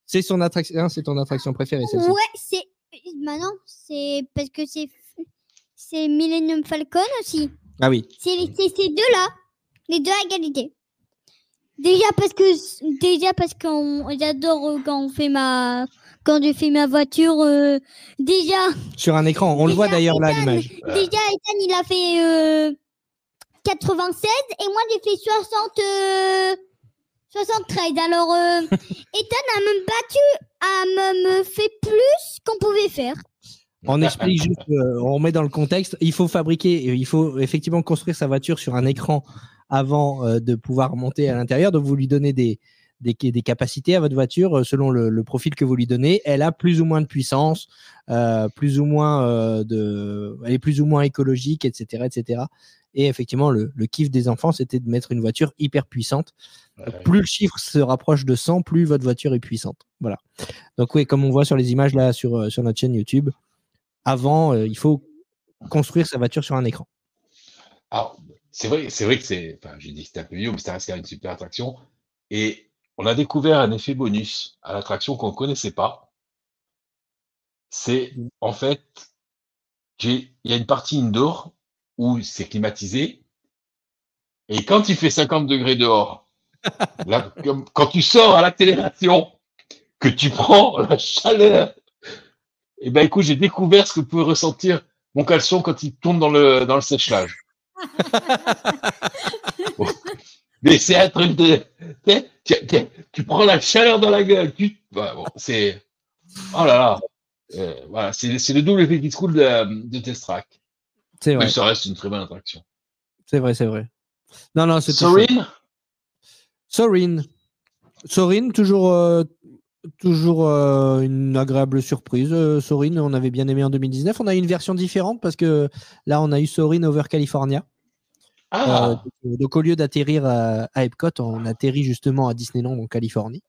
c'est son attraction, hein, c'est ton attraction préférée, celle-ci. Ouais, c'est. Maintenant, c'est parce que c'est. C'est Millennium Falcon aussi. Ah oui. C'est ces deux-là. Les deux à égalité. Déjà parce que. Déjà parce qu'on. J'adore euh, quand on fait ma. Quand je fais ma voiture. euh, déjà. Sur un écran, on le voit d'ailleurs là l'image. *laughs* Déjà, Ethan, il a fait euh, 96 et moi, j'ai fait 60, euh, 73. Alors, euh, *laughs* Ethan a même battu, a même fait plus qu'on pouvait faire. On explique juste, euh, on remet dans le contexte. Il faut fabriquer, euh, il faut effectivement construire sa voiture sur un écran avant euh, de pouvoir monter à l'intérieur. Donc vous lui donnez des, des, des capacités à votre voiture euh, selon le, le profil que vous lui donnez. Elle a plus ou moins de puissance, euh, plus ou moins euh, de, elle est plus ou moins écologique, etc., etc. Et effectivement, le, le kiff des enfants, c'était de mettre une voiture hyper puissante. Plus le chiffre se rapproche de 100, plus votre voiture est puissante. Voilà. Donc oui, comme on voit sur les images là sur, sur notre chaîne YouTube, avant, euh, il faut construire sa voiture sur un écran. Alors, c'est vrai, c'est vrai que c'est, enfin, j'ai dit que c'était un peu vieux, mais ça reste quand même une super attraction. Et on a découvert un effet bonus à l'attraction qu'on ne connaissait pas. C'est, en fait, j'ai, il y a une partie indoor où c'est climatisé. Et quand il fait 50 degrés dehors Là, *laughs* quand tu sors à l'accélération, que tu prends *laughs* la chaleur, et ben écoute, j'ai découvert ce que pouvait ressentir mon caleçon quand il tourne dans le, dans le sèche-linge. *laughs* Mais c'est un truc de. tu prends la chaleur dans la gueule. Tu, bon, c'est. Oh là là. Euh, voilà, c'est c'est le double effet qui se coule de, de Test Track. C'est vrai, Mais ça reste une très bonne attraction. c'est vrai, c'est vrai. Non, non, c'était Sorine Sorin. Sorin, toujours, euh, toujours euh, une agréable surprise. Euh, Sorin, on avait bien aimé en 2019. On a eu une version différente parce que là, on a eu Sorin over California. Ah, Euh, donc, au lieu d'atterrir à, à Epcot, on atterrit justement à Disneyland en Californie.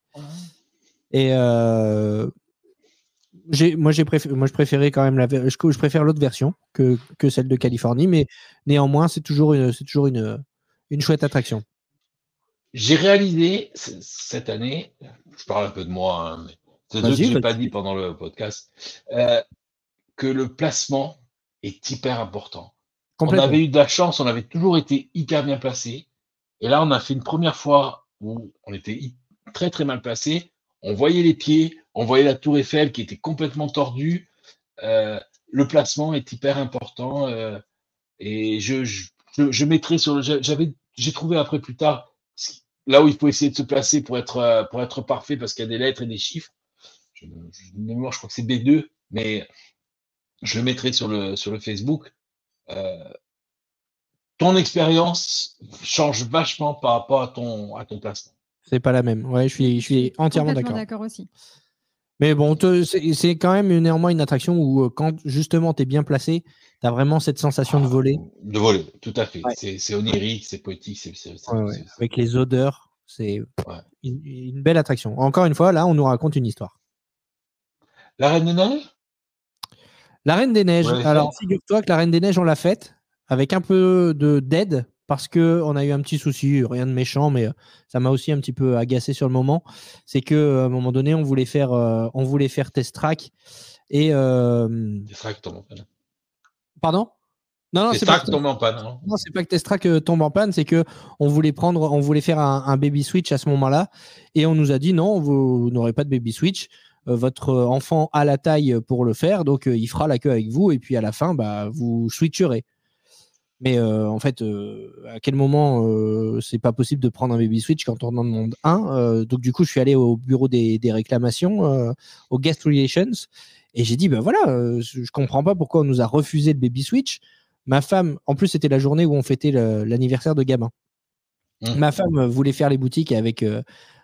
Et euh, j'ai- moi, j'ai préféré, moi, je préférais quand même la, je, je préfère l'autre version que, que celle de Californie, mais néanmoins, c'est toujours une, c'est toujours une, une chouette attraction. j'ai réalisé cette année, je parle un peu de moi, hein, mais c'est ce que je n'ai pas dit pendant le podcast, euh, que le placement est hyper important. On avait eu de la chance, on avait toujours été hyper bien placé. Et là, on a fait une première fois où on était très très mal placé. On voyait les pieds, on voyait la tour Eiffel qui était complètement tordue. Euh, le placement est hyper important. euh, et je, je, je, je mettrai sur le. J'avais, j'ai trouvé après plus tard là où il faut essayer de se placer pour être, euh, pour être parfait parce qu'il y a des lettres et des chiffres. Je, je, crois que c'est B2, mais je le mettrai sur le, sur le Facebook. Euh, ton expérience change vachement par rapport à ton, à ton placement. C'est pas la même. Ouais, je suis, je suis entièrement d'accord. d'accord aussi. Mais bon, c'est c'est quand même néanmoins une attraction où euh, quand justement tu es bien placé, tu as vraiment cette sensation de voler De voler, tout à fait. Ouais. C'est onirique, c'est poétique, c'est Ouais, ouais. avec les odeurs. C'est une, une belle attraction. Encore une fois, là, on nous raconte une histoire. La Reine des Neiges? La Reine des Neiges. Alors, figure-toi que la Reine des Neiges, on l'a faite avec un peu de d'aide parce que on a eu un petit souci, rien de méchant, mais euh, ça m'a aussi un petit peu agacé sur le moment. C'est que euh, un moment donné, on voulait faire, euh, on voulait faire test track et euh, en panne. Pardon? Non, non, C'est pas, qui tombe en panne. hein. non, c'est pas que test track euh, tombe en panne, c'est que on voulait prendre, on voulait faire un, un baby switch à ce moment-là et on nous a dit non, vous, n'aurez pas de baby switch. Euh, votre euh, enfant a la taille pour le faire, donc euh, il fera la queue avec vous et puis à la fin, bah, vous switcherez. Mais euh, en fait, à quel moment c'est pas possible de prendre un baby switch quand on en demande un Donc du coup, je suis allé au bureau des, des réclamations, au guest relations, et j'ai dit ben voilà, euh, je comprends pas pourquoi on nous a refusé le baby switch. Ma femme, en plus, c'était la journée où on fêtait l'anniversaire de gamin. Mhm. Ma femme euh, voulait faire les boutiques avec euh,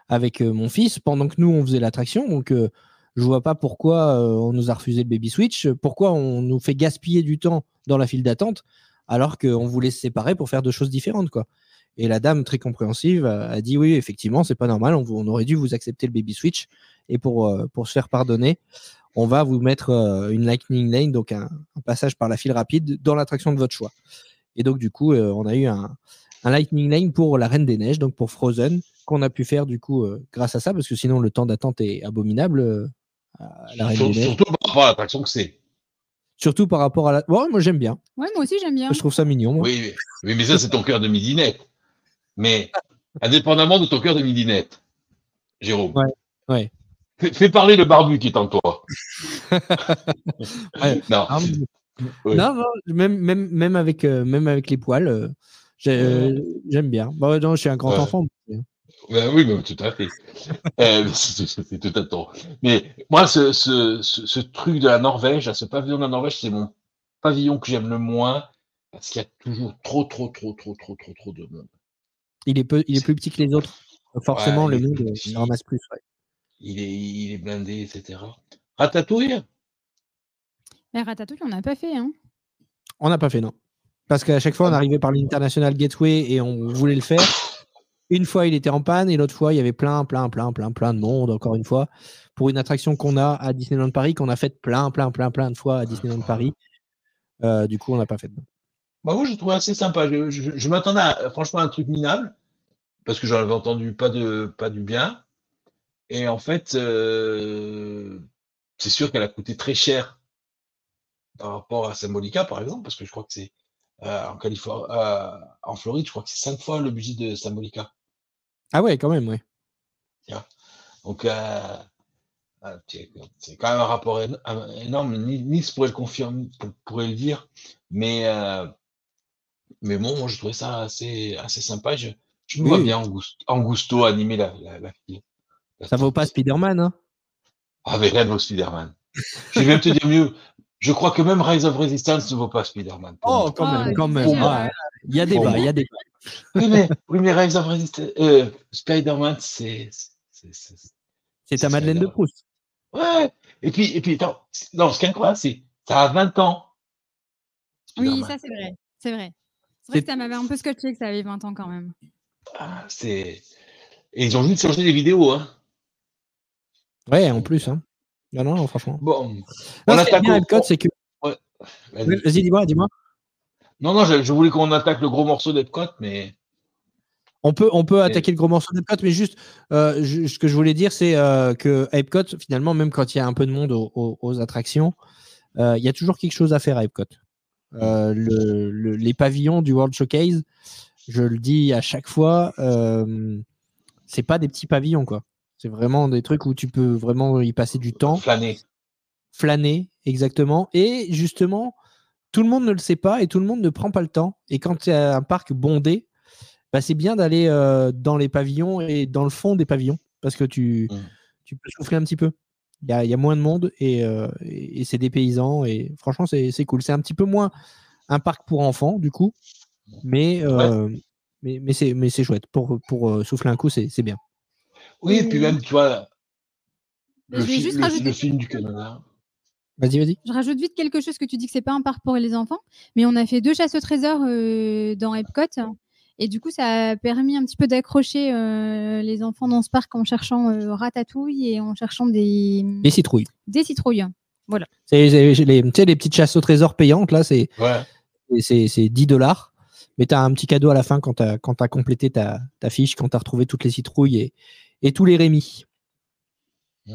avec euh, mon fils pendant que nous on faisait l'attraction, donc euh, je vois pas pourquoi on nous a refusé le baby switch, pourquoi on nous fait gaspiller du temps dans la file d'attente alors qu'on voulait se séparer pour faire deux choses différentes quoi. Et la dame très compréhensive a, dit oui effectivement c'est pas normal, on, on aurait dû vous accepter le baby switch et pour pour se faire pardonner, on va vous mettre euh, une lightning lane donc un, un passage par la file rapide dans l'attraction de votre choix. Et donc du coup euh, on a eu un, un lightning lane pour la Reine des Neiges donc pour Frozen qu'on a pu faire du coup euh, grâce à ça parce que sinon le temps d'attente est abominable euh, à la Reine Sur- des Neiges. surtout par rapport à l'attraction que c'est. Surtout par rapport à la. Ouais, moi j'aime bien. Ouais, moi aussi j'aime bien. Je trouve ça mignon. moi. Oui, oui, oui, mais ça, c'est ton cœur de midinette. Mais indépendamment de ton cœur de midinette, Jérôme. Ouais, ouais. Fais, fais parler le barbu qui est en toi. *laughs* Ouais. Non. Ah, Oui. Non, non, même, même, même, avec, euh, même avec les poils, euh, euh, j'aime bien. Bah, non, je suis un grand enfant. Ben oui, mais tout à fait. *laughs* *laughs* C'est tout à temps. Mais moi, ce, ce, ce, ce truc de la Norvège, ce pavillon de la Norvège, c'est mon pavillon que j'aime le moins parce qu'il y a toujours trop, trop, trop, trop, trop, trop, trop de monde. Il est, peu, il est plus petit que les autres. Forcément, Ouais, le monde, ramasse plus. ouais. Il est, il est blindé, etc. Ratatouille? Mais Ratatouille, on n'a pas fait. Hein. On n'a pas fait, non. Parce qu'à chaque fois, on Ah. arrivait par l'International Gateway et on voulait le faire. Une fois, il était en panne et l'autre fois, il y avait plein, plein, plein, plein, plein de monde, encore une fois, pour une attraction qu'on a à Disneyland Paris, qu'on a faite plein, plein, plein, plein de fois à Disneyland Paris. Euh, du coup, on n'a pas fait. Bah moi, j'ai trouvé assez sympa. Je, je- je m'attendais à, franchement à un truc minable, parce que j'en avais entendu pas, de, pas du bien. Et en fait, euh, c'est sûr qu'elle a coûté très cher par rapport à Symbolica, par exemple, parce que je crois que c'est euh, en Californie, en Floride, je crois que c'est cinq fois le budget de Symbolica. Ah ouais, quand même, ouais. Donc, euh, ah, c'est quand même un rapport énorme. Ni- Nice pourrait le confirmer, pour- pourrait le dire. Mais, euh, mais bon, moi, je trouvais ça assez, assez sympa. Je, je me Oui, vois bien Augusto, Augusto animer la, la, la fille. Ça vaut pas. Spider-Man, hein Ah, mais rien ne vaut Spider-Man. Je vais même te dire mieux. Je crois que même Rise of Resistance ne vaut pas Spider-Man. Oh, moi. quand Ah, même, quand même. Ah. Il y a débat, moi. il y a. Oui, mais, oui, mais Rise of Resistance, euh, Spider-Man, c'est. c'est- ta Madeleine de. Proust. Ouais. Et puis, et puis, attends, non, ce qui est incroyable, c'est ça a 20 ans. Oui, ça c'est vrai. C'est vrai. C'est C'est- vrai que ça m'avait un peu scotché que ça avait 20 ans quand même. Ah, c'est. Et ils ont juste changé les vidéos, hein. Ouais, en plus. Hein. Non, non, franchement. Bon. Non, On attaque bien Epcot, c'est que. Vas-y. Dis-moi, dis-moi. Non, non, je, je voulais qu'on attaque le gros morceau d'Epcot, mais. On peut, on peut attaquer le gros morceau d'Epcot, mais juste, euh, ce que je voulais dire, c'est euh, que Epcot, finalement, même quand il y a un peu de monde aux, aux- aux attractions, euh, il y a toujours quelque chose à faire à Epcot. Le- le- les pavillons du World Showcase, je le dis à chaque fois, c'est pas des petits pavillons, quoi. C'est vraiment des trucs où tu peux vraiment y passer du temps Flâner. flâner, exactement. Et justement, tout le monde ne le sait pas et tout le monde ne prend pas le temps. Et quand tu as un parc bondé, bah, c'est bien d'aller euh, dans les pavillons et dans le fond des pavillons parce que tu, Mm. tu peux souffler un petit peu. Il y a, il y a moins de monde et, euh, et, et c'est des paysans et franchement, c'est c'est cool. C'est un petit peu moins un parc pour enfants, du coup, mais, euh, mais, mais c'est mais c'est chouette. Pour, pour souffler un coup, c'est c'est bien. Oui, et puis même, tu vois. Le, je vais fi- juste le- rajouter- le film du Canada. Vas-y, vas-y. Je rajoute vite quelque chose que tu dis que c'est pas un parc pour les enfants, mais on a fait deux chasses au trésor euh, dans Epcot. Et du coup, ça a permis un petit peu d'accrocher euh, les enfants dans ce parc en cherchant euh, ratatouille et en cherchant des, Les citrouilles. des citrouilles. C'est les, tu sais, les petites chasses au trésor payantes, là, Ouais. C'est 10 dollars. Mais tu as un petit cadeau à la fin quand tu as, complété ta, ta fiche, quand tu as retrouvé toutes les citrouilles et, et tous les Rémi. Mmh.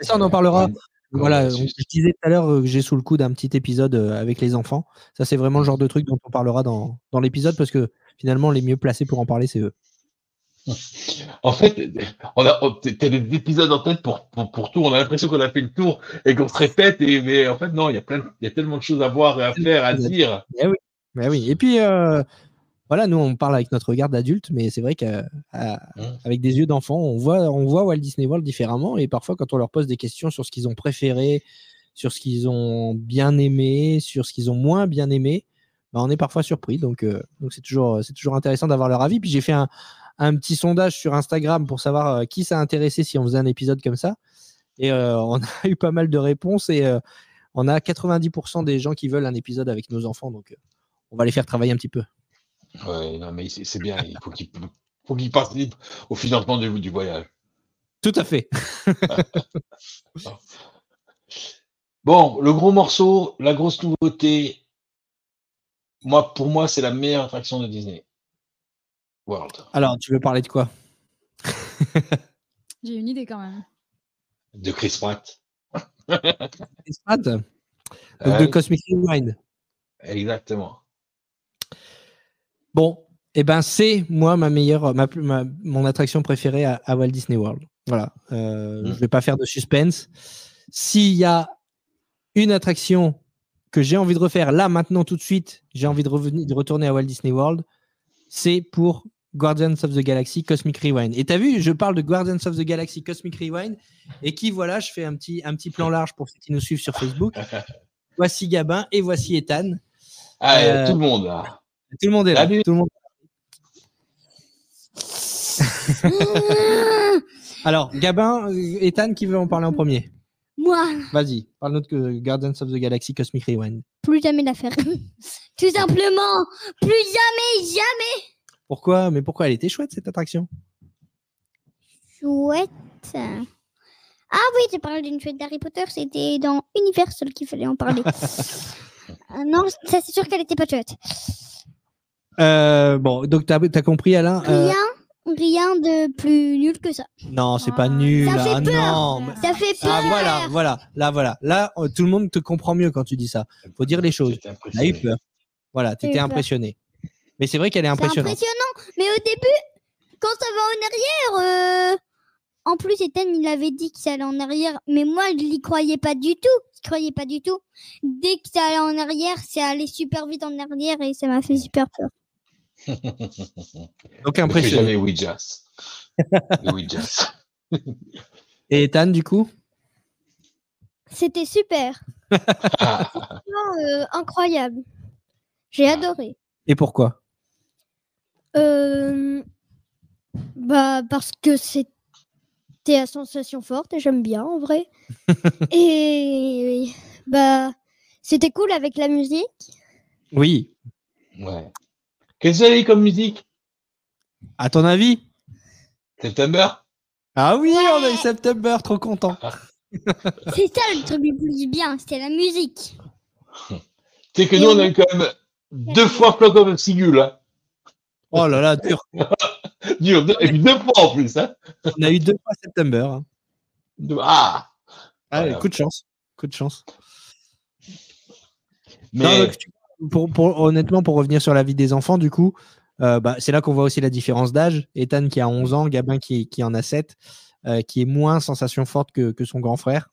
Et ça, on en parlera. Ouais. Voilà, Ouais, je disais tout à l'heure euh, que j'ai sous le coude un petit épisode euh, avec les enfants. Ça, c'est vraiment le genre de truc dont on parlera dans, dans l'épisode parce que finalement, les mieux placés pour en parler, c'est eux. *laughs* En fait, on a, t'as des épisodes en tête pour, pour, pour tout. On a l'impression qu'on a fait le tour et qu'on se répète. Et, mais en fait, non, il y a plein, il y a tellement de choses à voir et à faire, à dire. Mais oui. Et puis, euh, voilà, nous, on parle avec notre regard d'adulte, mais c'est vrai qu'avec des yeux d'enfant, on voit, on voit Walt Disney World différemment. Et parfois, quand on leur pose des questions sur ce qu'ils ont préféré, sur ce qu'ils ont bien aimé, sur ce qu'ils ont moins bien aimé, bah, on est parfois surpris. Donc, euh, donc c'est toujours, c'est toujours intéressant d'avoir leur avis. Puis j'ai fait un, un petit sondage sur Instagram pour savoir euh, qui ça intéressait si on faisait un épisode comme ça. Et euh, on *laughs* a eu pas mal de réponses et euh, on a 90% des gens qui veulent un épisode avec nos enfants. Donc, euh, on va les faire travailler un petit peu. Ouais, non, mais c'est bien. Il faut qu'il faut qu'il participe au financement du, du voyage. Tout à fait. *laughs* Bon, le gros morceau, la grosse nouveauté. Moi, pour moi, c'est la meilleure attraction de Disney World. Alors, tu veux parler de quoi? J'ai une idée quand même. De Chris Pratt. Chris Pratt? *laughs* Donc, de Cosmic Rewind. exactement. Bon, eh ben c'est moi ma meilleure, ma, plus- ma- mon attraction préférée à, à Walt Disney World. Voilà. Euh, Mm. Je vais pas faire de suspense. S'il y a une attraction que j'ai envie de refaire là maintenant tout de suite, j'ai envie de revenir, de retourner à Walt Disney World, c'est pour Guardians of the Galaxy Cosmic Rewind. Et tu as vu, je parle de Guardians of the Galaxy Cosmic Rewind et qui voilà, je fais un petit un petit plan large pour ceux qui nous suivent sur Facebook. *laughs* voici Gabin et voici Ethan. Ah, Euh, tout le monde, là. Tout le monde est là. Salut. Tout le monde Alors, Gabin, euh, Ethan, qui veut en parler en premier? Moi, Vas-y, parle-nous de euh, Guardians of the Galaxy Cosmic Rewind. plus jamais la faire. *laughs* Tout simplement, plus jamais, jamais. Pourquoi? Mais pourquoi elle était chouette cette attraction? Chouette. Ah oui, tu parles d'une chouette d'Harry Potter, c'était dans Universal qu'il fallait en parler. Ah *laughs* non, ça c'est sûr qu'elle était pas chouette. Euh, Bon, donc t'as as compris, Alain Euh, Rien, rien de plus nul que ça. Non, c'est pas nul. ça fait ah, peur. non, mais- Ça fait peur. Ah voilà, voilà, là, voilà. Là, euh, tout le monde te comprend mieux quand tu dis ça. Faut dire les choses. J'étais T'as eu impressionné. peur. Voilà, J'ai eu t'étais peur. impressionné. Mais c'est vrai qu'elle est C'est impressionnante. impressionnant. Mais au début, quand ça va en arrière, euh, en plus, Ethan, il avait dit que ça allait en arrière, mais moi, je n'y croyais pas du tout. Je croyais pas du tout. Dès que ça allait en arrière, ça allait super vite en arrière et ça m'a fait super peur. *laughs* Donc impressionné. jamais Ouijas. Les *laughs* Ouijas. Et Ethan, du coup? C'était super. *laughs* Euh, incroyable. J'ai adoré. Et pourquoi? Euh, bah, parce que c'était à sensation forte et j'aime bien en vrai. et bah, c'était cool avec la musique. Oui. ouais. Qu'est-ce que vous avez comme musique À ton avis? September Ah oui, Ouais. on a eu September, trop content. *laughs* C'est ça le truc le plus bien, c'était la musique. *laughs* Tu sais que nous, on a eu quand même deux fois Flock of Sigul. Hein. Oh là là, dur. *laughs* Dur, deux- et puis deux fois en plus. Hein. On a eu deux fois September. hein. Ah Ah, Voilà. coup de chance. Coup de chance. Mais Non, donc, tu- honnêtement, pour revenir sur la vie des enfants, du coup, euh, bah, c'est là qu'on voit aussi la différence d'âge. Ethan qui a 11 ans, Gabin qui, en a 7, euh, qui est moins sensation forte que, son grand frère.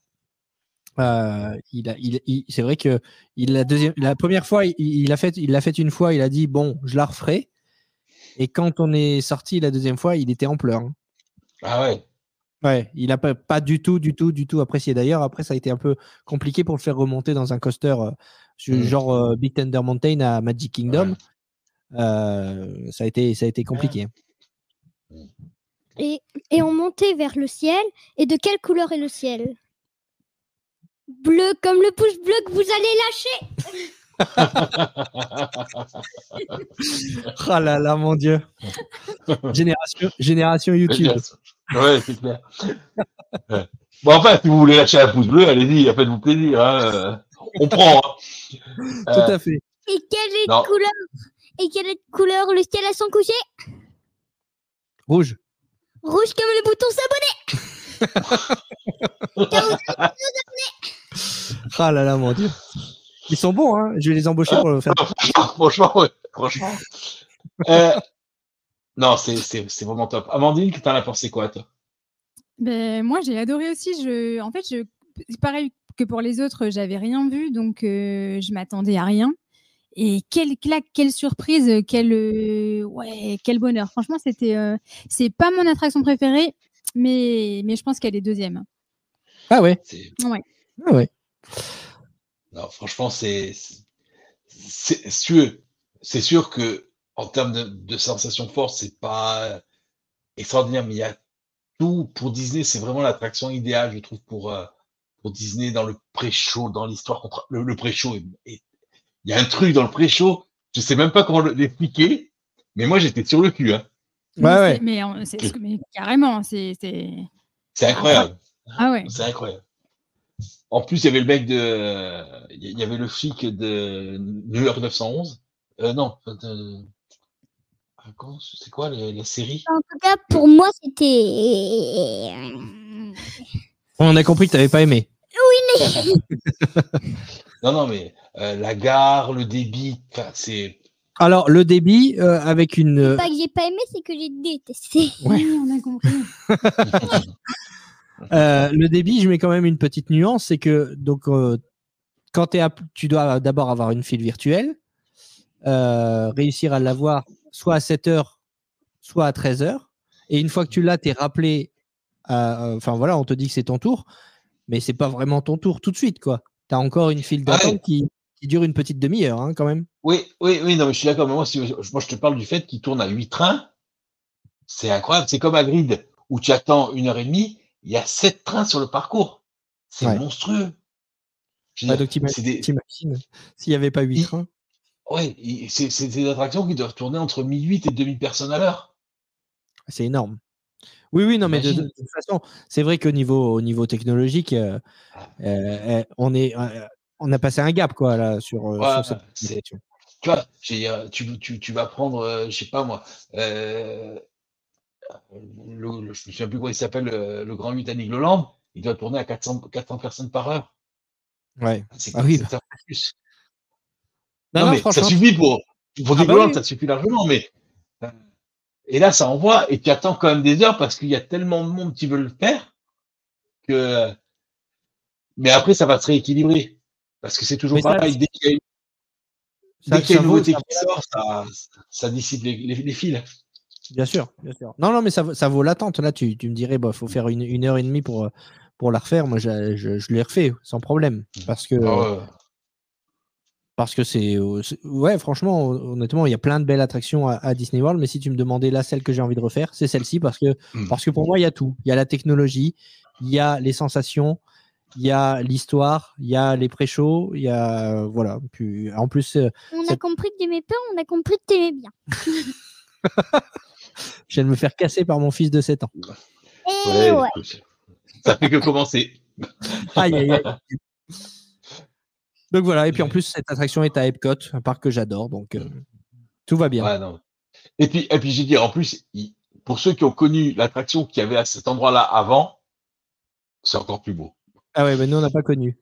Euh, il c'est vrai que la, première fois, il, l'a fait, fait une fois, il a dit bon, je la referai. Et quand on est sorti la deuxième fois, il était en pleurs. hein. ah ouais. Ouais, il n'a pas, pas du tout, du tout, du tout apprécié. D'ailleurs, après, ça a été un peu compliqué pour le faire remonter dans un coaster euh, sur- Mm. genre euh, Big Thunder Mountain à Magic Kingdom. Euh, ça, a été, ça a été compliqué. Et, et on montait vers le ciel. Et de quelle couleur est le ciel? Bleu comme le pouce bleu que vous allez lâcher. Ah *laughs* là là, mon Dieu. génération, génération YouTube. Ouais, c'est clair. Ouais. Bon, enfin, si vous voulez lâcher un pouce bleu, allez-y, faites-vous plaisir. Hein. On prend. hein. Tout à fait. Et quelle est Non. couleur Et quelle est couleur le ciel à son coucher? Rouge. Rouge comme le bouton s'abonner. *laughs* Ah là là, mon Dieu. Ils sont bons, hein. Je vais les embaucher pour le faire. franchement, ouais, franchement. Euh, non, c'est- c'est c'est vraiment top. Amandine, t'en as pensé quoi, toi? Ben, moi, j'ai adoré aussi. Je, en fait, je, pareil que pour les autres, j'avais rien vu, donc euh, je m'attendais à rien. Et quelle claque, quelle surprise, quel, euh, ouais, quel bonheur. Franchement, c'était, euh, c'est pas mon attraction préférée, mais, mais je pense qu'elle est deuxième. Ah ouais? C'est- Ouais. Ah ouais. Non, franchement, c'est c'est sûr, c'est sûr que en termes de, de sensations fortes, c'est pas extraordinaire, mais il y a tout pour Disney. C'est vraiment l'attraction idéale, je trouve, pour euh, pour Disney dans le pré-show, dans l'histoire contre le, le pré-show. Il y a un truc dans le pré-show, je sais même pas comment le- l'expliquer, mais moi j'étais sur le cul. Hein. Mais ouais. carrément, c'est, c'est- C'est incroyable. ah ouais. C'est incroyable. En plus, il y avait le mec de, il y avait le flic de New York 911. Euh, non, de... ah, c'est quoi la, la série? En tout cas, pour moi, c'était. On a compris que tu n'avais pas aimé. *laughs* Non, non, mais euh, la gare, le débit, c'est. Alors, le débit euh, avec une. euh, Pas que j'ai pas aimé, c'est que j'ai détesté. Ouais. Oui, on a compris. *laughs* Euh, le débit, je mets quand même une petite nuance, c'est que donc euh, quand t'es app- tu dois d'abord avoir une file virtuelle, euh, réussir à l'avoir soit à 7 heures, soit à 13 heures, et une fois que tu l'as, tu es rappelé, à- enfin voilà, on te dit que c'est ton tour, mais c'est pas vraiment ton tour tout de suite, quoi. Tu as encore une file Ah ouais. d'attente qui, qui dure une petite demi-heure, hein, quand même. Oui, oui, oui, non, mais je suis d'accord. Moi, si, moi, je te parle du fait qu'il tourne à 8 trains. C'est incroyable. C'est comme à Grid, où tu attends une heure et demie. Il y a 7 trains sur le parcours. C'est Ouais. monstrueux. Ouais, dire, donc t'imagines- des- s'il n'y avait pas 8 Il- trains. Il- c'est des attractions qui doivent tourner entre 1008 et 2000 personnes à l'heure. C'est énorme. Oui, oui, non, mais de, toute façon, c'est vrai qu'au niveau, au niveau technologique, euh, euh, on, est, euh, on a passé un gap quoi, là, sur, euh, Ouais, sur cette. Tu vois, tu, tu, tu vas prendre, euh, je sais pas moi, euh, le, le- je me souviens plus comment il s'appelle, le, le grand Britannique Leland, il doit tourner à 400, 400 personnes par heure. Ouais. C'est Ah oui, plus. Non, Non, non, mais ça suffit pour, pour Ah bah oui. ça suffit largement, mais euh, Et là, ça envoie, et tu attends quand même des heures parce qu'il y a tellement de monde qui veut le faire que. Mais après, ça va se rééquilibrer. Parce que c'est toujours Mais pareil. Dès qu'il y a une, Ça- dès qu'il y a ça une vaut- nouveauté qui sort, ça, ça dissipe les, les, les fils. Bien sûr, bien sûr. Non, non, mais ça, vaut- ça vaut l'attente. Là, tu, tu me dirais, il faut faire une, une heure et demie pour, euh, pour la refaire. Moi, je, je, je l'ai refait sans problème. Parce que Ah parce que c'est. euh, Ouais, franchement, honnêtement, il y a plein de belles attractions à, à Disney World. Mais si tu me demandais là, celle que j'ai envie de refaire, c'est celle-ci. Parce que, Mm. parce que pour moi, il y a tout. Il y a la technologie, il y a les sensations, il y a l'histoire, il y a les pré-shows, il y a. euh, Voilà. Puis, en plus, On a compris que t'aimais pas, on a compris que t'aimais bien. *laughs* *laughs* je viens de me faire casser par mon fils de 7 ans. Et Ouais, ouais. écoute, Ça fait que commencer. Aïe, aïe, aïe. Donc voilà, et puis en plus, cette attraction est à Epcot, un parc que j'adore, donc euh, tout va bien. Ouais, non. Et puis, et puis j'ai dit, en plus, pour ceux qui ont connu l'attraction qu'il y avait à cet endroit-là avant, c'est encore plus beau. Ah ouais, mais nous, on n'a pas connu.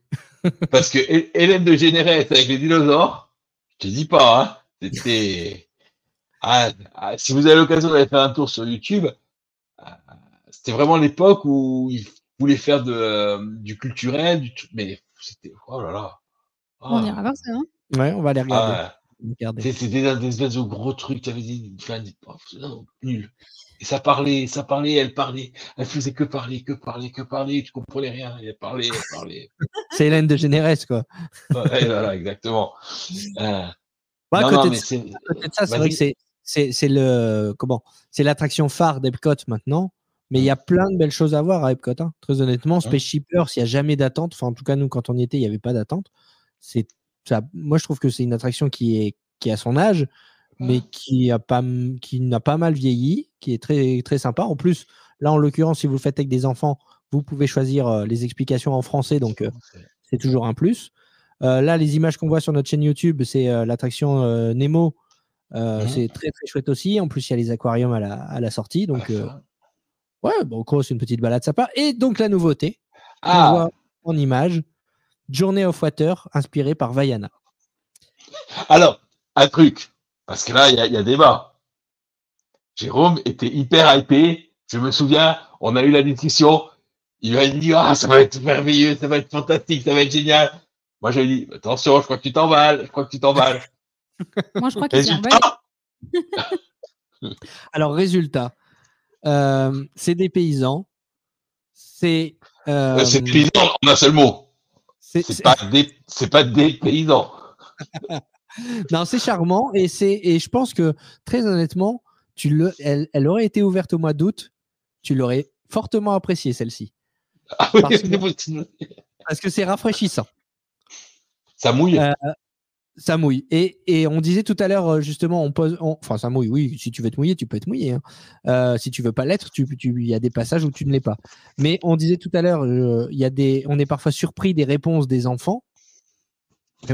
Parce que Hé- Hélène de Généresse avec les dinosaures, je te dis pas, hein, c'était. Ah, ah, si vous avez l'occasion d'aller faire un tour sur YouTube, ah, c'était vraiment l'époque où ils voulaient faire de, euh, du culturel, du mais c'était. Oh là là. Ah, On ira voir ça. hein. Ouais, on va aller regarder. ah. C'était des, des espèces de gros trucs, tu avais dit, enfin, oh, nul. Et ça parlait, ça parlait, elle parlait, elle faisait que parler, que parler, que parler, tu comprenais rien, elle parlait, elle parlait. *laughs* C'est Hélène de Généresse, quoi. Ouais, voilà, exactement. Euh, non, côté, non, de, mais ça- c'est. à côté de ça, c'est vas-y. vrai que c'est, c'est, c'est le comment C'est l'attraction phare d'Epcot maintenant. Mais il y a plein de belles choses à voir à Epcot. hein. Très honnêtement, Space Shippers, il n'y a jamais d'attente. Enfin, en tout cas, nous, quand on y était, il n'y avait pas d'attente. C'est, ça, moi, je trouve que c'est une attraction qui est qui a son âge, mais qui a pas m- qui n'a pas mal vieilli, qui est très très sympa. En plus, là, en l'occurrence, si vous le faites avec des enfants, vous pouvez choisir euh, les explications en français, donc euh, c'est toujours un plus. Euh, là, les images qu'on voit sur notre chaîne YouTube, c'est l'attraction Nemo. Euh, Mhm. C'est très très chouette aussi. En plus, il y a les aquariums à la, à la sortie. Donc, euh, ouais, bon, gros, c'est une petite balade sympa. Et donc, la nouveauté, Ah, voit en image, Journey of Water, inspiré par Vaiana. alors, un truc, parce que là, il y, y a débat. Jérôme était hyper hypé. Je me souviens, on a eu la discussion. Il m'a dit, ah, ça va être merveilleux, ça va être fantastique, ça va être génial. Moi, j'ai dit, attention, je crois que tu t'emballes, je crois que tu t'emballes. Moi, je crois qu'il s'est *laughs* Alors, résultat, euh, c'est des paysans. C'est. euh, euh, c'est paysan en un seul mot. c'est- pas des, c'est pas des paysans. *laughs* Non, c'est charmant et c'est et je pense que très honnêtement, tu le, elle, elle aurait été ouverte au mois d'août, tu l'aurais fortement appréciée celle-ci Ah oui, Parce que- c'est possible. parce que c'est rafraîchissant. Ça mouille. Euh, Ça mouille. Et, et on disait tout à l'heure, euh, justement, on pose. on- Enfin, ça mouille, oui. Si tu veux te mouiller, tu peux te mouiller. hein. Euh, si tu veux pas l'être, tu- tu- il y a des passages où tu ne l'es pas. Mais on disait tout à l'heure, euh, il y a des, on est parfois surpris des réponses des enfants.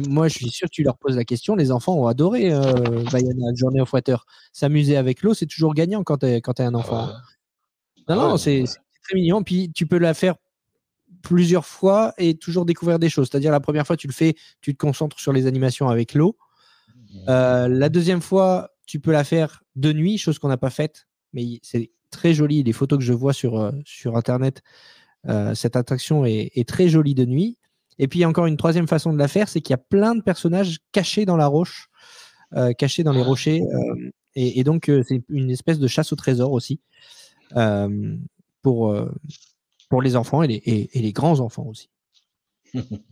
Moi, je suis sûr que tu leur poses la question. Les enfants ont adoré euh, Vaiana, Journey of Water. S'amuser avec l'eau, c'est toujours gagnant quand tu es, quand es un enfant. Ah Non, Ah non, c'est c'est très mignon. Puis tu peux la faire plusieurs fois et toujours découvrir des choses. C'est-à-dire la première fois, tu le fais, tu te concentres sur les animations avec l'eau. Euh, la deuxième fois, tu peux la faire de nuit, chose qu'on n'a pas faite, mais c'est très joli. Les photos que je vois sur, euh, sur Internet, euh, cette attraction est, est très jolie de nuit. Et puis, il y a encore une troisième façon de la faire, c'est qu'il y a plein de personnages cachés dans la roche, cachés dans les rochers. euh, et, et donc, c'est une espèce de chasse au trésor aussi pour, pour les enfants et les, et- et les grands enfants aussi. *laughs*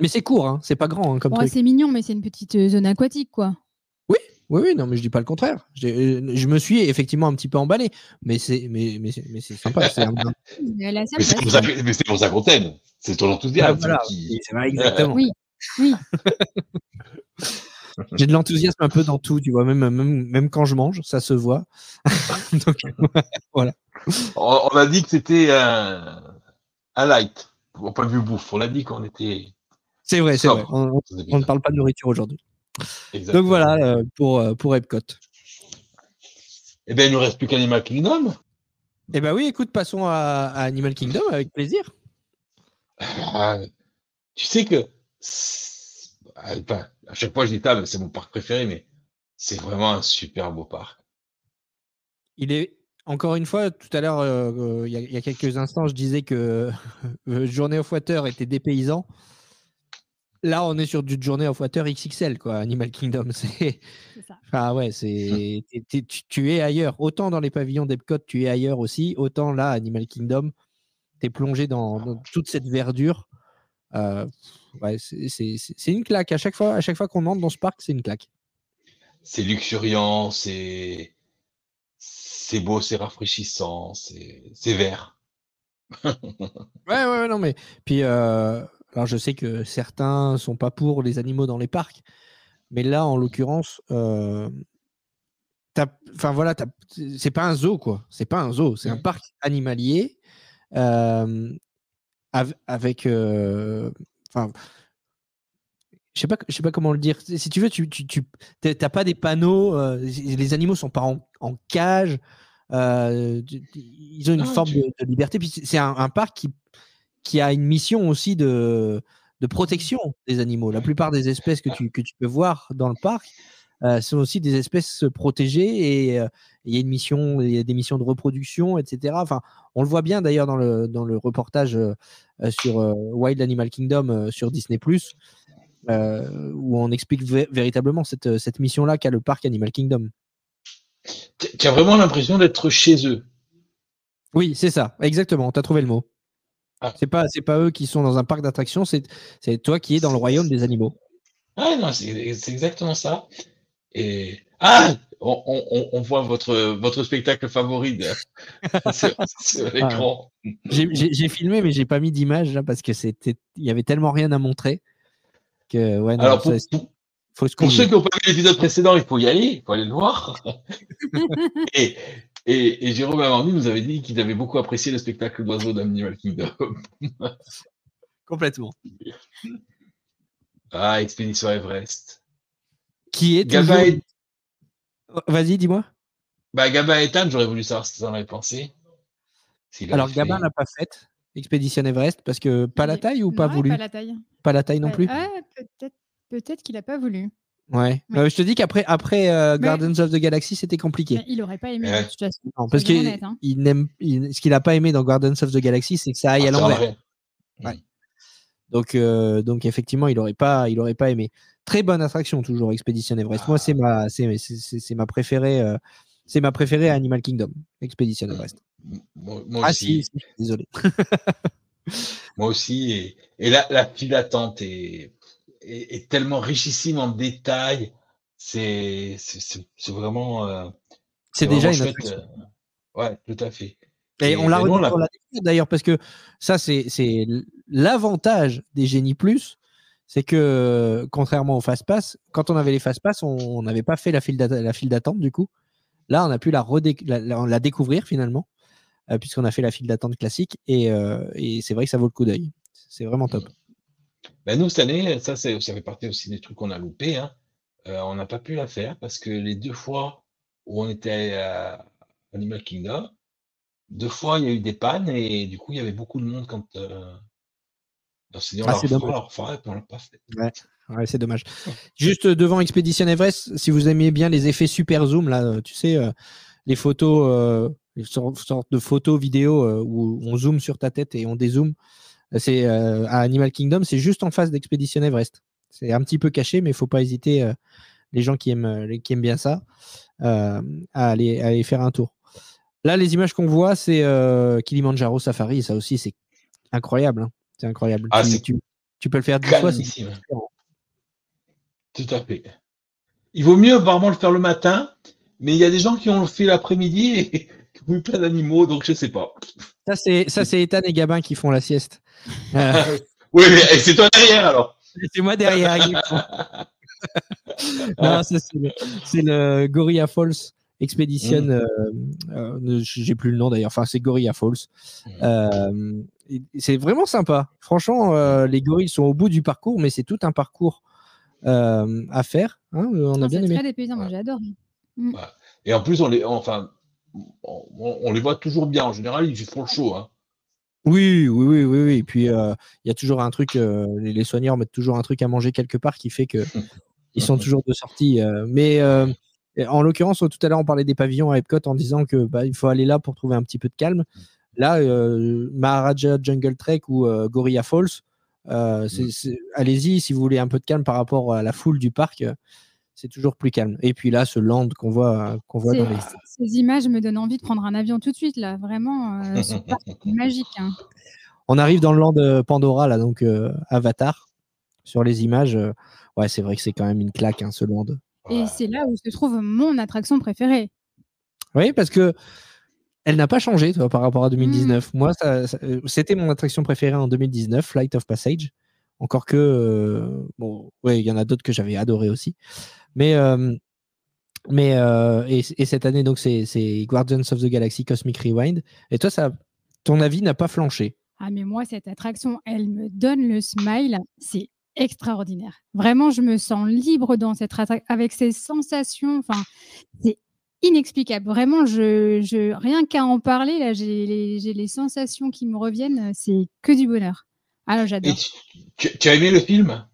Mais c'est court, hein, c'est pas grand hein, comme Ouais, c'est mignon, mais c'est une petite euh, zone aquatique, quoi. Oui, oui, non, mais je dis pas le contraire. Euh, Je me suis effectivement un petit peu emballé, mais c'est mais, sympa. c'est un- *laughs* Mais c'est pour ça qu'on t'aime. C'est ton enthousiasme. Ah, voilà, qui- vrai, exactement. Oui. Oui. *laughs* J'ai de l'enthousiasme un peu dans tout, tu vois, même, même, même quand je mange, ça se voit. Donc, On, on a dit que c'était un, un light, point de vue bouffe. On a dit qu'on était. c'est vrai, c'est vrai. On, on ne parle pas de nourriture aujourd'hui. Donc voilà euh, pour, euh, pour Epcot. Eh bien, il ne nous reste plus qu'Animal Kingdom. Eh ben oui, écoute, passons à, à Animal Kingdom avec plaisir. Ah, tu sais que. c'est- enfin, à chaque fois, je dis ça, mais c'est mon parc préféré, mais c'est vraiment un super beau parc. Il est encore une fois, tout à l'heure, euh, euh, il y, a- il y a quelques instants, je disais que *laughs* euh, Journée of Water était dépaysant. Là, on est sur du Journée of Water XXL, quoi, Animal Kingdom. *laughs* C'est, ça. ah ouais, c'est, tu, tu es ailleurs. Autant dans les pavillons d'Epcot, tu es ailleurs aussi. Autant là, Animal Kingdom, tu es plongé dans, dans toute cette verdure. Euh, ouais, c'est une claque. À chaque fois, à chaque fois qu'on entre dans ce parc, c'est une claque. C'est luxuriant, c'est c'est beau, c'est rafraîchissant, c'est vert. *laughs* Ouais, ouais, ouais, non, mais puis, euh, alors je sais que certains sont pas pour les animaux dans les parcs, mais là, en l'occurrence, euh, enfin voilà, c'est pas un zoo, quoi. C'est pas un zoo, c'est un Ouais. parc animalier euh, av- avec, enfin, je sais pas, je sais pas comment le dire. Si tu veux, tu, tu, tu t'as pas des panneaux, euh, les animaux sont pas en, en cage. euh, ils ont une Ah, forme tu- de, de liberté. Puis c'est un, un parc qui, qui a une mission aussi de, de protection des animaux. La plupart des espèces que tu, que tu peux voir dans le parc euh, sont aussi des espèces protégées et il y a une mission, il y a des missions de reproduction, etc. Enfin, on le voit bien d'ailleurs dans le, dans le reportage sur Wild Animal Kingdom sur Disney euh, où on explique vé- véritablement cette, cette mission-là qu'a le parc Animal Kingdom. Tu as vraiment l'impression d'être chez eux? Oui, c'est ça, exactement. Tu as trouvé le mot. Ah. C'est pas, pas eux qui sont dans un parc d'attractions, c'est, toi qui es dans le royaume des animaux. Ah non, c'est exactement ça. Et ah, on, on- voit votre votre spectacle favori de- *laughs* sur, sur l'écran. J'ai, j'ai- j'ai filmé, mais j'ai pas mis d'image là parce que c'était, il y avait tellement rien à montrer que ouais. Non, Alors pour, ça, pour, faut se pour couiller. ceux qui n'ont pas vu l'épisode précédent, il faut y aller, il faut aller le voir. *laughs* et, et, et Jérôme Amandi nous avait dit qu'il avait beaucoup apprécié le spectacle d'oiseaux d'Animal Kingdom. *laughs* complètement. Ah, Expédition Everest. Qui est Gaba toujours... et, Vas-y, dis-moi. bah, Gaba et Tan, j'aurais voulu savoir ce qu'ils en avaient pensé. Alors fait- n'a pas fait Expédition Everest parce que pas la Il- taille ou pas voulu? Pas la taille. Pas la taille non plus? ah, peut-être, peut-être qu'il a pas voulu. Ouais. Ouais. Euh, je te dis qu'après après euh, Mais- Gardens of the Galaxy, c'était compliqué. Mais il aurait pas aimé. Ouais. Non, parce que hein. il n'aime, ce qu'il n'a pas aimé dans Gardens of the Galaxy, c'est que ça aille à en l'envers. Donc, euh, donc effectivement, il aurait pas, il aurait pas aimé. Très bonne attraction toujours Expedition Everest. Moi, Ah. c'est ma, c'est, c'est- c'est- c'est ma préférée. C'est ma préférée à Animal Kingdom, Expedition Everest. Moi, moi Ah aussi. si, si, désolé. *laughs* Moi aussi. Et, la file d'attente est, est, est tellement richissime en détails. C'est vraiment. euh, C'est déjà une euh, Ouais, tout à fait. Et, Et- on l'a on l'a- d'ailleurs parce que ça, c'est l'avantage des Génies Plus, c'est que contrairement au Fast Pass, quand on avait les Fast Pass, on n'avait pas fait la file d'attente du coup. Là, on a pu la, découvrir finalement, euh, puisqu'on a fait la file d'attente classique et, euh, et c'est vrai que ça vaut le coup d'œil. C'est vraiment top. Ben nous, cette année, ça, fait partie aussi des trucs qu'on a loupés. Hein. Euh, on n'a pas pu la faire parce que les deux fois où on était à Animal Kingdom, deux fois, il y a eu des pannes et du coup, il y avait beaucoup de monde quand. Euh... on Ah, on on pas fait. Ouais, c'est dommage. Juste euh, devant Expedition Everest, si vous aimiez bien les effets super zoom, là, euh, tu sais, euh, les photos, euh, les sor- sortes de photos vidéo euh, où on zoome sur ta tête et on dézoome, euh, c'est euh, à Animal Kingdom, c'est juste en face d'Expedition Everest. C'est un petit peu caché, mais il faut pas hésiter, euh, les gens qui aiment, euh, les- qui aiment bien ça, euh, à, aller, à aller faire un tour. Là, les images qu'on voit, c'est euh, Kilimanjaro Safari, ça aussi, c'est incroyable. hein. C'est incroyable. Ah, tu, c'est tu- tu peux le faire dix fois. c'est différent. Tout à fait. Il vaut mieux apparemment le faire le matin, mais il y a des gens qui ont le fait l'après-midi et *laughs* qui ont eu plein d'animaux, donc je sais pas. Ça, c'est, ça, c'est Ethan et Gabin qui font la sieste. Euh, *laughs* Oui, mais eh, c'est toi derrière alors. *laughs* c'est moi derrière. non, ça, c'est, le, c'est le Gorilla Falls Expedition. Mm. euh, euh, j'ai plus le nom d'ailleurs. Enfin, c'est Gorilla Falls. Mm. Euh, c'est vraiment sympa. Franchement, les gorilles sont au bout du parcours, mais c'est tout un parcours euh, à faire. hein. on a bien c'est aimé. très dépaysant, j'adore. Et en plus, on les, enfin, on, on les voit toujours bien. En général, ils font le show. Hein. Oui, oui, oui, oui, oui. Et puis euh, il y a toujours un truc. euh, les, soigneurs mettent toujours un truc à manger quelque part qui fait que *laughs* ils sont toujours de sortie. euh, mais euh, En l'occurrence, tout à l'heure, on parlait des pavillons à Epcot en disant que bah, il faut aller là pour trouver un petit peu de calme. Là, euh, Maharaja Jungle Trek ou euh, Gorilla Falls, euh, c'est- allez-y si vous voulez un peu de calme par rapport à la foule du parc. euh, c'est toujours plus calme. Et puis là, ce land qu'on voit, qu'on voit dans les. Ces images me donnent envie de prendre un avion tout de suite, là. Vraiment, euh, ce parc *laughs* est magique. hein. On arrive dans le land de Pandora, là, donc euh, Avatar, sur les images. euh, ouais, c'est vrai que c'est quand même une claque, hein, ce land. Et c'est là où se trouve mon attraction préférée. Oui, parce que elle n'a pas changé toi, par rapport à 2019. Moi, ça- ça- euh, c'était mon attraction préférée en 2019, Flight of Passage. Encore que, euh, bon, ouais, il y en a d'autres que j'avais adoré aussi. Mais, euh, mais euh, et, et cette année, donc, c'est c'est Guardians of the Galaxy Cosmic Rewind. Et toi, ça, ton avis n'a pas flanché. Ah, mais moi, cette attraction, elle me donne le smile. C'est extraordinaire. Vraiment, je me sens libre dans cette attraction, avec ces sensations. Enfin, c'est inexplicable. Vraiment, je, je, rien qu'à en parler, là, j'ai les, les sensations qui me reviennent. C'est que du bonheur. Alors, Et j'adore. tu, tu- tu as aimé le film?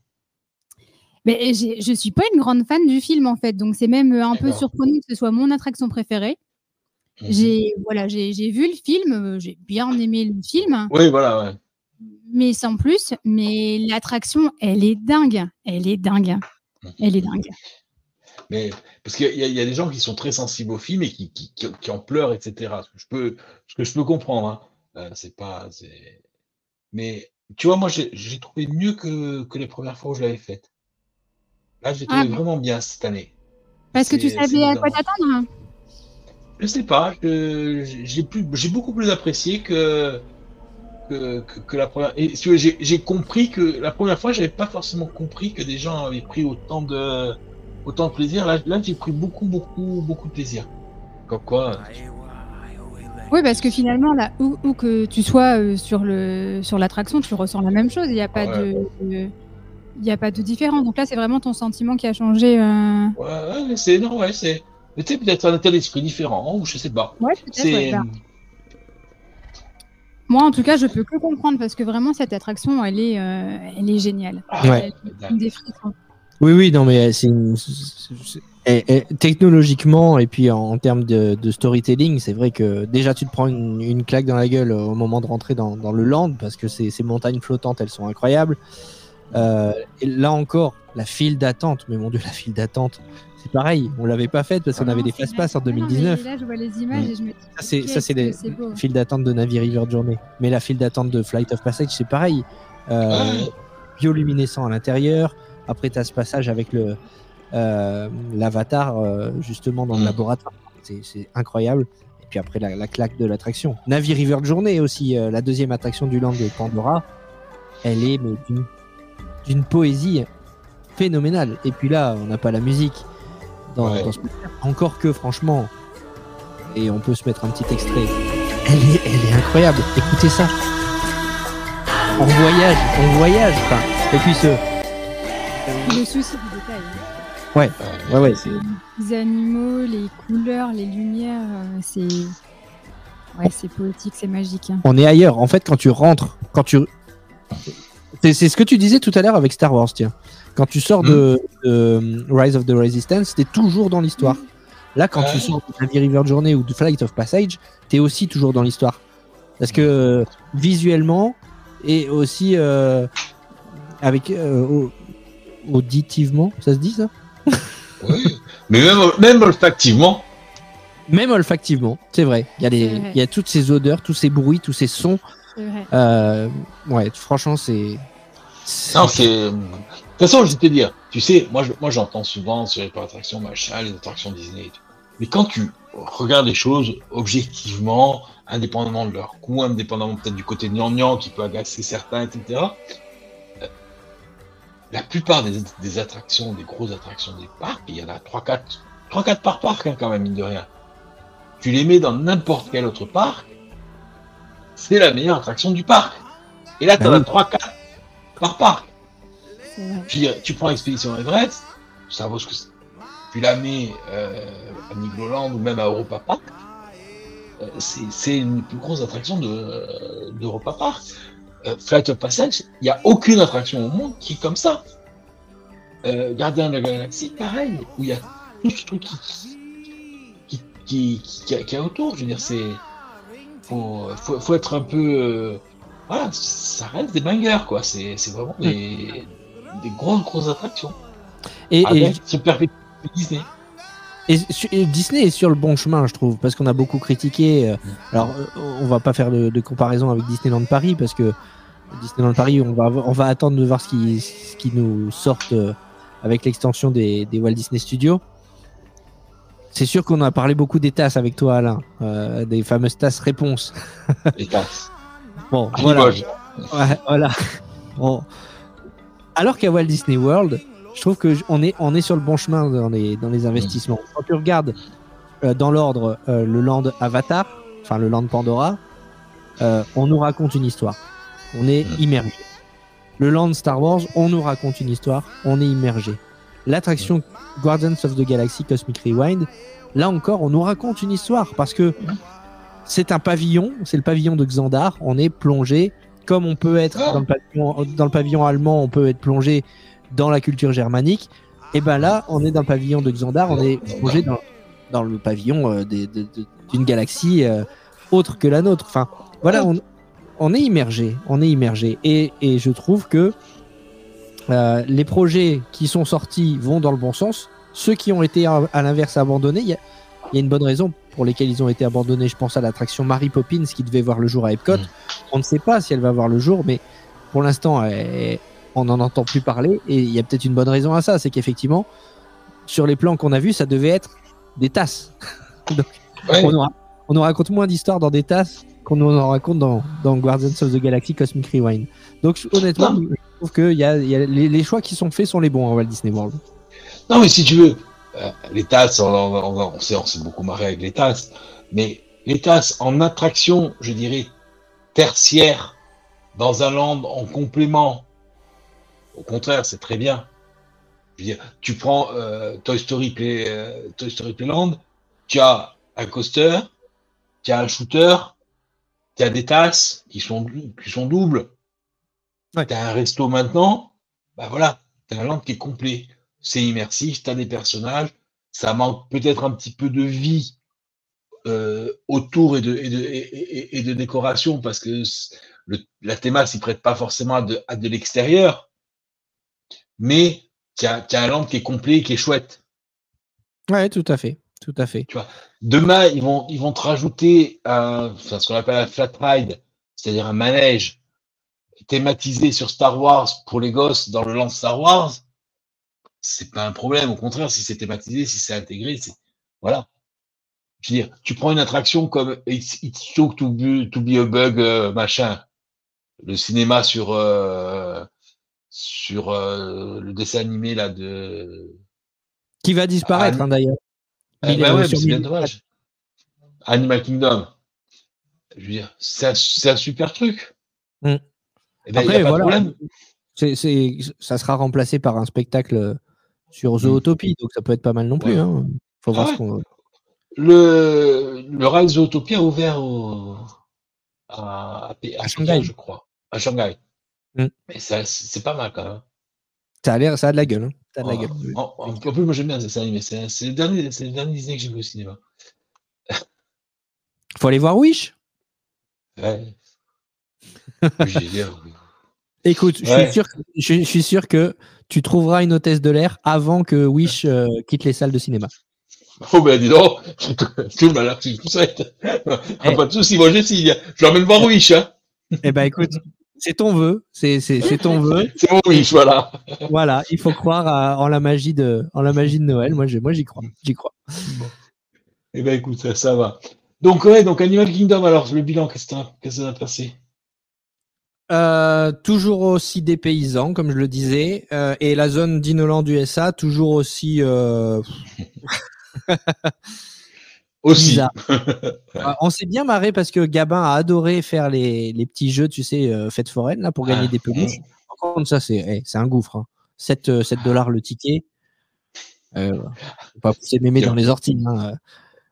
Mais je suis pas une grande fan du film, en fait. Donc, c'est même un peu surprenant que ce soit mon attraction préférée. Mhm. J'ai voilà, j'ai j'ai vu le film, euh, j'ai bien aimé le film. Oui, voilà, ouais. mais sans plus. Mais l'attraction, elle est dingue. Elle est dingue. Elle est dingue. Mais parce qu'il y, a- il y a des gens qui sont très sensibles au film et qui, qui, qui, qui en pleurent, etc. Ce que je peux, ce que je peux comprendre. Hein. Euh, c'est pas, Mais tu vois, moi, j'ai trouvé mieux que, que les premières fois où je l'avais faite. Là, j'ai trouvé Ah. vraiment bien cette année. Parce que tu savais à quoi t'attendre. Je sais pas, j'ai beaucoup plus apprécié que que, que, que la première. Et j'ai compris que la première fois, j'avais pas forcément compris que des gens avaient pris autant de autant de plaisir. Là, là, j'ai pris beaucoup, beaucoup, beaucoup de plaisir. Comme quoi. Oui, parce que finalement, là, où, où que tu sois euh, sur le sur l'attraction, tu ressens la même chose. Il n'y a pas Ouais. de, de- il y a pas de différence. Donc là, c'est vraiment ton sentiment qui a changé. euh, Ouais, c'est non, ouais, c'est. mais tu sais, peut-être un état d'esprit différent ou je sais pas. Ouais, ouais, bah. Moi, en tout cas, je peux que comprendre parce que vraiment, cette attraction, elle est, euh, elle est géniale. Ouais. Elle me des frissons. Oui, oui, non, mais c'est une- c'est- c'est- et- et technologiquement et puis en, en termes de, de storytelling, c'est vrai que déjà tu te prends une, une claque dans la gueule au moment de rentrer dans, dans le land parce que ces, ces montagnes flottantes, elles sont incroyables. Euh, et là encore, la file d'attente, mais mon dieu, la file d'attente, c'est pareil, on l'avait pas faite parce qu'on Ah avait des fast-pass en vrai. Non, mais 2019. Là, je vois les images et je me dis. Ça, c'est, ça, c'est les files d'attente de Navi River Journey. Mais la file d'attente de Flight of Passage, c'est pareil. Euh, bioluminescent à l'intérieur. Après, tu as ce passage avec le euh, l'avatar, euh, justement, dans le Mm. laboratoire. C'est, incroyable. Et puis après, la, la claque de l'attraction. Navi River Journey aussi, euh, la deuxième attraction du land de Pandora. Elle est d'une, d'une poésie phénoménale. Et puis là, on n'a pas la musique dans, Ouais. dans ce Encore que, franchement, et on peut se mettre un petit extrait. Elle est, elle est incroyable. Écoutez ça. On voyage, on voyage. Enfin, et puis ce. Le souci du détail. hein. Ouais, ouais, ouais. c'est- Les animaux, les couleurs, les lumières, euh, c'est. Ouais, c'est poétique, c'est magique. hein. On est ailleurs. En fait, quand tu rentres, quand tu. C'est c'est ce que tu disais tout à l'heure avec Star Wars, tiens. Quand tu sors de, de Rise of the Resistance, t'es toujours dans l'histoire. Là, quand tu sors de Navy River Journey ou de Flight of Passage, t'es aussi toujours dans l'histoire. Parce que euh, visuellement et aussi euh, avec euh, auditivement, ça se dit ça? Oui. Mais même, même olfactivement. Même olfactivement, c'est vrai. Il y, a des- il y a toutes ces odeurs, tous ces bruits, tous ces sons. Vrai. Euh, ouais, franchement, c'est. Non, c'est. De toute façon, je vais te dire, tu sais, moi, je- moi j'entends souvent sur les parcs d'attractions, machin, les attractions Disney. et tout. Mais quand tu regardes les choses objectivement, indépendamment de leur coût, indépendamment peut-être du côté gnangnan qui peut agacer certains, etc., euh, la plupart des, des attractions, des grosses attractions des parcs, il y en a 3-4 3-4 par parc hein, quand même, mine de rien. Tu les mets dans n'importe quel autre parc, c'est la meilleure attraction du parc. Et là, tu en Ah as oui. 3-4 par parc. Veux dire, tu prends Expédition Everest, ça vaut ce que c'est. Tu la mets euh, à Nigloland ou même à Europa Park, euh, c'est c'est une des plus grosse attraction de, euh, d'Europa Park. Euh, Flight of Passage, il n'y a aucune attraction au monde qui est comme ça. Euh, Gardien de la Galaxie, pareil, où il y a tout ce truc qui, qui, qui, qui, a autour. Je veux dire, c'est. Faut, faut, faut, être un peu. Euh, voilà, ça reste des bangers, quoi. C'est vraiment des, des grosses, grosses attractions. Et, Avec et, ce perfect Disney. Et Disney est sur le bon chemin, je trouve, parce qu'on a beaucoup critiqué. euh, alors, on va pas faire de, de comparaison avec Disneyland Paris, parce que Disneyland Paris, on va, on va attendre de voir ce qui, ce qui nous sortent euh, avec l'extension des, des Walt Disney Studios. C'est sûr qu'on a parlé beaucoup des tasses avec toi, Alain, euh, des fameuses tasses réponses. *laughs* Les tasses. *laughs* Bon, À voilà. Voilà. Bon. Alors qu'à Walt Disney World, je trouve que on est, on est sur le bon chemin dans les, dans les investissements. Quand tu regardes euh, dans l'ordre euh, le land Avatar, enfin le land Pandora, euh, on nous raconte une histoire. On est Mm. immergé. Le land Star Wars, on nous raconte une histoire. On est immergé. L'attraction Guardians of the Galaxy Cosmic Rewind, là encore, on nous raconte une histoire parce que c'est un pavillon, c'est le pavillon de Xandar. On est plongé comme on peut être dans le pavillon, dans le pavillon allemand, on peut être plongé dans la culture germanique. Et ben là, on est dans le pavillon de Xandar, on est plongé dans, dans le pavillon euh, d'une galaxie euh, autre que la nôtre. Enfin, voilà, on, on est immergé, on est immergé. Et, et je trouve que euh, les projets qui sont sortis vont dans le bon sens. Ceux qui ont été à, à l'inverse abandonnés, il y a, il y a une bonne raison pour lesquelles ils ont été abandonnés. Je pense à l'attraction Mary Poppins qui devait voir le jour à Epcot. Mm. On ne sait pas si elle va voir le jour, mais pour l'instant, elle- on n'en entend plus parler. Et il y a peut-être une bonne raison à ça, c'est qu'effectivement, sur les plans qu'on a vus, ça devait être des tasses. *laughs* Ouais. On, nous ra- on nous raconte moins d'histoires dans des tasses qu'on nous en raconte dans, dans Guardians of the Galaxy Cosmic Rewind. Donc honnêtement, Non. je trouve que y a, y a- les, les choix qui sont faits sont les bons à Walt Disney World. Non, mais si tu veux, euh, les tasses, on, on s'est beaucoup marré avec les tasses, mais les tasses en attraction, je dirais, tertiaire, dans un land en complément, au contraire, c'est très bien. Je veux dire, tu prends euh, Toy, Story Play, euh, Toy Story Playland, tu as un coaster, tu as un shooter, tu as des tasses qui sont, qui sont doubles, Ouais. tu as un resto maintenant, bah voilà, tu as un land qui est complet c'est immersif, tu as des personnages, ça manque peut-être un petit peu de vie euh, autour et de, et, de, et, de décoration parce que le, la théma s'y prête pas forcément à de, à de l'extérieur, mais tu as, tu as un land qui est complet, qui est chouette. Ouais, tout à fait, tout à fait. Demain, ils vont, ils vont te rajouter un, ce qu'on appelle un flat ride, c'est-à-dire un manège thématisé sur Star Wars pour les gosses dans le land Star Wars. C'est pas un problème. Au contraire, si c'est thématisé, si c'est intégré, c'est, voilà. Je veux dire, tu prends une attraction comme It's, It's Took to be, to be a Bug, euh, machin. Le cinéma sur, euh, sur euh, le dessin animé là de. Qui va disparaître hein, d'ailleurs. Eh ben euh, ouais, c'est bien dommage. Animal Kingdom. Je veux dire, c'est un, super truc. Mm. Eh ben, Après, voilà. c'est, ça sera remplacé par un spectacle sur Zootopie, donc ça peut être pas mal non plus. Ouais. Hein. Faut voir Ah ce qu'on. Le, le Ride Zootopia a ouvert au, à, à, P- à À Pékin, Shanghai. je crois. À Shanghai. Mm. Mais ça, c'est pas mal quand même. Ça a l'air, ça a de la gueule. Hein. Ça a de la Ouais. gueule. En, en- en plus, moi j'aime bien ces animés. C'est c'est le dernier, c'est le dernier Disney que j'ai vu au cinéma. Faut aller voir Wish. Ouais. *laughs* Écoute, je, Ouais. suis sûr, que- je, je suis sûr que tu trouveras une hôtesse de l'air avant que Wish euh, quitte les salles de cinéma. *laughs* Oh ben dis donc, *laughs* tout le malheur que tu me souhaites. Eh. Pas de soucis, moi je signe. Je l'emmène voir Wish. Hein. Eh ben écoute, c'est ton vœu, c'est, ton vœu. *laughs* C'est mon Wish, voilà. Voilà, il faut croire à- en la magie de, en la magie de Noël. Moi, j'y crois, j'y crois. Eh ben écoute, ça, ça va. Donc ouais, donc Animal Kingdom, alors le bilan, qu'est-ce que t'as- qu'est-ce que ça a passé? Euh, toujours aussi dépaysant, comme je le disais, euh, et la zone d'Inoland USA toujours aussi euh, *laughs* Aussi. *laughs* Euh, On s'est bien marré parce que Gabin a adoré faire les, les petits jeux, tu sais, euh, fête foraine là pour gagner Ah, des peluches. Par contre, ça c'est, un gouffre. Hein. 7, 7 dollars le ticket. Euh, faut pas pousser mémé dans les orties. hein.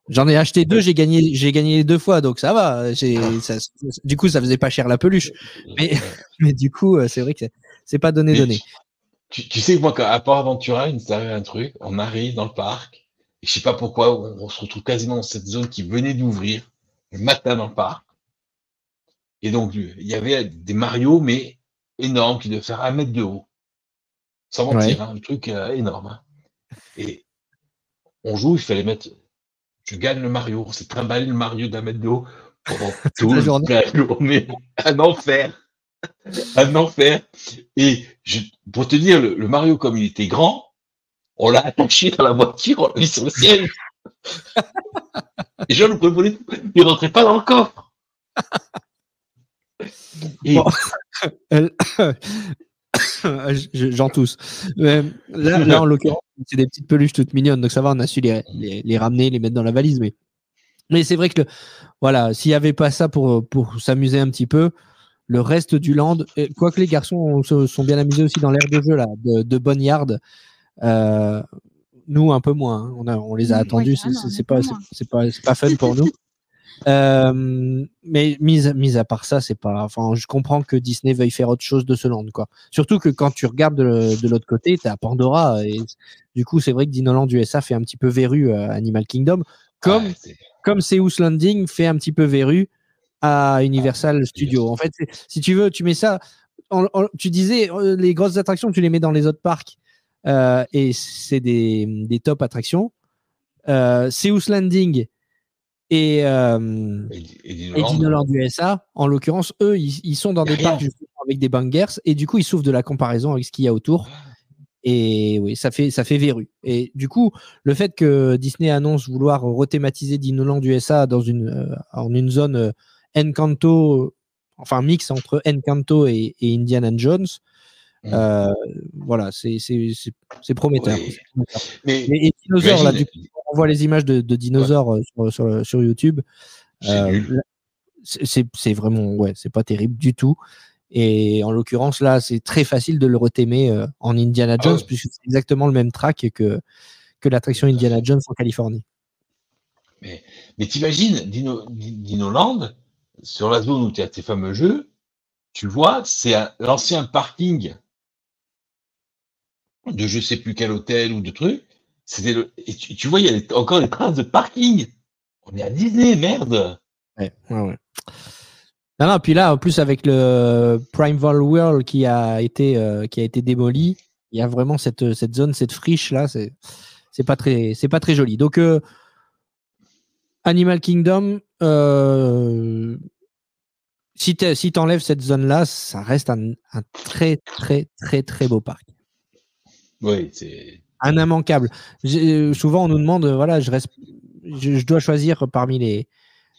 J'en ai acheté deux, j'ai gagné, j'ai gagné deux fois, donc ça va. Ça- du coup, ça faisait pas cher la peluche, Mais- *laughs* mais du coup, euh, c'est vrai que c'est- c'est pas donné Mais donné. Tu, tu sais que moi, quand, à Port Aventura, il nous arrive un truc. On arrive dans le parc. Et je sais pas pourquoi, on, on se retrouve quasiment dans cette zone qui venait d'ouvrir le matin dans le parc. Et donc, il y avait des Mario, mais énormes, qui devaient faire un mètre de haut. Sans mentir, Ouais. hein, un truc euh, énorme. hein. Et on joue, il fallait mettre. Je gagne le Mario. On s'est trimballé le Mario d'un mètre de haut pendant *laughs* toute la journée. la journée. Un enfer. Un enfer. Et je, pour te dire, le, le Mario, comme il était grand, on l'a attaché dans la voiture, on l'a mis sur le ciel. Les gens nous prenaient tout. Il rentrait pas dans le coffre. Et Bon. Je- *coughs* J'en tousse. Euh, là, là, en l'occurrence, c'est des petites peluches toutes mignonnes, donc ça va, on a su les, ramener, les mettre dans la valise. Mais, mais c'est vrai que, le- voilà, s'il n'y avait pas ça pour, s'amuser un petit peu, le reste du land, et quoique les garçons se sont bien amusés aussi dans l'air de jeu là, de, de Boneyard, euh, nous un peu moins. hein. On, a, on les a Ouais, attendus, c'est- carrément, c'est un pas, pas, c'est pas fun pour nous. *laughs* Euh, mais mise, mise à part ça, c'est pas. Enfin, je comprends que Disney veuille faire autre chose de ce land, quoi. Surtout que quand tu regardes de, de l'autre côté, t'as Pandora et du coup, c'est vrai que Dinoland USA fait un petit peu verru à Animal Kingdom, comme Ouais, comme Zeus Landing fait un petit peu verru à Universal Studios. En fait, si tu veux, tu mets ça. en- en- tu disais euh, les grosses attractions, tu les mets dans les autres parcs euh, et c'est des, des top attractions. Euh, Landing et, euh, et, et et Dinoland, Dinoland USA, en l'occurrence, eux, ils, ils sont dans des parcs rien. avec des bangers et du coup, ils souffrent de la comparaison avec ce qu'il y a autour. Et oui, ça fait, ça fait verru. Et du coup, le fait que Disney annonce vouloir rethématiser Dinoland USA dans une, euh, en une zone euh, Encanto, enfin mix entre Encanto et, Indiana Jones. Euh, voilà, c'est prometteur. Oui. Prometteur. Mais Et, et dinosaures, là, du coup, on voit les images de, de dinosaures euh, sur, sur, sur YouTube. c'est Euh, c'est- vraiment, ouais, c'est pas terrible du tout. Et en l'occurrence, là, c'est très facile de le retémer euh, en Indiana Ah Jones, puisque c'est exactement le même track que, que l'attraction Indiana. Jones en Californie. Mais t'imagines, Dino, Di- Dinoland, sur la zone où tu as tes fameux jeux, tu vois, c'est l'ancien parking de je sais plus quel hôtel ou de truc. C'était le, et tu, tu vois, il y a encore des traces de parking. On est à Disney, merde. Ouais. Non, non, puis là, en plus, avec le Primeval World qui a été, euh, qui a été démoli, il y a vraiment cette, cette zone, cette friche là, c'est c'est pas très, c'est pas très joli. Donc, euh, Animal Kingdom, euh, si tu si enlèves cette zone là, ça reste un, un très, très, très, très beau parc. Oui, c'est. Un immanquable. J'ai- Souvent, on nous demande, euh, voilà, je, reste, je, je dois choisir parmi les,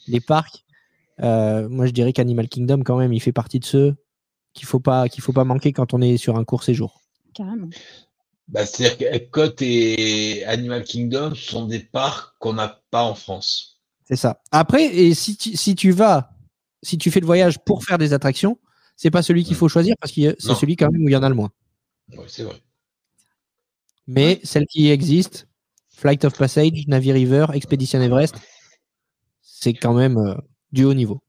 les parcs. Euh, moi, je dirais qu'Animal Kingdom, quand même, il fait partie de ceux qu'il faut pas qu'il faut pas manquer quand on est sur un court séjour. Carrément. Bah, C'est-à-dire qu'Epcot et Animal Kingdom sont des parcs qu'on n'a pas en France. C'est ça. Après, et si tu, si tu vas, si tu fais le voyage pour faire des attractions, c'est pas celui qu'il faut choisir parce que c'est celui quand même où il y en a le moins. Oui, c'est vrai. Mais celles qui existent, Flight of Passage, Navy River, Expedition Everest, c'est quand même euh, du haut niveau.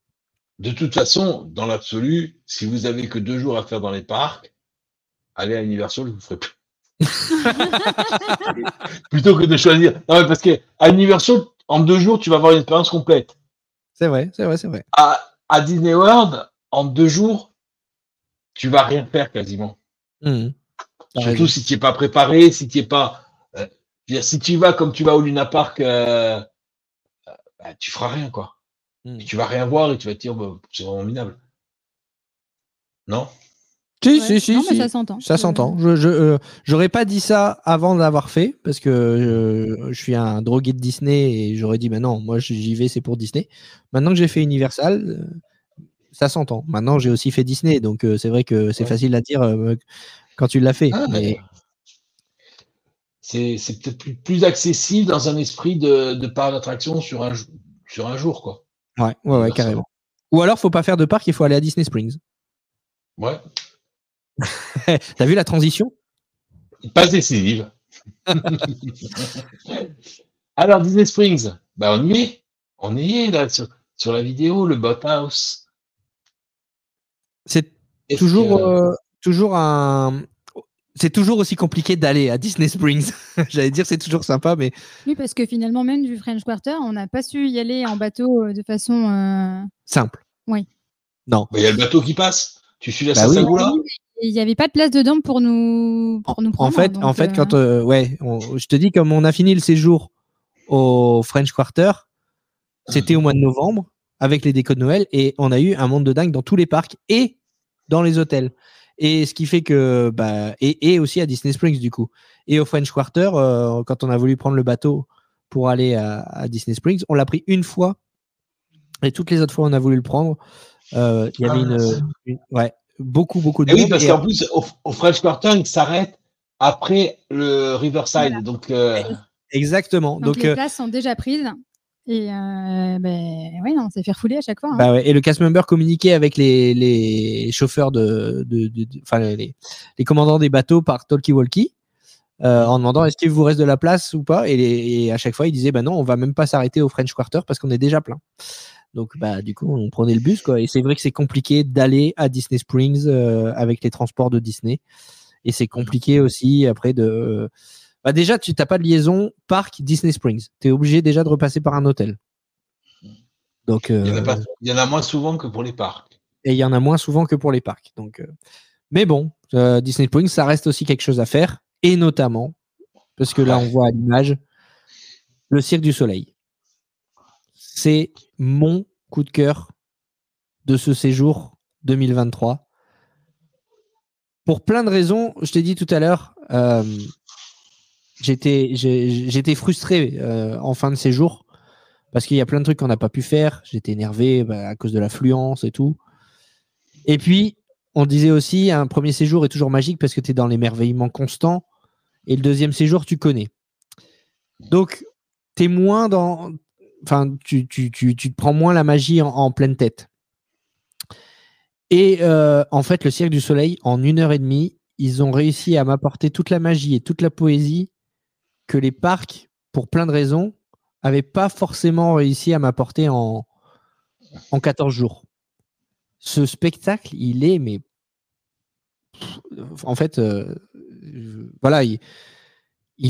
De toute façon, dans l'absolu, si vous avez que deux jours à faire dans les parcs, allez à Universal, vous ferez plus. *laughs* Plutôt que de choisir. Non, mais parce que à Universal, en deux jours, tu vas avoir une expérience complète. C'est vrai, c'est vrai, c'est vrai. À, à Disney World, en deux jours, tu vas rien faire quasiment. Mhm. Surtout si tu n'es pas préparé, si tu n'es pas. euh, je veux dire, si tu vas comme tu vas au Luna Park, euh, euh, bah, tu feras rien, quoi. Mhm. Tu vas rien voir et tu vas te dire, bah, c'est vraiment minable. Non? Si, Ouais. si, si, non, mais si. ça s'entend. Ça s'entend. Je euh, j'aurais pas dit ça avant de l'avoir fait parce que euh, je suis un drogué de Disney et j'aurais dit mais non, moi j'y vais c'est pour Disney. Maintenant que j'ai fait Universal, euh, ça s'entend. Maintenant j'ai aussi fait Disney donc euh, c'est vrai que c'est Ouais. facile à dire euh, quand tu l'as fait. Ah, mais c'est c'est peut-être plus, plus accessible dans un esprit de, de parc d'attraction sur un, sur un jour, quoi. ouais, ouais, ouais, carrément. Ou alors faut pas faire de parc, il faut aller à Disney Springs. Ouais. *laughs* T'as vu la transition? Pas décisive. *laughs* Alors, Disney Springs, bah, on y est. On y est, là, sur, sur la vidéo, le Boathouse. C'est Est-ce toujours que- euh, toujours un c'est toujours aussi compliqué d'aller à Disney Springs. *laughs* J'allais dire c'est toujours sympa, mais Oui, parce que finalement, même du French Quarter, on n'a pas su y aller en bateau euh, de façon. euh, simple. Oui. Non. Mais Il y a le bateau qui passe. Tu suis la Bah oui. Et Il n'y avait pas de place dedans pour nous, pour nous En prendre. fait, en fait, euh, quand euh, ouais, on- je te dis comme on a fini le séjour au French Quarter, c'était au mois de novembre avec les décos de Noël et on a eu un monde de dingue dans tous les parcs et dans les hôtels. Et ce qui fait que bah et, et aussi à Disney Springs du coup. Et au French Quarter, euh, quand on a voulu prendre le bateau pour aller à, à Disney Springs, on l'a pris une fois et toutes les autres fois on a voulu le prendre. euh, Il y avait Ah, une, ouais beaucoup beaucoup de Et oui, parce qu'en plus, au, au French Quarter, il s'arrête après le Riverside. Donc, euh, exactement. donc, Donc, les euh, places sont déjà prises. Et euh, ben, ouais, non, on s'est fait refouler à chaque fois. hein. Bah et le cast member communiquait avec les, les chauffeurs de, de, enfin les, les commandants des bateaux par talkie-walkie euh, en demandant est-ce qu'il vous reste de la place ou pas et, à chaque fois ils disaient bah non on va même pas s'arrêter au French Quarter parce qu'on est déjà plein. Donc bah du coup on prenait le bus quoi et c'est vrai que c'est compliqué d'aller à Disney Springs euh, avec les transports de Disney et c'est compliqué aussi après de bah déjà tu t'as pas de liaison parc Disney Springs tu es obligé déjà de repasser par un hôtel. Donc il, y en a euh, pas- il y en a moins souvent que pour les parcs. et il y en a moins souvent que pour les parcs. Donc, euh, mais bon, euh, Disney Springs, ça reste aussi quelque chose à faire, et notamment, parce que là, on voit à l'image, le Cirque du Soleil. C'est mon coup de cœur de ce séjour 2023. Pour plein de raisons, je t'ai dit tout à l'heure, j'étais j'étais frustré euh, en fin de séjour parce qu'il y a plein de trucs qu'on n'a pas pu faire. J'étais énervé bah, à cause de l'affluence et tout. Et puis, on disait aussi, un premier séjour est toujours magique parce que tu es dans l'émerveillement constant. Et le deuxième séjour, tu connais. Donc, tu es moins dans. Enfin, tu, tu, tu, tu te prends moins la magie en, en pleine tête. Et euh, en fait, le Cirque du Soleil, en une heure et demie, ils ont réussi à m'apporter toute la magie et toute la poésie les parcs, pour plein de raisons, n'avaient pas forcément réussi à m'apporter en, en 14 jours. Ce spectacle, il est, mais en fait, euh, voilà, il,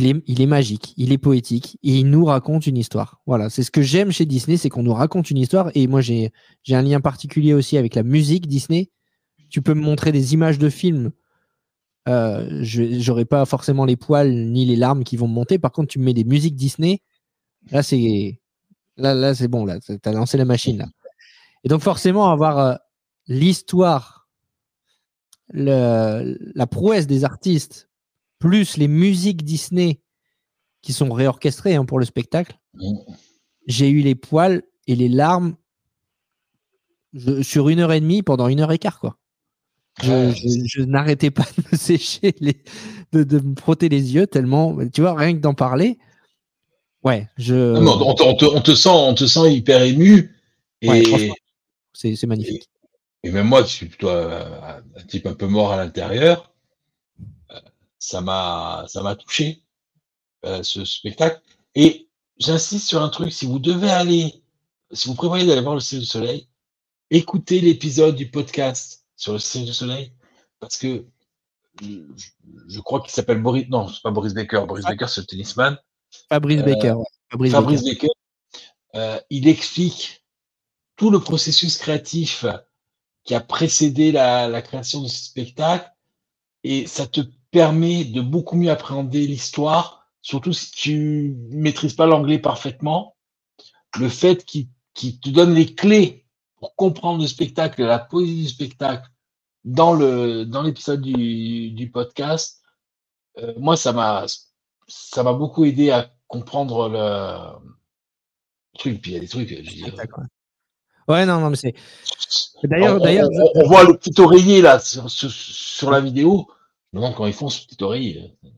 est, il est magique, il est poétique, et il nous raconte une histoire. Voilà, c'est ce que j'aime chez Disney, c'est qu'on nous raconte une histoire. Et moi, j'ai un lien particulier aussi avec la musique Disney. Tu peux me montrer des images de films. Euh, je j'aurais pas forcément les poils ni les larmes qui vont me monter. Par contre, tu me mets des musiques Disney. Là, c'est là, là, c'est bon. Là, t'as lancé la machine. Là. Et donc, forcément, avoir euh, l'histoire, la prouesse des artistes, plus les musiques Disney qui sont réorchestrées hein, pour le spectacle, Mm. j'ai eu les poils et les larmes je- sur une heure et demie pendant une heure et quart, quoi. Je, je- je n'arrêtais pas *laughs* de me sécher, les, de, de me frotter les yeux tellement, tu vois, rien que d'en parler. Ouais, je. Non, on, te- on te, on te sent, on te sent hyper ému. Et, Ouais. C'est magnifique. et même moi, qui suis plutôt un, un type un peu mort à l'intérieur, euh, ça m'a, ça m'a touché euh, ce spectacle. Et j'insiste sur un truc si vous devez aller, si vous prévoyez d'aller voir le Cirque du Soleil, écoutez l'épisode du podcast sur le Cirque du Soleil, parce que je, je crois qu'il s'appelle Boris. Non, c'est pas Boris Baker. Boris Ah. Baker, c'est le tennisman. Fabrice Euh, Baker. Fabrice, Fabrice Baker. Baker, euh, il explique tout le processus créatif qui a précédé la, la création de ce spectacle et ça te permet de beaucoup mieux appréhender l'histoire, surtout si tu maîtrises pas l'anglais parfaitement. Le fait qu'il qu'il te donne les clés pour comprendre le spectacle, la poésie du spectacle dans le dans l'épisode du, du podcast, euh, moi ça m'a ça m'a beaucoup aidé à comprendre le truc. Puis il y a des trucs, je Ouais, non, non, mais c'est. D'ailleurs, on- d'ailleurs, on- on voit le petit oreiller là sur, sur, sur la vidéo. Je me demande quand ils font ce petit oreiller. euh,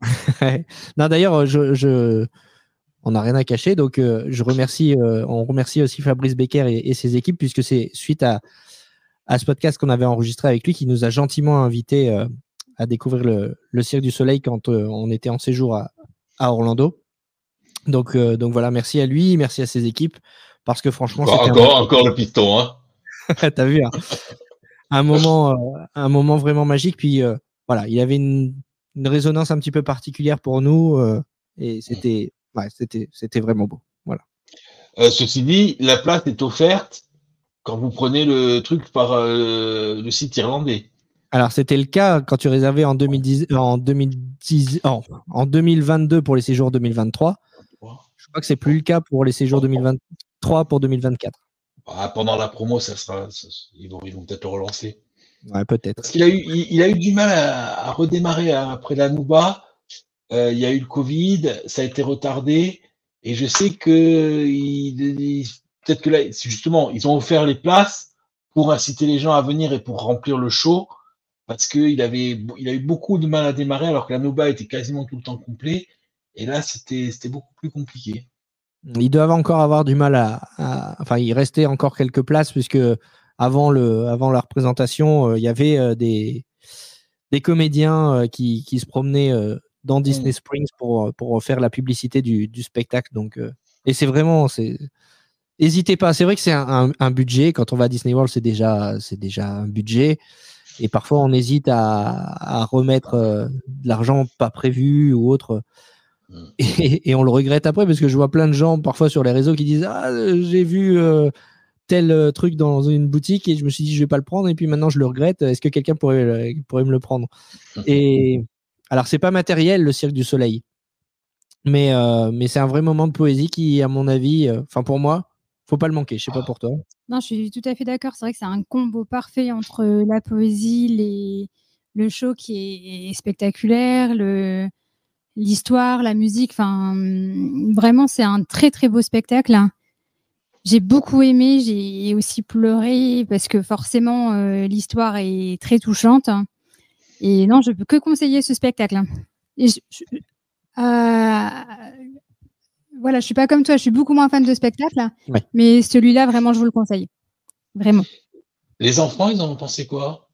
*laughs* non, d'ailleurs, je, je- on n'a rien à cacher, donc euh, je remercie, euh, on remercie aussi Fabrice Becker et, et ses équipes, puisque c'est suite à, à ce podcast qu'on avait enregistré avec lui qui nous a gentiment invités euh, à découvrir le, le Cirque du Soleil quand on était en séjour à, à Orlando. Donc, donc voilà, merci à lui, merci à ses équipes, parce que franchement, Encore, c'était un- encore, encore le piston. Hein. *laughs* T'as vu, hein. un moment, un moment vraiment magique. Puis, voilà, il avait une, une résonance un petit peu particulière pour nous et c'était ouais, c'était c'était vraiment beau. Voilà. Euh, ceci dit, la place est offerte quand vous prenez le truc par euh, le site irlandais. Alors c'était le cas quand tu réservais en 2010 en 2010 en, en 2022 pour les séjours 2023. Je crois que c'est plus le cas pour les séjours 2023 pour 2024. Ah, pendant la promo, ça sera, ça- ils vont, ils vont peut-être le relancer. Ouais, peut-être. Parce qu'il a eu, il, il a eu du mal à, à redémarrer après la Nouba. Euh, il y a eu le Covid, ça a été retardé. Et je sais que peut-être que là, justement, ils ont offert les places pour inciter les gens à venir et pour remplir le show. Parce qu'il avait, il a eu beaucoup de mal à démarrer alors que la Nouba était quasiment tout le temps complet. Et là, c'était, beaucoup plus compliqué. Ils doivent encore avoir du mal à, Enfin, il restait encore quelques places puisque avant, le, avant la représentation, euh, il y avait euh, des, des comédiens qui, qui se promenaient dans Disney Springs pour, pour faire la publicité du, du spectacle. Donc, euh, et c'est vraiment. c'est N'hésitez pas. C'est vrai que c'est un, un- un budget. Quand on va à Disney World, c'est déjà, c'est déjà un budget. Et parfois, on hésite à, à remettre euh, de l'argent pas prévu ou autre. Mm. Et, et on le regrette après parce que je vois plein de gens parfois sur les réseaux qui disent Ah, euh, j'ai vu euh, tel euh, truc dans une boutique et je me suis dit je vais pas le prendre et puis maintenant je le regrette. Est-ce que quelqu'un pourrait, pourrait me le prendre? Et alors, c'est pas matériel le Cirque du Soleil, mais, euh, mais c'est un vrai moment de poésie qui, à mon avis, euh, enfin pour moi, faut pas le manquer. Je sais pas pour toi. Non, je suis tout à fait d'accord. C'est vrai que c'est un combo parfait entre la poésie, le show qui est spectaculaire, l'histoire, la musique. Hum, vraiment, c'est un très très beau spectacle. hein. J'ai beaucoup aimé, j'ai aussi pleuré parce que forcément, euh, l'histoire est très touchante. Et non, je peux que conseiller ce spectacle. hein. Et je- je- euh, voilà, je suis pas comme toi, je suis beaucoup moins fan de spectacle, Ouais. mais celui-là, vraiment, je vous le conseille. Vraiment. Les enfants, ils en ont pensé quoi?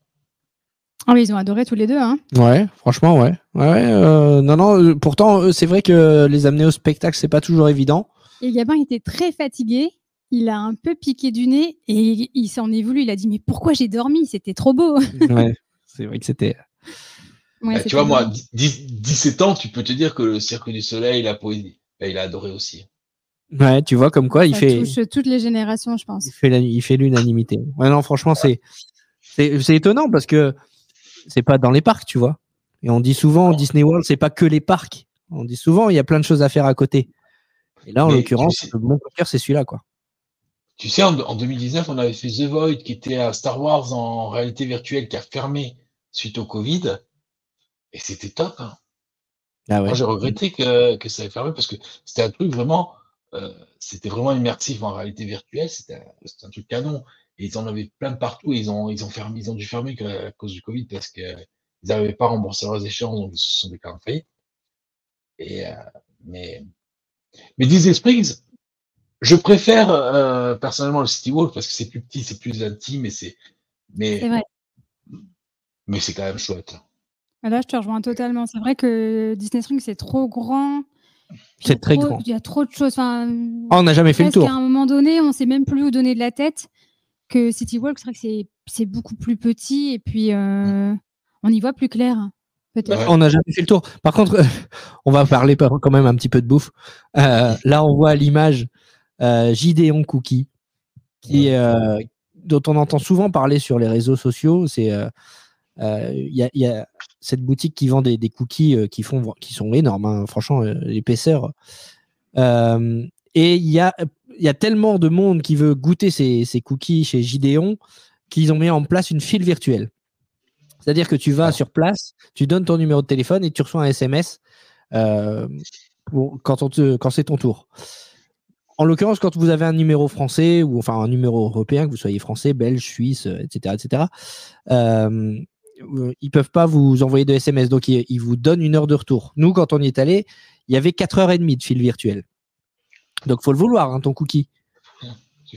Ah oui, ils ont adoré tous les deux. Hein. Ouais, franchement, ouais. Ouais, ouais, euh, non, non. euh, Pourtant, euh, c'est vrai que les amener au spectacle, c'est pas toujours évident. Et Gabin était très fatigué. Il a un peu piqué du nez et il s'en est voulu. Il a dit Mais pourquoi j'ai dormi? C'était trop beau. ouais, c'est vrai que c'était. Ouais, Bah, Tu vois, moi, beau. 10 17 ans, tu peux te dire que le Cirque du Soleil, la poésie, bah, il a adoré aussi. Ouais, tu vois, comme quoi, il Ça fait. touche toutes les générations, je pense. Il fait, la- il fait l'unanimité. Ouais, non, franchement, c'est, c'est, c'est étonnant parce que c'est pas dans les parcs, tu vois. Et on dit souvent, Disney World, c'est pas que les parcs. On dit souvent, il y a plein de choses à faire à côté. Et là, en l'occurrence, sais- mon coup de cœur, c'est celui-là, quoi. Tu sais, en, en 2019, on avait fait The Void, qui était à Star Wars en réalité virtuelle, qui a fermé suite au Covid. Et c'était top. hein. Ah ouais. Moi, j'ai regretté que, que ça ait fermé parce que c'était un truc vraiment, euh, c'était vraiment immersif en réalité virtuelle. C'était un, c'était un truc canon. Et ils en avaient plein de partout. Et ils ont, ils ont fermé, ils ont dû fermer que- à cause du Covid parce que ils n'avaient pas remboursé leurs échéances, donc ils se sont déclarés en faillite. Et, euh, mais, mais Disney Springs, je préfère euh, personnellement le City Walk parce que c'est plus petit, c'est plus intime et c'est, mais, mais c'est quand même chouette. Ah, Là, je te rejoins totalement. C'est vrai que Disney Springs, c'est trop grand. C'est très trop- grand. Il y a trop de choses. Enfin, Ah, on n'a jamais fait le tour. à un moment donné, on sait même plus où donner de la tête. Que City Walk, c'est vrai que c'est- c'est beaucoup plus petit et puis euh, on y voit plus clair. On n'a jamais fait le tour. Par contre, *laughs* on va parler par- quand même un petit peu de bouffe. Euh, là, on voit l'image euh, Gideon Cookie, qui, euh, dont on entend souvent parler sur les réseaux sociaux. C'est il y, a, il y a cette boutique qui vend des, des cookies euh, qui, font, qui sont énormes, hein, franchement, euh, l'épaisseur. Euh, et il y a, il y a tellement de monde qui veut goûter ces, ces cookies chez Gideon qu'ils ont mis en place une file virtuelle. C'est-à-dire que tu vas Ah. sur place, tu donnes ton numéro de téléphone et tu reçois un SMS euh, pour- quand, c'est ton tour. En l'occurrence, quand vous avez un numéro français ou enfin un numéro européen, que vous soyez français, belge, suisse, euh, etc., etc., euh, euh, ils peuvent pas vous envoyer de SMS. Donc, ils, ils vous donnent une heure de retour. Nous, quand on y est allé, il y avait 4h30 de fil virtuel. Donc, faut le vouloir, hein, ton cookie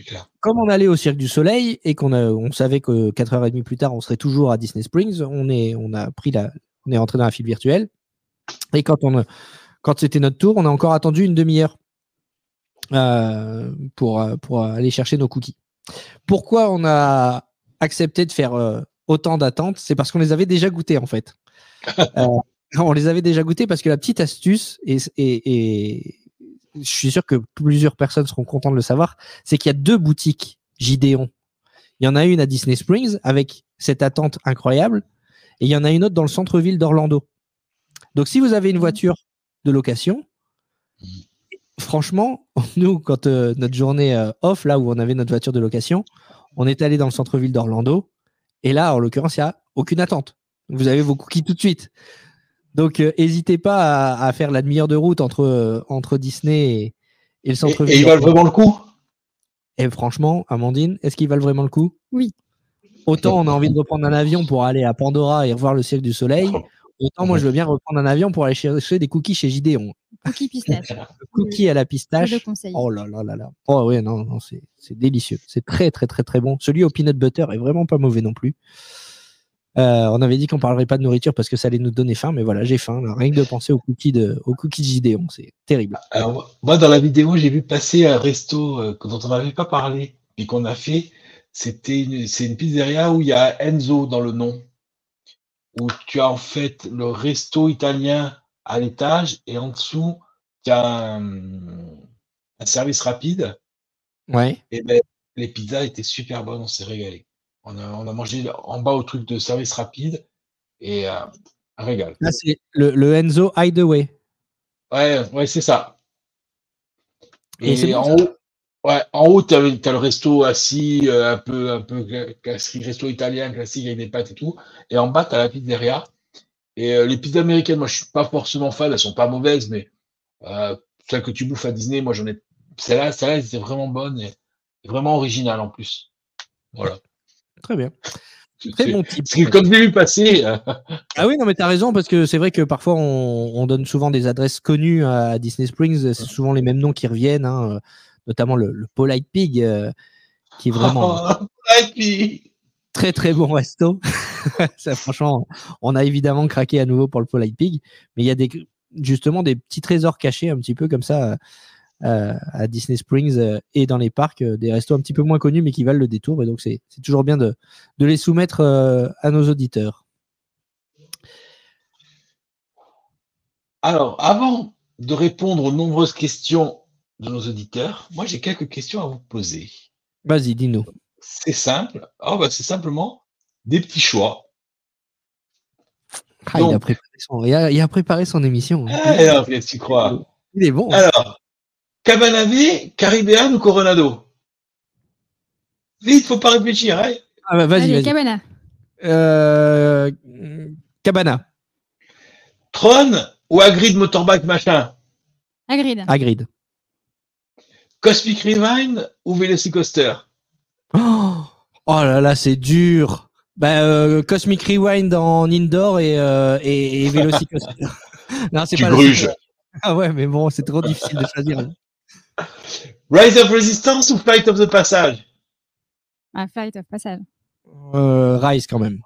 clair. comme on allait au Cirque du Soleil et qu'on on savait que 4h30 plus tard, on serait toujours à Disney Springs, on est, on a pris la, on est rentré dans la file virtuelle. Et quand on, a- quand c'était notre tour, on a encore attendu une demi-heure euh, pour, euh, pour aller chercher nos cookies. Pourquoi on a accepté de faire euh, autant d'attentes, c'est parce qu'on les avait déjà goûtés en fait. *laughs* Euh, on les avait déjà goûtés parce que la petite astuce, et, et- et je suis sûr que plusieurs personnes seront contentes de le savoir, c'est qu'il y a deux boutiques Gideon. Il y en a une à Disney Springs avec cette attente incroyable, et il y en a une autre dans le centre-ville d'Orlando. Donc si vous avez une voiture de location, franchement, *laughs* nous, quand euh, notre journée euh, off, là où on avait notre voiture de location, on est allé dans le centre-ville d'Orlando. Et là, en l'occurrence, il n'y a aucune attente. Vous avez vos cookies tout de suite. Donc, euh, n'hésitez pas à, à faire la demi-heure de route entre, euh, entre Disney et, et le Et, centre-ville. et ils valent vraiment le coup? Et franchement, Amandine, est-ce qu'ils valent vraiment le coup? Oui. Autant on a envie de reprendre un avion pour aller à Pandora et revoir le Cirque du Soleil, autant moi je veux bien reprendre un avion pour aller chercher des cookies chez Gideon. *laughs* Cookie pistache. Cookies à la Je pistache. le conseille. Oh là là là là. Oh ouais, non, non, c'est c'est délicieux. C'est très très très très bon. Celui au peanut butter est vraiment pas mauvais non plus. Euh, on avait dit qu'on parlerait pas de nourriture parce que ça allait nous donner faim, mais voilà, j'ai faim. là. Rien que de penser aux cookies de, aux cookies de Gideon, c'est terrible. Alors, moi, dans la vidéo, j'ai vu passer un resto euh, dont on n'avait pas parlé et qu'on a fait. C'était une, c'est une pizzeria où il y a Enzo dans le nom. Où tu as en fait le resto italien à l'étage et en dessous, tu as un, un service rapide. Ouais. Et ben, les pizzas étaient super bonnes, on s'est régalé. On a, on a mangé en bas au truc de service rapide et euh, un régal. Là, c'est le, le Enzo Hideaway. Ouais, ouais, c'est ça. Et Et, en haut, ouais, en haut, t'as, le- t'as le resto assis, euh, un peu, un peu cla- classique, resto italien classique avec des pâtes et tout. Et en bas, t'as la pizzeria. Et euh, les pizzas américaines, moi, je suis pas forcément fan, elles sont pas mauvaises, mais euh, celles que tu bouffes à Disney, moi, j'en ai. Celle-là, celle-là, elles étaient vraiment bonnes et, vraiment originales en plus. Voilà. Très bien. Très bon type. Parce que comme je l'ai vu passer, Ah oui, non, mais t'as raison, parce que c'est vrai que parfois on, on donne souvent des adresses connues à Disney Springs, c'est souvent les mêmes noms qui reviennent, hein, notamment le, le Polite Pig, euh, qui est vraiment *laughs* puis, très très bon resto. *laughs* Ça, franchement, on a évidemment craqué à nouveau pour le Polite Pig, mais il y a des, justement des petits trésors cachés un petit peu comme ça euh, à Disney Springs euh, et dans les parcs, euh, des restos un petit peu moins connus mais qui valent le détour, et donc c'est c'est toujours bien de, de les soumettre euh, à nos auditeurs. Alors, avant de répondre aux nombreuses questions de nos auditeurs, moi j'ai quelques questions à vous poser. Vas-y, dis-nous. C'est simple. Oh, bah, c'est simplement des petits choix. Ah, il, a préparé son, il, a, il a préparé son émission. hein. Ah, alors, qu'est-ce que tu crois? Il est bon. Alors, Cabanave, Caribbean ou Coronado? Vite, faut pas réfléchir. Hein Ah bah, vas-y, Allez. Cabana. Euh, Cabana, Tron ou Hagrid Motorbike machin? Hagrid. Hagrid. Cosmic Rewind ou Velocicoaster Oh, oh là là, c'est dur. Bah, euh, Cosmic Rewind en indoor et, euh, et, et Velocicoaster. *laughs* non, c'est Tu pas le- gruges. Ah ouais, mais bon, c'est trop difficile de choisir. Rise of Resistance ou Flight of the Passage? Un fight of passage. Euh, Rise quand même.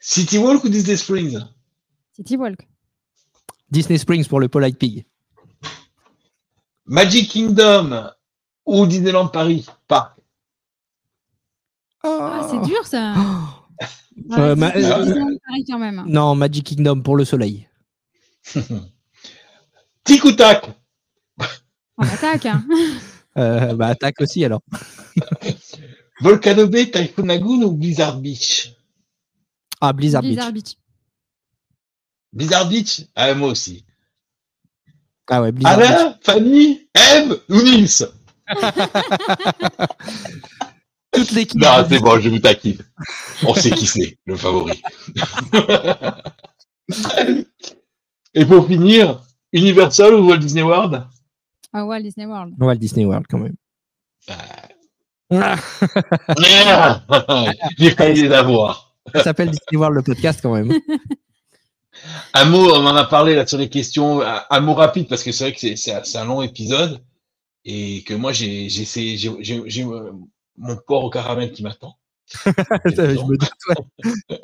City Walk ou Disney Springs? City Walk. Disney Springs pour le Polite Pig. Magic Kingdom ou Disneyland Paris Pas. Ah, c'est dur ça. *gasps* Euh, Ouais, ma- c'est euh, Disneyland Paris quand même. Non, Magic Kingdom pour le soleil. *laughs* Tic ou tac? On attaque. hein. *laughs* Euh, bah, attaque aussi alors. *laughs* Volcano Bay, Typhoon Lagoon ou Blizzard Beach? Ah, Blizzard, Blizzard Beach. Beach. Blizzard Beach? Ah, moi aussi. Ah ouais, Blizzard. Alain, Fanny, Eve ou Nils *laughs* Toute l'équipe. Non, c'est bon, je vous taquine. On sait qui c'est, le favori. *laughs* Et pour finir, Universal ou Walt Disney World? Ah, Walt Disney World. Walt Disney World quand même. Ah, Merde *laughs* J'ai failli les avoir. ça s'appelle Disney World le podcast quand même. Un mot, on en a parlé là sur les questions. Un, un mot rapide parce que c'est vrai que c'est- un- long épisode et que moi j'ai essayé- mon porc au caramel qui m'attend. *laughs* *laughs*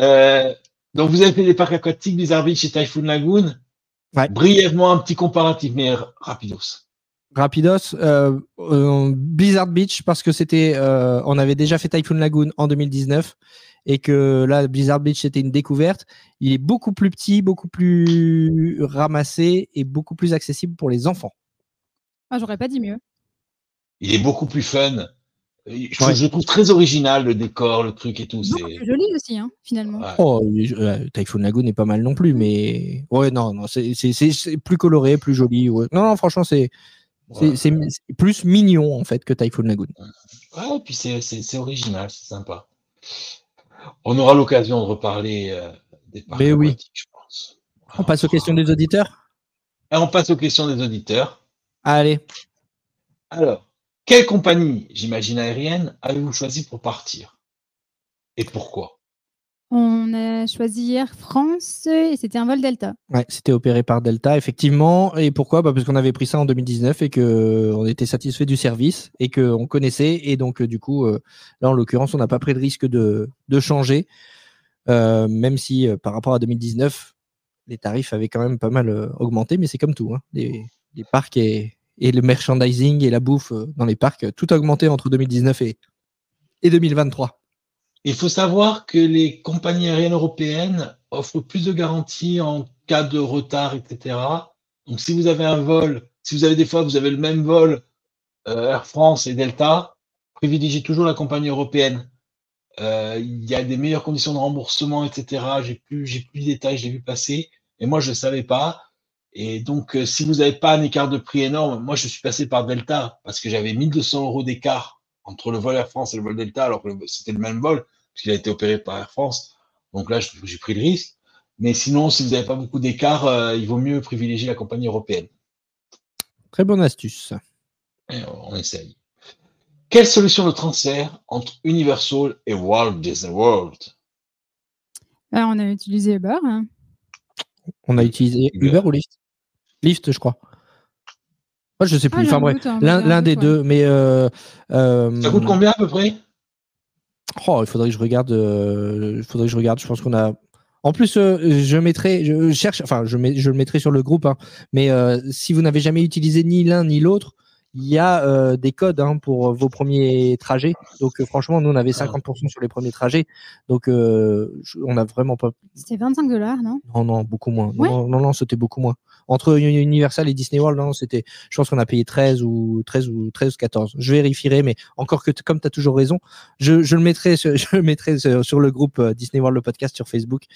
Euh, donc vous avez fait les parcs aquatiques, Blizzard Beach et Typhoon Lagoon. Ouais. Brièvement un petit comparatif, mais rapidos. Rapidos, euh, euh, Blizzard Beach parce que c'était, on avait déjà fait Typhoon Lagoon en 2019 et que là Blizzard Beach c'était une découverte. Il est beaucoup plus petit, beaucoup plus ramassé et beaucoup plus accessible pour les enfants. Ah, j'aurais pas dit mieux. Il est beaucoup plus fun. Je, Ouais. je le trouve très original, le décor, le truc et tout. C'est plus joli aussi, hein, finalement. Ouais. Oh, euh, Typhoon Lagoon est pas mal non plus, mais ouais non non c'est c'est- c'est- c'est plus coloré, plus joli. ouais. Non non franchement c'est c'est plus mignon en fait que Typhoon Lagoon. Ouais, et puis c'est, c'est, c'est original, c'est sympa. On aura l'occasion de reparler euh, des parcs Mais oui. je pense. On passe aux questions des auditeurs? Et on passe aux questions des auditeurs. Allez. Alors, quelle compagnie, j'imagine aérienne, avez-vous choisi pour partir? Et pourquoi? On a choisi Air France et c'était un vol Delta. Ouais, c'était opéré par Delta, effectivement. Et pourquoi? Bah Parce qu'on avait pris ça en 2019 et que on était satisfait du service et qu'on connaissait. Et donc, euh, du coup, euh, là, en l'occurrence, on n'a pas pris de risque de, de changer, euh, même si euh, par rapport à 2019, les tarifs avaient quand même pas mal euh, augmenté. Mais c'est comme tout. Hein. Les, les parcs et, et le merchandising et la bouffe euh, dans les parcs, euh, tout a augmenté entre 2019 et, et 2023. Il faut savoir que les compagnies aériennes européennes offrent plus de garanties en cas de retard, etc. Donc, si vous avez un vol, si vous avez des fois, vous avez le même vol euh, Air France et Delta, privilégiez toujours la compagnie européenne. Euh, Il y a des meilleures conditions de remboursement, etc. J'ai plus, j'ai plus de détails, je l'ai vu passer, et moi je ne savais pas. Et donc, euh, si vous n'avez pas un écart de prix énorme, moi je suis passé par Delta parce que j'avais 1200 euros d'écart entre le vol Air France et le vol Delta, alors que c'était le même vol, puisqu'il a été opéré par Air France. Donc là, j'ai pris le risque. Mais sinon, si vous n'avez pas beaucoup d'écart, euh, il vaut mieux privilégier la compagnie européenne. Très bonne astuce. Et on essaye. Quelle solution de transfert entre Universal et Walt Disney World? Là, on a utilisé Uber. hein. On a utilisé Uber. Uber ou Lyft? Lyft, je crois. Moi, je sais Ah, plus. j'ai enfin bref, hein, l'un des ouais. deux. Mais euh, euh, Ça coûte combien à peu près? Oh, il faudrait que je regarde. euh, il faudrait que je regarde. Je pense qu'on a. En plus, euh, je mettrai, je cherche, enfin, je, mets, je le mettrai sur le groupe. hein, mais euh, si vous n'avez jamais utilisé ni l'un ni l'autre, il y a euh, des codes hein, pour vos premiers trajets. Donc, euh, franchement, nous, on avait 50% sur les premiers trajets. Donc, euh, je- on n'a vraiment pas C'était 25 dollars, non? Non, non, beaucoup moins. Non, Ouais. non, non, non, c'était beaucoup moins. Entre Uni- Universal et Disney World, non, c'était, je pense qu'on a payé 13 ou 13 ou 13 ou 14. Je vérifierai, mais encore que, comme tu as toujours raison, je, le mettrai, *laughs* sur, le groupe euh, Disney World, le podcast sur Facebook,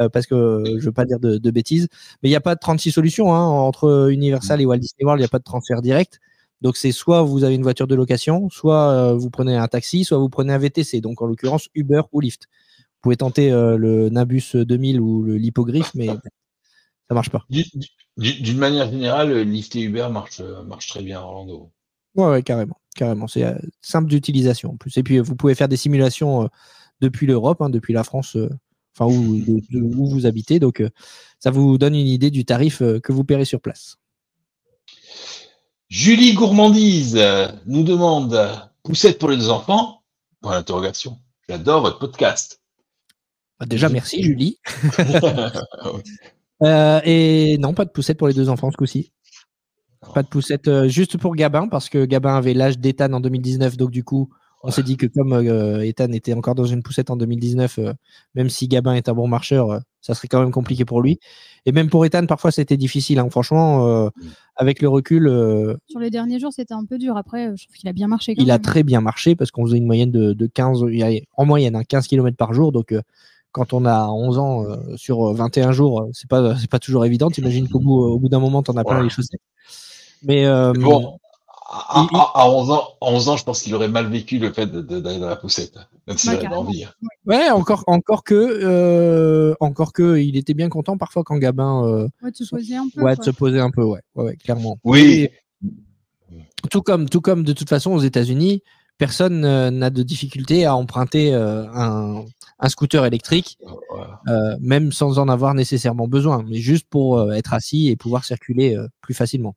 euh, parce que euh, je veux pas dire de, bêtises. Mais il n'y a pas de 36 solutions, hein, entre Universal et Walt Disney World, il n'y a pas de transfert direct. Donc, c'est soit vous avez une voiture de location, soit vous prenez un taxi, soit vous prenez un VTC. Donc, en l'occurrence, Uber ou Lyft. Vous pouvez tenter le Nabus 2000 ou l'hippogriffe, mais ça marche pas. Du- du- D'une manière générale, Lyft et Uber marchent, euh, marchent très bien à Orlando. Ouais, ouais, carrément. carrément. C'est euh, simple d'utilisation en plus. Et puis, euh, vous pouvez faire des simulations euh, depuis l'Europe, hein, depuis la France, euh, enfin, où, de- de- où vous habitez. Donc, euh, ça vous donne une idée du tarif euh, que vous paierez sur place. Julie Gourmandise euh, nous demande poussette pour les deux enfants? Point d'interrogation. J'adore votre podcast. Bah, déjà, merci, Julie. *laughs* *laughs* Euh, et non, pas de poussette pour les deux enfants ce coup-ci. Pas de poussette euh, juste pour Gabin, parce que Gabin avait l'âge d'Ethan en 2019. Donc, du coup, on s'est dit que comme euh, Ethan était encore dans une poussette en 2019, euh, même si Gabin est un bon marcheur, ça serait quand même compliqué pour lui. Et même pour Ethan, parfois, c'était difficile. hein. Franchement, avec le recul, Sur les derniers jours, c'était un peu dur. Après, je trouve qu'il a bien marché. Quand il a très bien marché parce qu'on faisait une moyenne de, de 15, il y a- en moyenne, hein, 15 km par jour. Donc, quand on a 11 ans euh, sur 21 jours, euh, c'est pas, c'est pas toujours évident. T'imagines qu'au bout, au bout d'un moment, t'en as plein Ouais. les chaussettes. Mais, euh, Mais bon, à, il- à- à 11 ans, à 11 ans, je pense qu'il aurait mal vécu le fait d'aller dans la poussette, même s'il Ouais, avait envie. ouais, encore, encore que, euh, encore que, il était bien content parfois quand Gabin, euh, Ouais, de se poser un peu. ouais, de se poser un peu, ouais, ouais, ouais, clairement. Oui, tout comme, tout comme de toute façon aux États-Unis, personne euh, n'a de difficulté à emprunter euh, un, un scooter électrique, Voilà. euh, même sans en avoir nécessairement besoin, mais juste pour euh, être assis et pouvoir circuler euh, plus facilement.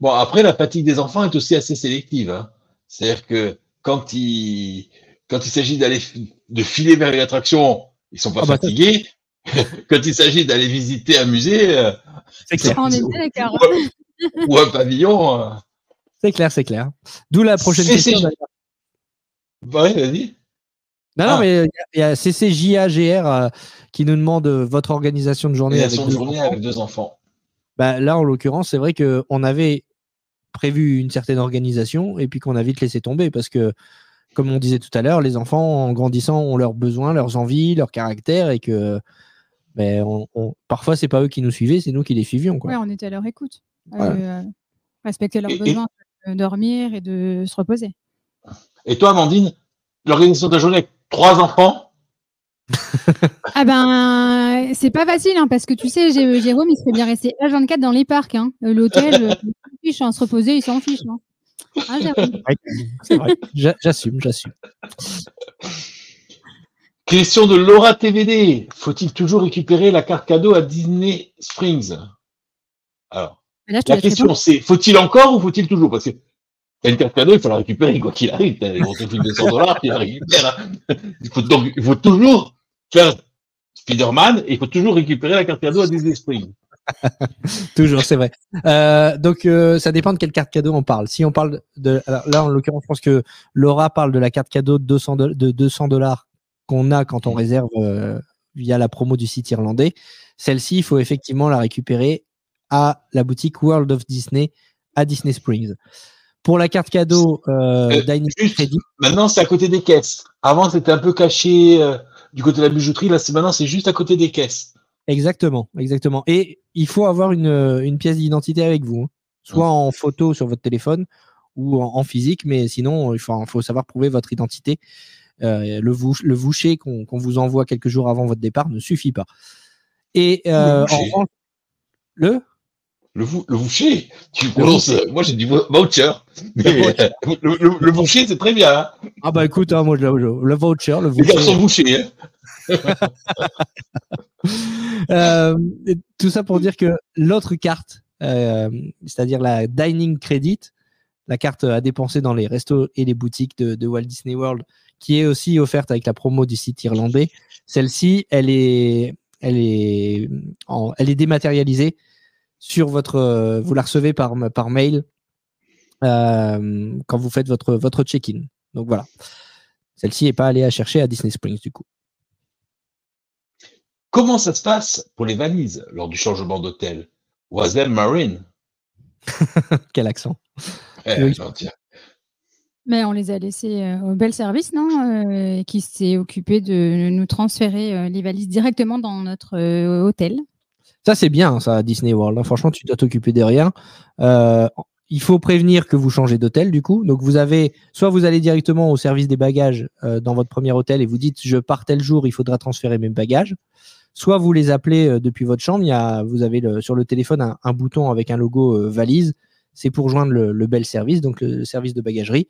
Bon, après, la fatigue des enfants est aussi assez sélective. hein. C'est-à-dire que quand il, quand il s'agit d'aller de filer vers une attraction, ils sont pas Ah bah, fatigués. *laughs* quand il s'agit d'aller visiter un musée, euh, C'est clair. On est bien d'accord. ou, ou un pavillon. euh. C'est clair, c'est clair. D'où la prochaine question. Ouais, vas-y. Non, non, Ah. mais il y a- CCJAGR euh, qui nous demande euh, votre organisation de journée. avec Organisation de deux journée avec deux enfants. Bah, là, en l'occurrence, c'est vrai qu'on avait prévu une certaine organisation et puis qu'on a vite laissé tomber parce que, comme on disait tout à l'heure, les enfants, en grandissant, ont leurs besoins, leurs envies, leurs caractères et que ben, on, on- parfois, c'est pas eux qui nous suivaient, c'est nous qui les suivions. Quoi. Ouais, on était à leur écoute. Ouais. Euh, respecter leurs Et- et- besoins, de dormir et de se reposer. Et toi, Amandine, l'organisation de ta journée trois enfants *laughs* Ah ben, c'est pas facile, hein, parce que tu sais, Jé- Jérôme, il serait bien resté H24 dans les parcs. Hein. Euh, L'hôtel, euh, il s'en fiche, hein, se reposer, il s'en fiche. Hein. Hein. J'a- J'assume, j'assume. Question de Laura TVD. Faut-il toujours récupérer la carte cadeau à Disney Springs? Alors, Là, te la question c'est faut-il encore ou faut-il toujours? Parce que une carte cadeau, il faut la récupérer quoi qu'il arrive. 200 dollars. Il faut, donc, il faut toujours faire Spider-Man et il faut toujours récupérer la carte cadeau à Disney Springs. *laughs* Toujours, c'est vrai. Euh, donc, euh, ça dépend de quelle carte cadeau on parle. Si on parle de. alors là, en l'occurrence, je pense que Laura parle de la carte cadeau de 200 do- de 200 dollars qu'on a quand on réserve euh, via la promo du site irlandais. Celle-ci, il faut effectivement la récupérer à la boutique World of Disney à Disney Springs. Pour la carte cadeau euh, Euh, Credit, Maintenant, c'est à côté des caisses. Avant, c'était un peu caché euh, du côté de la bijouterie. Là, c'est maintenant, c'est juste à côté des caisses. Exactement, exactement. Et il faut avoir une, euh, une pièce d'identité avec vous, hein. soit en photo sur votre téléphone ou en, en physique, mais sinon, il faut, faut savoir prouver votre identité. Euh, le, vouch- le voucher qu'on vous envoie quelques jours avant votre départ ne suffit pas. Et euh, en voucher. revanche, le Le, le voucher, tu Le prononces. Moi, j'ai dit vou- voucher. Mais, le, le- le voucher, c'est très bien. Hein. ah bah écoute, hein, moi je- le voucher, le Les gars voucher. sont bouchés. Hein. *laughs* Euh, tout ça pour dire que l'autre carte, euh, c'est-à-dire la Dining Credit, la carte à dépenser dans les restos et les boutiques de, de Walt Disney World, qui est aussi offerte avec la promo du site irlandais, celle-ci, elle est, elle est, en- elle est dématérialisée sur votre, euh, vous la recevez par, par mail euh, quand vous faites votre, votre check-in. Donc voilà. Celle-ci n'est pas allée à chercher à Disney Springs du coup. Comment ça se passe pour les valises lors du changement d'hôtel? Was them marine? *laughs* Quel accent. Eh, Oui. non, tiens. Mais on les a laissés euh, au bel service, non Euh, Qui s'est occupé de nous transférer euh, les valises directement dans notre euh, hôtel. Ça, c'est bien, ça, Disney World. hein. Franchement, tu dois t'occuper de rien. Euh, il faut prévenir que vous changez d'hôtel, du coup. Donc, vous avez, soit vous allez directement au service des bagages euh, dans votre premier hôtel et vous dites, je pars tel jour, il faudra transférer mes bagages. Soit vous les appelez euh, depuis votre chambre. Il y a, vous avez sur le téléphone un, bouton avec un logo valise. C'est pour joindre le, bel service, donc le service de bagagerie.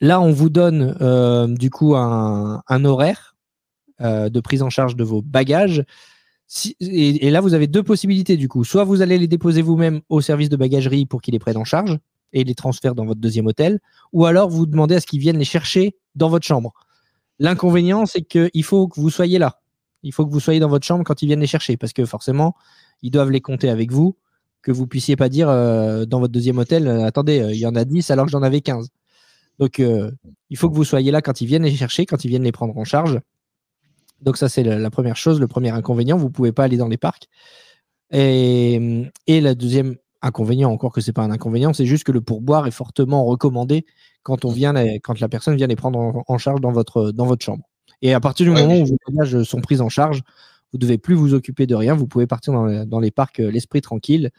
Là, on vous donne du coup un, horaire de prise en charge de vos bagages. Et, là, vous avez deux possibilités du coup. Soit vous allez les déposer vous-même au service de bagagerie pour qu'ils les prennent en charge et les transfèrent dans votre deuxième hôtel, ou alors vous demandez à ce qu'ils viennent les chercher dans votre chambre. L'inconvénient, c'est qu'il faut que vous soyez là. Il faut que vous soyez dans votre chambre quand ils viennent les chercher, parce que forcément, ils doivent les compter avec vous, que vous puissiez pas dire euh, dans votre deuxième hôtel, euh, attendez, euh, il y en a 10 alors que j'en avais 15. Donc, il faut que vous soyez là quand ils viennent les chercher, quand ils viennent les prendre en charge. Donc ça, c'est la, la première chose, le premier inconvénient. Vous ne pouvez pas aller dans les parcs. Et, et la deuxième inconvénient, encore que ce n'est pas un inconvénient, c'est juste que le pourboire est fortement recommandé quand, on vient les- quand la personne vient les prendre en, en charge dans votre, dans votre chambre. Et à partir du Ouais, moment où vos bagages sont pris en charge, vous ne devez plus vous occuper de rien. Vous pouvez partir dans, les- dans les parcs euh, l'esprit tranquille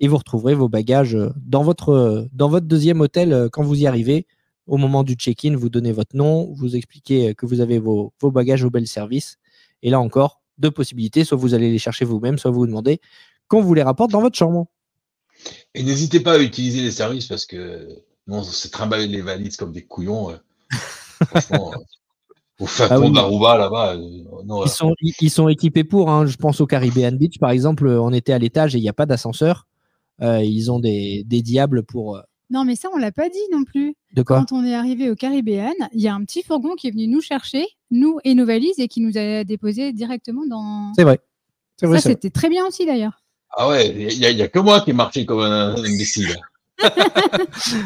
et vous retrouverez vos bagages euh, dans votre, euh, dans votre deuxième hôtel quand vous y arrivez. Au moment du check-in, vous donnez votre nom, vous expliquez euh, que vous avez vos, vos bagages au bel service. Et là encore, deux possibilités. Soit vous allez les chercher vous-même, soit vous vous demandez qu'on vous les rapporte dans votre chambre. Et n'hésitez pas à utiliser les services parce que non, on s'est trimballé les valises comme des couillons. euh. *laughs* Franchement, euh, au fin Ah oui. là-bas. euh, Ils sont, ils, ils sont équipés pour. hein. Je pense au Caribbean Beach, par exemple. On était à l'étage et il n'y a pas d'ascenseur. Ils ont des, des diables pour. Non, mais ça, on l'a pas dit non plus. De quoi Quand on est arrivé au Caribéan, il y a un petit fourgon qui est venu nous chercher, nous et nos valises, et qui nous a déposés directement dans. C'est vrai. C'est vrai, Ça, c'était très bien aussi d'ailleurs. Ah ouais, il n'y a, y a que moi qui ai marché comme un, imbécile. *laughs*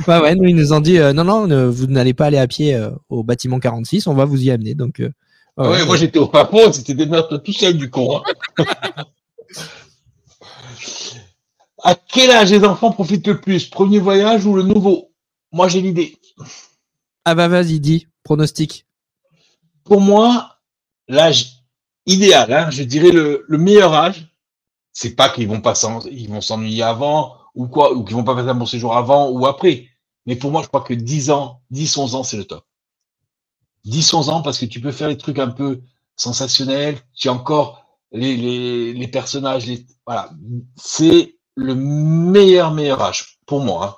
Ouais, ouais, nous, ils nous ont dit euh, non, non, ne- vous n'allez pas aller à pied euh, au bâtiment 46, on va vous y amener. Donc, euh, Ah ouais, ouais, moi j'étais au Japon, c'était des meurtres tout seul du con. hein. *laughs* à quel âge les enfants profitent le plus Premier voyage ou le nouveau? Moi j'ai l'idée. Ah bah vas-y, dis, pronostic. Pour moi, l'âge idéal, hein, je dirais le, le meilleur âge, c'est pas qu'ils vont pas ils vont s'ennuyer avant ou quoi, ou qu'ils vont pas faire un bon séjour avant ou après. Mais pour moi, je crois que 10 ans, 10, 11 ans, c'est le top. 10, 11 ans parce que tu peux faire des trucs un peu sensationnels, tu as encore les, les, les personnages, les, voilà. C'est le meilleur, meilleur âge pour moi. hein.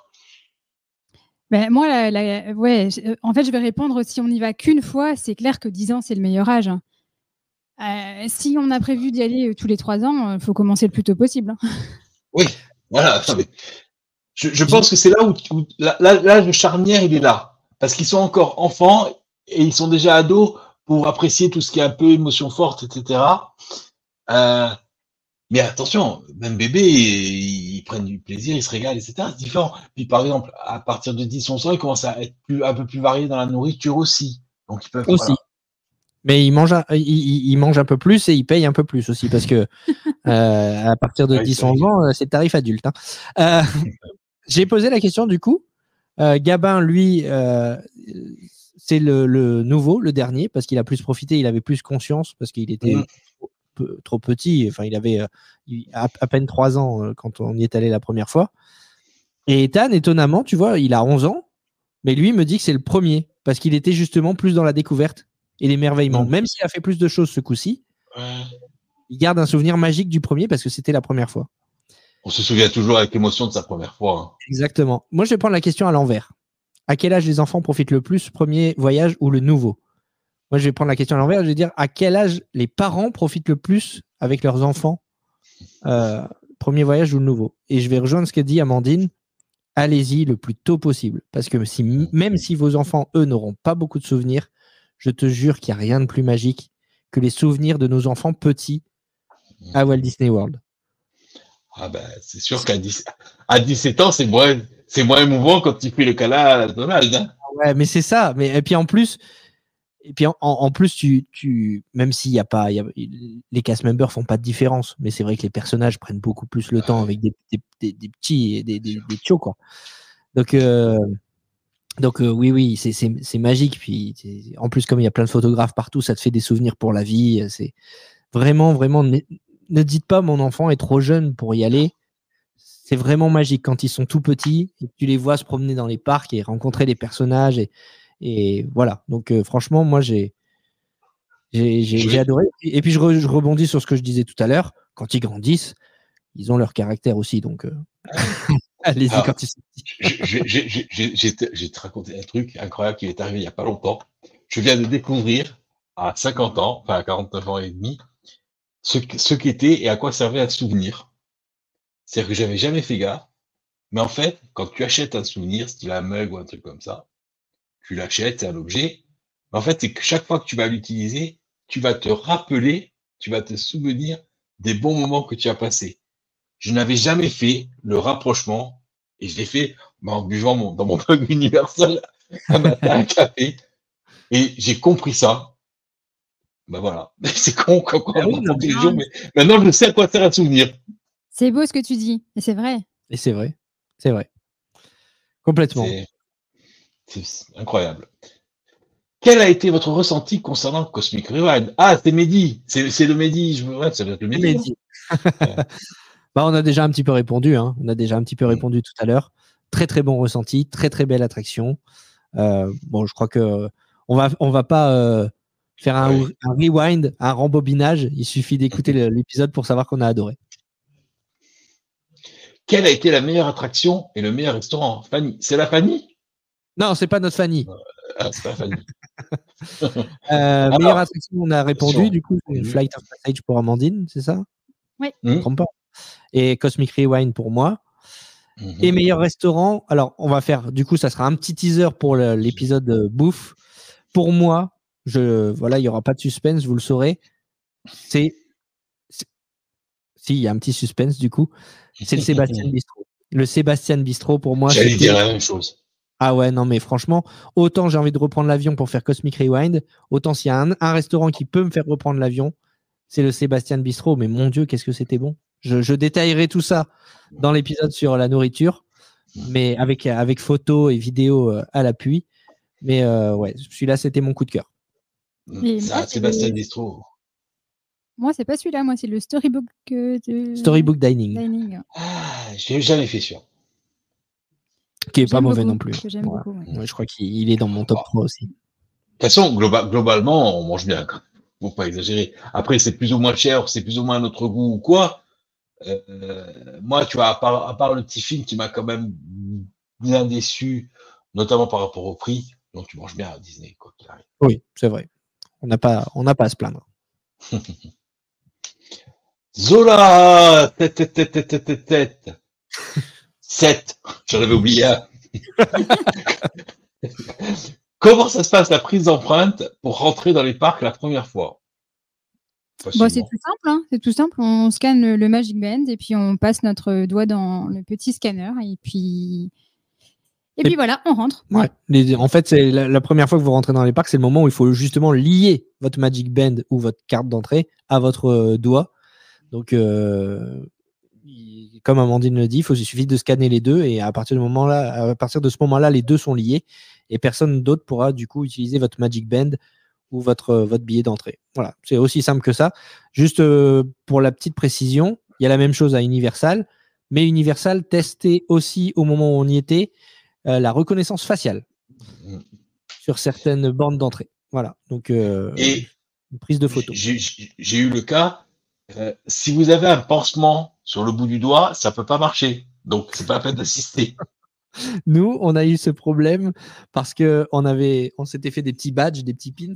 Ben, moi, la- la- ouais, euh, en fait, je vais répondre si on n'y va qu'une fois, c'est clair que 10 ans, c'est le meilleur âge. hein. Euh, si on a prévu d'y aller euh, tous les 3 ans, il faut commencer le plus tôt possible. hein. *laughs* Voilà. non, mais Je, je pense que c'est là où, où le charnière, il est là. Parce qu'ils sont encore enfants et ils sont déjà ados pour apprécier tout ce qui est un peu émotion forte, etc. Euh, mais attention, même bébé, ils, ils prennent du plaisir, ils se régalent, etc. C'est différent. Puis par exemple, à partir de 10, 11 ans, ils commencent à être plus, un peu plus variés dans la nourriture aussi. Donc ils peuvent. Aussi. voilà. Mais ils mangent, un, ils, mangent un peu plus et ils payent un peu plus aussi parce que *laughs* euh, à partir de Ouais, 10 c'est 11 ans, euh, c'est le tarif adulte. hein. Euh, *laughs* J'ai posé la question du coup. Euh, Gabin, lui, euh, c'est le, le nouveau, le dernier, parce qu'il a plus profité, il avait plus conscience, parce qu'il était Mhm. Trop, peu- trop petit. Enfin, il avait euh, à, à peine 3 ans euh, quand on y est allé la première fois. Et Ethan, étonnamment, tu vois, il a 11 ans, mais lui me dit que c'est le premier, parce qu'il était justement plus dans la découverte et l'émerveillement. Même s'il a fait plus de choses ce coup-ci, Ouais. il garde un souvenir magique du premier parce que c'était la première fois. On se souvient toujours avec émotion de sa première fois. hein. Exactement. Moi, je vais prendre la question à l'envers. À quel âge les enfants profitent le plus, premier voyage ou le nouveau? Moi, je vais prendre la question à l'envers. Je vais dire à quel âge les parents profitent le plus avec leurs enfants, euh, premier voyage ou le nouveau? Et je vais rejoindre ce qu'a dit Amandine. Allez-y le plus tôt possible. Parce que si, même si vos enfants, eux, n'auront pas beaucoup de souvenirs, je te jure qu'il n'y a rien de plus magique que les souvenirs de nos enfants petits à Walt Disney World. Ah ben, c'est sûr qu'à 10 à 17 ans, c'est moins, c'est moins émouvant quand tu fais le câlin à Donald. Hein. Ouais, mais c'est ça. Mais et puis en plus, et puis en, plus, tu, tu, même s'il y a pas, y a- les cast members font pas de différence, mais c'est vrai que les personnages prennent beaucoup plus le temps avec des, des, des- des petits, et des, des, des tchos, quoi. Donc, euh, donc euh, oui, oui, c'est- magique. Puis en plus, comme il y a plein de photographes partout, ça te fait des souvenirs pour la vie. C'est vraiment, vraiment. Ne, ne dites pas mon enfant est trop jeune pour y aller. C'est vraiment magique quand ils sont tout petits et que tu les vois se promener dans les parcs et rencontrer les personnages et, et voilà. Donc euh, franchement, moi j'ai j'ai j'ai- Je vais- j'ai adoré. Et puis je, re- je rebondis sur ce que je disais tout à l'heure. Quand ils grandissent, ils ont leur caractère aussi. Donc euh, *laughs* allez-y Ah. quand ils sont petits. J'ai te- raconté un truc incroyable qui est arrivé il n'y a pas longtemps. Je viens de découvrir à 50 ans, enfin à 49 ans et demi, ce, ce qu'était et à quoi servait un souvenir. C'est-à-dire que j'avais jamais fait gaffe. Mais en fait, quand tu achètes un souvenir, style un mug ou un truc comme ça, tu l'achètes, c'est un objet. Mais en fait, c'est que chaque fois que tu vas l'utiliser, tu vas te rappeler, tu vas te souvenir des bons moments que tu as passés. Je n'avais jamais fait le rapprochement et je l'ai fait bah, en buvant mon, dans mon *laughs* mug universel un matin un café et j'ai compris ça. Ben voilà, *laughs* c'est con quoi, quoi, Ah oui, ma non, conclusion, mais maintenant je sais à quoi sert un souvenir. C'est beau ce que tu dis, et c'est vrai. Et c'est vrai, c'est vrai, complètement. C'est incroyable. Quel a été votre ressenti concernant Cosmic Rewind? Ah, c'est Mehdi, c'est le Mehdi, je ouais, ça le Mehdi. Mehdi. *laughs* bah, on a déjà un petit peu répondu. hein. On a déjà un petit peu Mm. répondu tout à l'heure. Très très bon ressenti, très très belle attraction. Euh, bon, je crois que on va on va pas euh, faire un, un rewind, un rembobinage. Il suffit d'écouter l'épisode pour savoir qu'on a adoré. Quelle a été la meilleure attraction et le meilleur restaurant? Fanny, c'est la Fanny? Non, c'est pas notre Fanny. Ah, c'est pas Fanny. *laughs* Euh, meilleure attraction, on a répondu. Du coup, c'est Mhm. Flight of Passage pour Amandine, c'est ça? Oui. Trompe pas. Et Cosmic Rewind pour moi. Mhm. Et meilleur restaurant, alors on va faire, du coup, ça sera un petit teaser pour l'épisode euh, bouffe. Pour moi, je, voilà, il n'y aura pas de suspense, vous le saurez. C'est, Si, il y a un petit suspense du coup. C'est le *laughs* Sébastien Bistro. Le Sébastien Bistro, pour moi. J'allais dire la même chose. Ah ouais, non, mais franchement, autant j'ai envie de reprendre l'avion pour faire Cosmic Rewind, autant s'il y a un, un restaurant qui peut me faire reprendre l'avion, c'est le Sébastien Bistro. Mais mon Dieu, qu'est-ce que c'était bon. Je, je détaillerai tout ça dans l'épisode sur la nourriture, mais avec, avec photos et vidéos euh, à l'appui. Mais euh, ouais, celui-là, c'était mon coup de cœur. Mais Ça, Sébastien Distro. Moi, c'est pas celui-là. Moi, c'est le Storybook euh, de Storybook Dining, Dining. Ah, j'ai jamais fait sûr. Qui est pas mauvais beaucoup, non plus. que j'aime Ouais. beaucoup, ouais. Ouais, je crois qu'il est dans mon top 3 aussi. De toute façon, globa- globalement, on mange bien. Faut pas exagérer. Après, c'est plus ou moins cher, c'est plus ou moins à notre goût ou quoi. Euh, moi, tu vois, à part, à part le petit film qui m'a quand même bien déçu, notamment par rapport au prix, donc tu manges bien à Disney, quoi qu'il arrive. Oui, c'est vrai. On n'a pas, on n'a pas à se plaindre. *laughs* Zola tête, tête, tête, tête, tête. *laughs* 7. J'en avais oublié un. *laughs* Comment ça se passe la prise d'empreinte pour rentrer dans les parcs la première fois? Bon, c'est tout simple, hein. c'est tout simple. On scanne le, le Magic Band et puis on passe notre doigt dans le petit scanner et puis et, Et- puis voilà, on rentre. Ouais. Les- en fait, c'est la, la première fois que vous rentrez dans les parcs, c'est le moment où il faut justement lier votre Magic Band ou votre carte d'entrée à votre euh, doigt. Donc, euh, il- comme Amandine le dit, il faut, il suffit de scanner les deux et à partir, du moment -là, à partir de ce moment-là, les deux sont liés et personne d'autre pourra du coup utiliser votre Magic Band ou votre, euh, votre billet d'entrée. Voilà, c'est aussi simple que ça. Juste euh, pour la petite précision, il y a la même chose à Universal, mais Universal testait aussi au moment où on y était euh, la reconnaissance faciale Mm. sur certaines bornes d'entrée. Voilà, donc euh, Et une prise de photo. j'ai eu le cas, euh, si vous avez un pansement sur le bout du doigt, ça peut pas marcher. Donc, c'est pas la peine d'assister. *laughs* Nous, on a eu ce problème parce que on avait, on s'était fait des petits badges, des petits pins,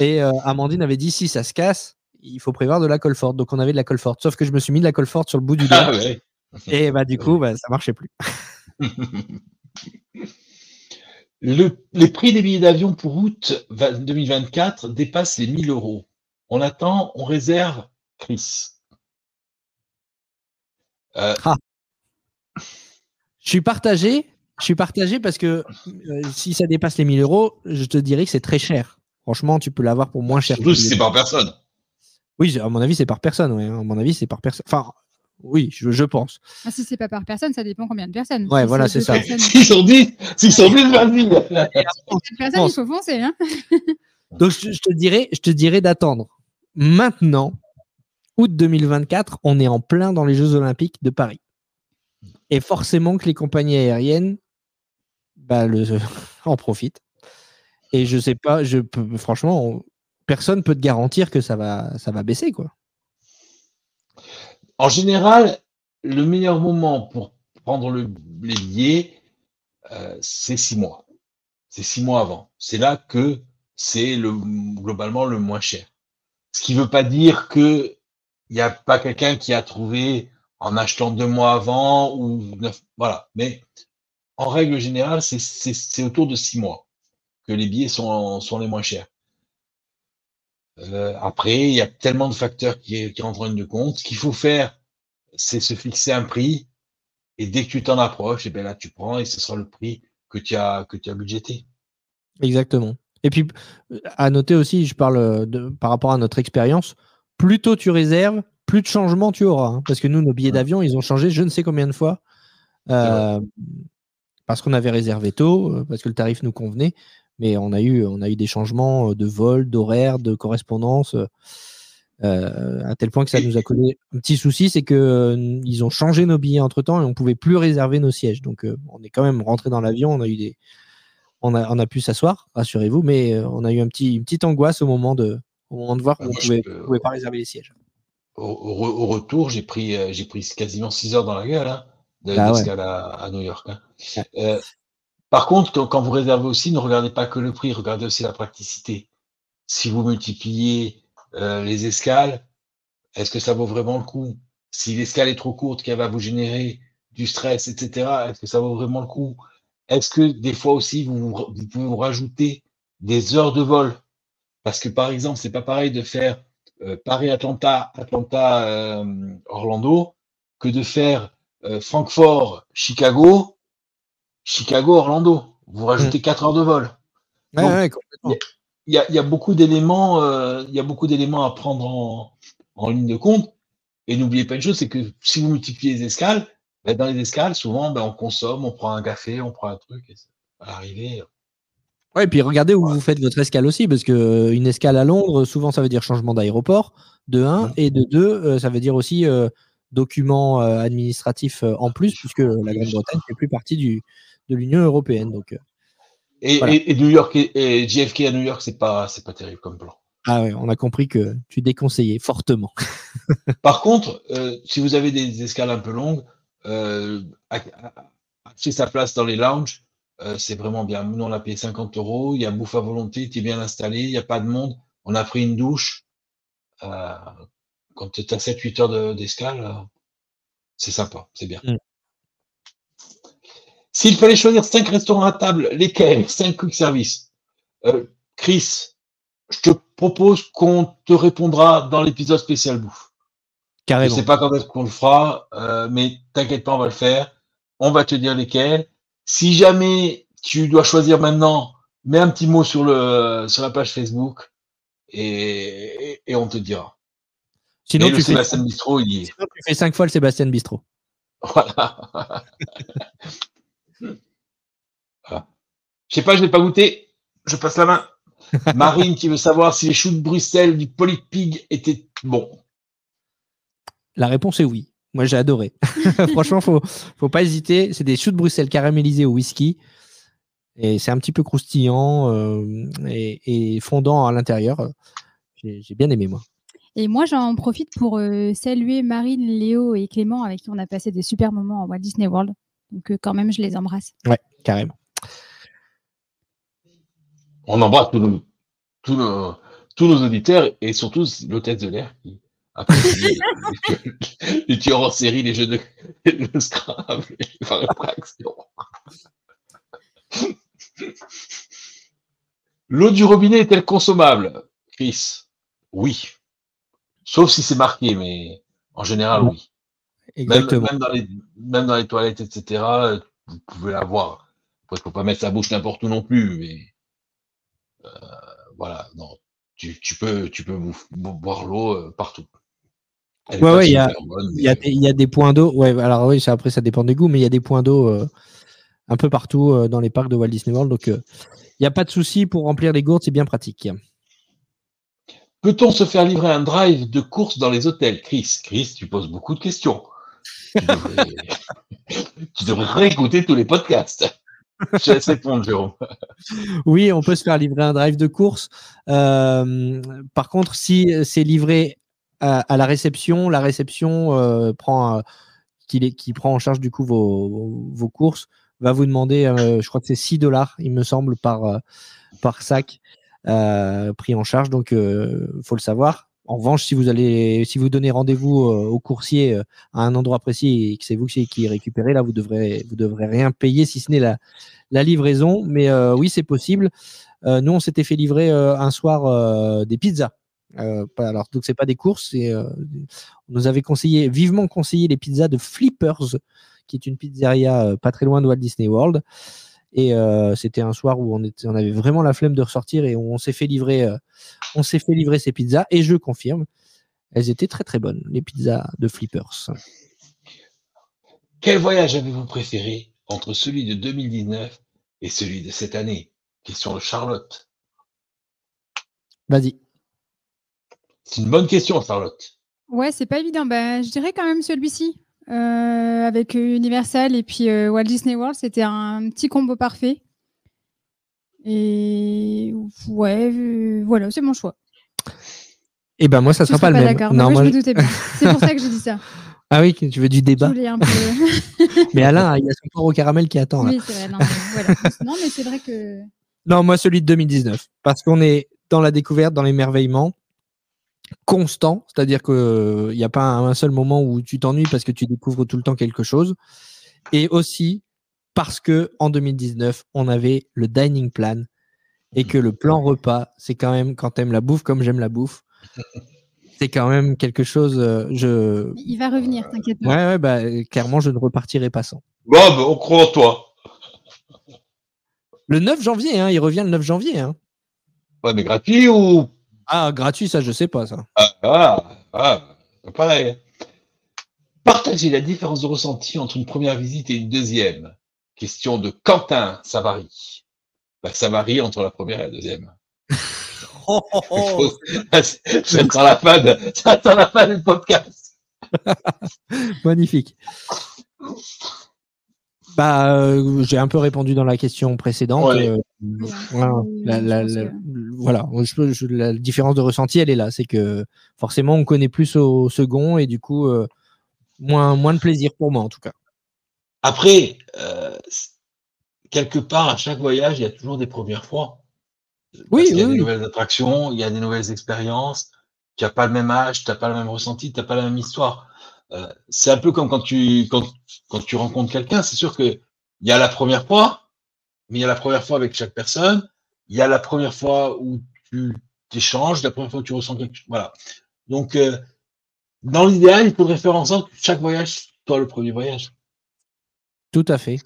et euh, Amandine avait dit si ça se casse, il faut prévoir de la colle forte. Donc on avait de la colle forte. Sauf que je me suis mis de la colle forte sur le bout du Ah doigt, ouais. et bah du coup, bah, ça marchait plus. *laughs* Le- les prix des billets d'avion pour août 20 2024 dépassent les 1000 euros. On attend, on réserve, Chris. Euh, Je suis partagé. Je suis partagé parce que euh, si ça dépasse les 1000 euros, je te dirais que c'est très cher. Franchement, tu peux l'avoir pour moins cher. que surtout si c'est par personne. Oui, à mon avis, c'est par personne. Ouais. À mon avis, c'est par personne. Enfin, oui, je, je pense. Ah, si c'est pas par personne, ça dépend combien de personnes. Ouais, Si voilà, c'est ça. S'ils sont 10, s'ils sont 10, vas-y. *laughs* personnes, il faut foncer. Hein Donc, je, je te dirais, je te dirais d'attendre. Maintenant, août 2024, on est en plein dans les Jeux Olympiques de Paris. Et forcément que les compagnies aériennes bah, *laughs* en profitent. Et je sais pas, je peux, franchement, on- personne peut te garantir que ça va, baisser, quoi. En général, le meilleur moment pour prendre le, les euh, c'est six mois. C'est six mois avant. C'est là que c'est le, globalement le moins cher. Ce qui ne veut pas dire que il n'y a pas quelqu'un qui a trouvé en achetant deux mois avant ou neuf. Voilà. Mais en règle générale, c'est- autour de six mois que les billets sont, les moins chers. Euh, après, il y a tellement de facteurs qui, qui rentrent en compte. Ce qu'il faut faire, c'est se fixer un prix. Et dès que tu t'en approches, et bien là, tu prends et ce sera le prix que tu as, que budgété. Exactement. Et puis, à noter aussi, je parle euh, par rapport à notre expérience, plus tôt tu réserves, plus de changements tu auras. hein. parce que nous, nos billets d'avion, ils ont changé je ne sais combien de fois. euh, parce qu'on avait réservé tôt, euh, parce que le tarif nous convenait. Mais on a eu, on a eu des changements euh, de vol, d'horaire, de correspondance, euh, à tel point que ça nous a causé un petit souci, c'est que euh, ils ont changé nos billets entre temps et on pouvait plus réserver nos sièges. Donc, euh, on est quand même rentré dans l'avion, on a eu des, on a, on a pu s'asseoir, rassurez-vous, mais on a eu un petit, une petite angoisse au moment de, au moment de voir Ah, je pouvait, pas réserver les sièges. Au, au re- au retour, j'ai pris, euh, j'ai pris quasiment 6 heures dans la gueule hein, de- Ah ouais. d'escale à, à New York. hein. Euh, par contre, quand, quand vous réservez aussi, ne regardez pas que le prix, regardez aussi la praticité. Si vous multipliez euh, les escales, est-ce que ça vaut vraiment le coup? Si l'escale est trop courte, qu'elle va vous générer du stress, etc., est-ce que ça vaut vraiment le coup? Est-ce que des fois aussi, vous, vous pouvez vous rajouter des heures de vol? Parce que par exemple, c'est pas pareil de faire euh, Paris-Atlanta, Atlanta-Orlando que de faire euh, Francfort-Chicago, Chicago-Orlando. Vous rajoutez 4 heures de vol. Ouais, Donc, ouais, complètement. Il y a, il y a beaucoup d'éléments, euh, il y a beaucoup d'éléments à prendre en, en ligne de compte. Et n'oubliez pas une chose, c'est que si vous multipliez les escales, ben, dans les escales, souvent, ben, on consomme, on prend un café, on prend un truc, et ça va arriver. Ouais, et puis regardez où vous faites votre escale aussi, parce que euh, une escale à Londres, souvent ça veut dire changement d'aéroport, de 1, Mm. et de 2, ça veut dire aussi euh, document euh, administratif euh, en plus, puisque la Grande-Bretagne ne fait plus partie du, de l'Union européenne. Donc, euh, Et, Voilà. et- et New York et, et JFK à New York, c'est pas, c'est pas terrible comme plan. ah ouais, on a compris que tu déconseillais fortement. *laughs* Par contre, euh, si vous avez des escales un peu longues, euh, acheter sa place dans les lounges, euh, c'est vraiment bien. Nous, on a payé 50 euros, il y a bouffe à volonté, tu es bien installé, il n'y a pas de monde, on a pris une douche. Euh, quand tu as 7-8 heures de- d'escale, euh, c'est sympa, c'est bien. Mm. S'il fallait choisir 5 restaurants à table, lesquels? 5 quick service Euh, Chris, je te propose qu'on te répondra dans l'épisode spécial bouffe. Je Carrément. sais pas quand est-ce qu'on le fera, mais t'inquiète pas, on va le faire. On va te dire lesquels. Si jamais tu dois choisir maintenant, mets un petit mot sur le sur la page Facebook et, et, et on te dira. Sinon, le tu fais, Sébastien Bistro, il y est. sinon, tu fais cinq fois le Sébastien Bistro. Voilà. Voilà. *laughs* Je sais pas, je l'ai pas goûté. Je passe la main. *laughs* Marine qui veut savoir si les choux de Bruxelles du Polypig étaient bons. La réponse est oui. Moi, j'ai adoré. *laughs* Franchement, faut, faut pas hésiter. C'est des choux de Bruxelles caramélisés au whisky. Et c'est un petit peu croustillant euh, et, et fondant à l'intérieur. J'ai bien aimé, moi. Et moi, j'en profite pour euh, saluer Marine, Léo et Clément avec qui on a passé des super moments à Walt Disney World. Donc, euh, quand même, je les embrasse. Carrément. On embrasse tous nos, tous nos, tous nos auditeurs et surtout l'hôtesse de l'air qui apprécie les, tueurs en série, les jeux de le Scrabble, les. L'eau du robinet est-elle consommable, Chris Oui. Sauf si c'est marqué, mais en général, oui. Même, Exactement. même dans les, même dans les toilettes, etc., vous pouvez l'avoir. Après, faut pas mettre sa bouche n'importe où non plus, mais euh, voilà, non. Tu, tu peux, tu peux boire l'eau euh, partout. Ouais, ouais, il y a- bonne, y, des, il y a des points d'eau. Ouais, alors oui, ça, après, ça dépend des goûts, mais il y a des points d'eau euh, un peu partout euh, dans les parcs de Walt Disney World. Donc, euh, il n'y a pas de souci pour remplir les gourdes, c'est bien pratique. Peut-on se faire livrer un drive de course dans les hôtels? Chris, Chris, tu poses beaucoup de questions. Tu devrais, *laughs* tu devrais réécouter tous les podcasts. Je laisse répondre, Jérôme. Oui, on peut se faire livrer un drive de course. Par contre, si c'est livré à, la réception, la réception euh, prend, qui, prend en charge du coup vos, vos courses, va vous demander, euh, je crois que c'est 6 dollars, il me semble, par, euh, par sac pris en charge. Donc, il faut le savoir. En revanche, si vous allez, si vous donnez rendez-vous au coursier à un endroit précis et que c'est vous qui, récupérez, là, vous devrez, vous devrez rien payer si ce n'est la, livraison. Mais oui, c'est possible. Nous, on s'était fait livrer un soir des pizzas. Euh, pas- alors, donc, c'est pas des courses. c'est, euh, on nous avait conseillé, vivement conseillé les pizzas de Flippers, qui est une pizzeria euh, pas très loin de Walt Disney World. Et c'était un soir où on, était, on avait vraiment la flemme de ressortir et on s'est fait livrer, on s'est fait livrer ces pizzas. Et je confirme, elles étaient très très bonnes, les pizzas de Flippers. Quel voyage avez-vous préféré entre celui de 2019 et celui de cette année? Question de Charlotte. Vas-y. C'est une bonne question, Charlotte. Ouais, c'est pas évident. Bah, je dirais quand même celui-ci. Euh, avec Universal et puis euh, Walt Disney World, c'était un petit combo parfait. Et ouais, euh, voilà, c'est mon choix. Et ben moi, ça Tu sera pas le même. d'accord. Non, Non, moi, je me je- doutais bien. *laughs* C'est pour ça que j'ai dit ça. Ah oui, tu veux du débat. voulais un peu. *laughs* Mais Alain, il y a son corps au caramel qui attend. Là. oui, c'est vrai. Non, mais, voilà. *laughs* non, mais c'est vrai que. Non, moi, celui de 2019. Parce qu'on est dans la découverte, dans l'émerveillement constant. C'est-à-dire qu'il n'y a pas un, un seul moment où tu t'ennuies parce que tu découvres tout le temps quelque chose. Et aussi parce que en 2019, on avait le dining plan et que le plan repas, c'est quand même quand t'aimes la bouffe comme j'aime la bouffe. *laughs* C'est quand même quelque chose. euh, je... Il va revenir, t'inquiète pas. Ouais, ouais, bah, clairement, je ne repartirai pas sans. Bob, on croit en toi. Le 9 janvier, hein, il revient le 9 janvier. Hein. Ouais, mais gratuit ou. Ah, gratuit, ça, je sais pas, ça. Ah, ah, ah, pareil. Partagez la différence de ressenti entre une première visite et une deuxième. Question de Quentin Savary. Bah, ça varie entre la première et la deuxième. *laughs* Oh, oh, oh. Ça sent *laughs* la fin de, ça la fin du podcast. *laughs* Magnifique. Bah, euh, j'ai un peu répondu dans la question précédente. Ouais. euh, voilà, la, la- la- voilà. Je peux- je- la différence de ressenti, elle est là. C'est que forcément, on connaît plus au second et du coup, euh, moins, moins de plaisir pour moi, en tout cas. Après, euh, quelque part, à chaque voyage, il y a toujours des premières fois. Oui, qu'il y a oui, des oui. nouvelles attractions, il y a des nouvelles expériences. Tu n'as pas le même âge, tu n'as pas le même ressenti, tu n'as pas la même histoire. Euh, c'est un peu comme quand tu, quand, quand tu rencontres quelqu'un, c'est sûr que il y a la première fois, mais il y a la première fois avec chaque personne, il y a la première fois où tu t'échanges, la première fois où tu ressens quelque chose. Voilà. Donc, euh, dans l'idéal, il faudrait faire en sorte que chaque voyage soit le premier voyage. Tout à fait.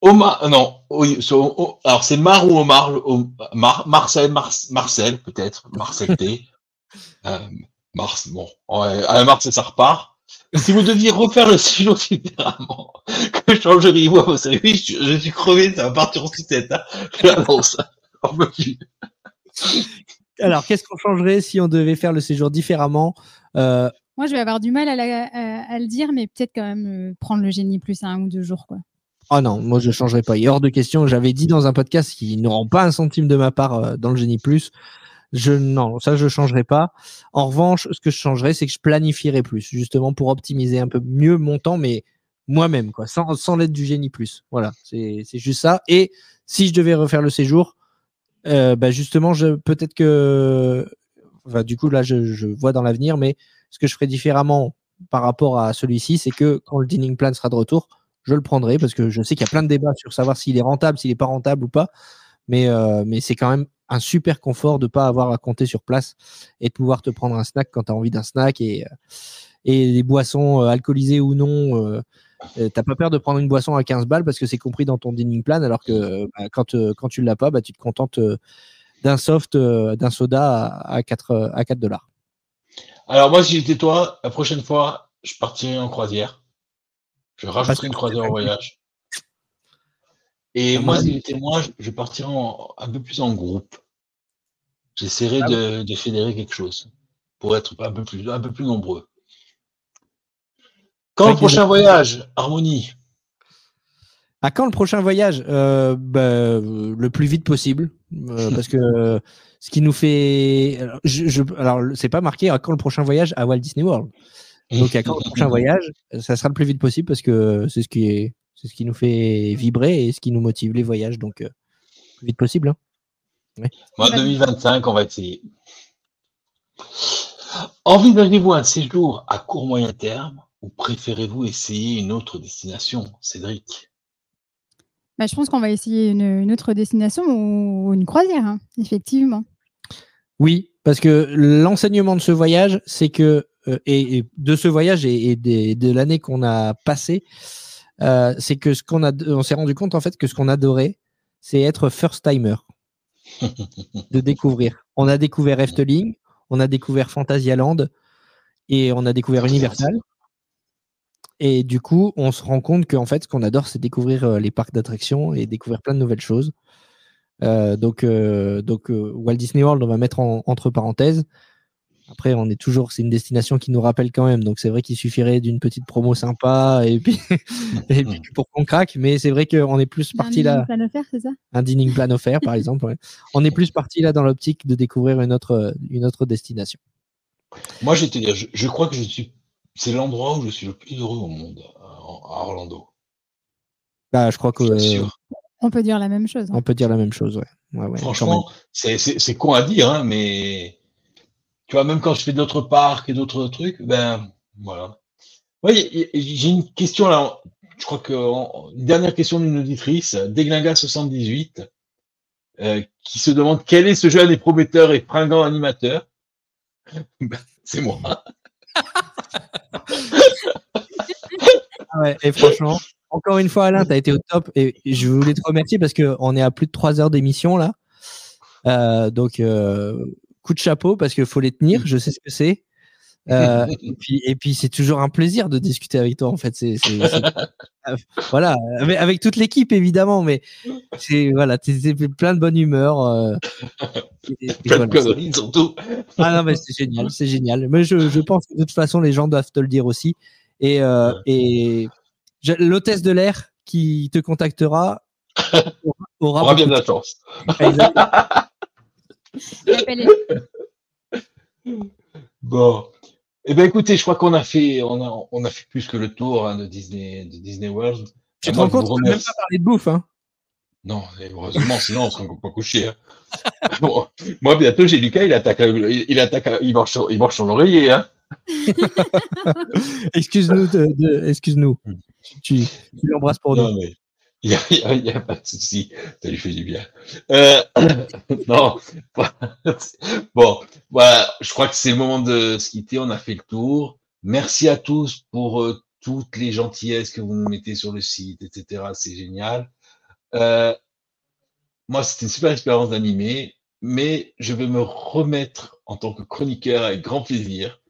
Omar, euh, non, alors c'est Mar ou Omar, Mar- Marcel, Mar- Marcel peut-être, Marcel T. *laughs* Euh, Mars, bon, ouais, à Mars ça repart. Si vous deviez refaire le séjour différemment, que changeriez-vous à vos services je, je suis crevé, ça va partir en sucette, hein. Je l'annonce. *laughs* Plus. Alors, qu'est-ce qu'on changerait si on devait faire le séjour différemment Euh, Moi, je vais avoir du mal à, la- à- à le dire, mais peut-être quand même euh, prendre le génie plus à un ou deux jours. Quoi. Oh non, moi je changerais pas. Il est hors de question. J'avais dit dans un podcast qu'ils n'auront pas un centime de ma part euh, dans le génie plus. Je non, ça je changerai pas. En revanche, ce que je changerais, c'est que je planifierais plus, justement pour optimiser un peu mieux mon temps, mais moi-même, quoi, sans, l'aide du génie plus. Voilà, c'est juste ça. Et si je devais refaire le séjour, euh, bah justement, peut-être que, du coup là, je, vois dans l'avenir, mais ce que je ferais différemment par rapport à celui-ci, c'est que quand le dining plan sera de retour, je le prendrai parce que je sais qu'il y a plein de débats sur savoir s'il est rentable, s'il n'est pas rentable ou pas. Mais, euh, mais c'est quand même un super confort de ne pas avoir à compter sur place et de pouvoir te prendre un snack quand tu as envie d'un snack et, euh, et des boissons euh, alcoolisées ou non. Euh, euh, t'as pas peur de prendre une boisson à 15 balles parce que c'est compris dans ton dining plan alors que bah, quand, euh, quand tu ne l'as pas, bah, tu te contentes euh, d'un soft, d'un soda à, à 4 euh, à 4 dollars. Alors moi, si j'étais toi, la prochaine fois, je partirais en croisière. Je rajouterais une croisière au voyage. Et Ah, moi, si j'étais moi, je- partirais en- un peu plus en groupe. J'essaierais Ah de, de fédérer quelque chose pour être un peu plus, un peu plus nombreux. Quand le prochain voyage, Harmonie? À quand le prochain voyage? Euh, bah, euh, Le plus vite possible. euh, *laughs* parce que ce qui nous fait. Alors, je, je- alors, c'est pas marqué à quand le prochain voyage à Walt Disney World? *laughs* Donc, à quand le prochain voyage Ça sera le plus vite possible parce que c'est ce qui est. C'est ce qui nous fait vibrer et ce qui nous motive les voyages. Donc, euh, plus vite possible. hein. Moi, 2025, on va essayer. Envisagez-vous un séjour à court moyen terme ou préférez-vous essayer une autre destination, Cédric? Bah, je pense qu'on va essayer une, une autre destination ou une croisière, hein, effectivement. Oui, parce que l'enseignement de ce voyage, c'est que, euh, et, et de ce voyage et, et des- de l'année qu'on a passée, euh, c'est que ce qu'on a, on s'est rendu compte en fait que ce qu'on adorait, c'est être first timer, *laughs* de découvrir. On a découvert Efteling, on a découvert Fantasyland et on a découvert Universal. Et du coup, on se rend compte qu'en fait, ce qu'on adore, c'est découvrir euh, les parcs d'attractions et découvrir plein de nouvelles choses. Euh, donc, euh, donc euh, Walt Disney World, on va mettre en- entre parenthèses. Après, on est toujours, c'est une destination qui nous rappelle quand même. Donc, c'est vrai qu'il suffirait d'une petite promo sympa et puis, *laughs* et puis pour qu'on craque. Mais c'est vrai qu'on est plus parti là, Un à faire, c'est ça? Un dining plan offert, par exemple. ouais. On est plus parti là dans l'optique de découvrir une autre, une autre destination. Moi, je vais te dire, je, je crois que je suis, c'est l'endroit où je suis le plus heureux au monde, à, Orlando. Bah, je crois que Je euh. On peut dire la même chose. hein. on peut dire la même chose. Ouais. Franchement, c'est c'est- c'est con à dire, hein, mais tu vois, même quand je fais d'autres parcs et d'autres trucs, ben voilà. Oui, j'ai une question là. Je crois que une dernière question d'une auditrice, Deglinga78. euh, qui se demande quel est ce jeune et prometteur et fringant animateur. *laughs* Ben, C'est moi. *laughs* Et franchement, encore une fois, Alain, tu as été au top. Et je voulais te remercier parce qu'on est à plus de 3 heures d'émission là. Euh, donc, euh, coup de chapeau parce qu'il faut les tenir. Je sais ce que c'est. Euh, *laughs* et puis, et puis c'est toujours un plaisir de discuter avec toi. En fait, c'est *laughs* voilà, avec, avec toute l'équipe évidemment, mais c'est voilà, t'es plein de bonne humeur. euh, et- et Plein voilà, surtout. ah non, mais c'est génial, *laughs* c'est génial. Mais je, je pense que de toute façon, les gens doivent te le dire aussi. Et, euh, et l'hôtesse de l'air qui te contactera aura, aura bien de la chance. de- Exactement. L'appel est- Bon. Eh ben écoutez, je crois qu'on a fait, on a, on a fait plus que le tour hein, de Disney, de Disney World. Tu te rends compte, on n'a même pas parlé de bouffe. Hein? Non, heureusement, sinon on serait encore pas couché. hein. *laughs* Bon, moi bientôt j'ai Lucas, il attaque, il, il attaque, il marche, sur- il marche sur l'oreiller. Hein. *laughs* excuse-nous, de, de- excuse-nous. Tu, tu l'embrasses pour Non nous. mais il y a, a- a pas de souci, ça lui fait du bien. Euh, *coughs* non, *laughs* bon, voilà, je crois que c'est le moment de se quitter. On a fait le tour. Merci à tous pour euh, toutes les gentillesses que vous nous mettez sur le site, etc. C'est génial. Euh, moi, c'était une super expérience d'animer, mais je vais me remettre en tant que chroniqueur avec grand plaisir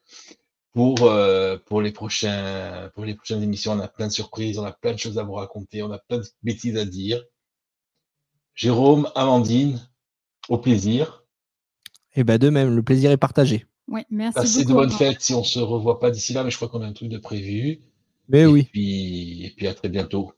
pour, euh, pour, les prochains, pour les prochaines émissions. On a plein de surprises, on a plein de choses à vous raconter, on a plein de bêtises à dire. Jérôme, Amandine, au plaisir. Et ben de même, le plaisir est partagé. Ouais, merci Passez de beaucoup. bonnes fêtes si on se revoit pas d'ici là, mais je crois qu'on a un truc de prévu. Mais et oui. Puis, et puis à très bientôt.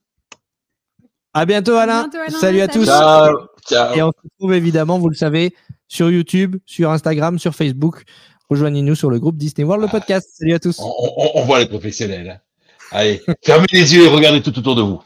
À bientôt, À Alain. bientôt, Alain. Salut à Salut. tous. Ciao, ciao. Et on se retrouve évidemment, vous le savez, sur YouTube, sur Instagram, sur Facebook. Rejoignez-nous sur le groupe Disney World, le podcast. Salut à tous. On, on- on voit les professionnels. hein. Allez, fermez les yeux et regardez tout autour de vous.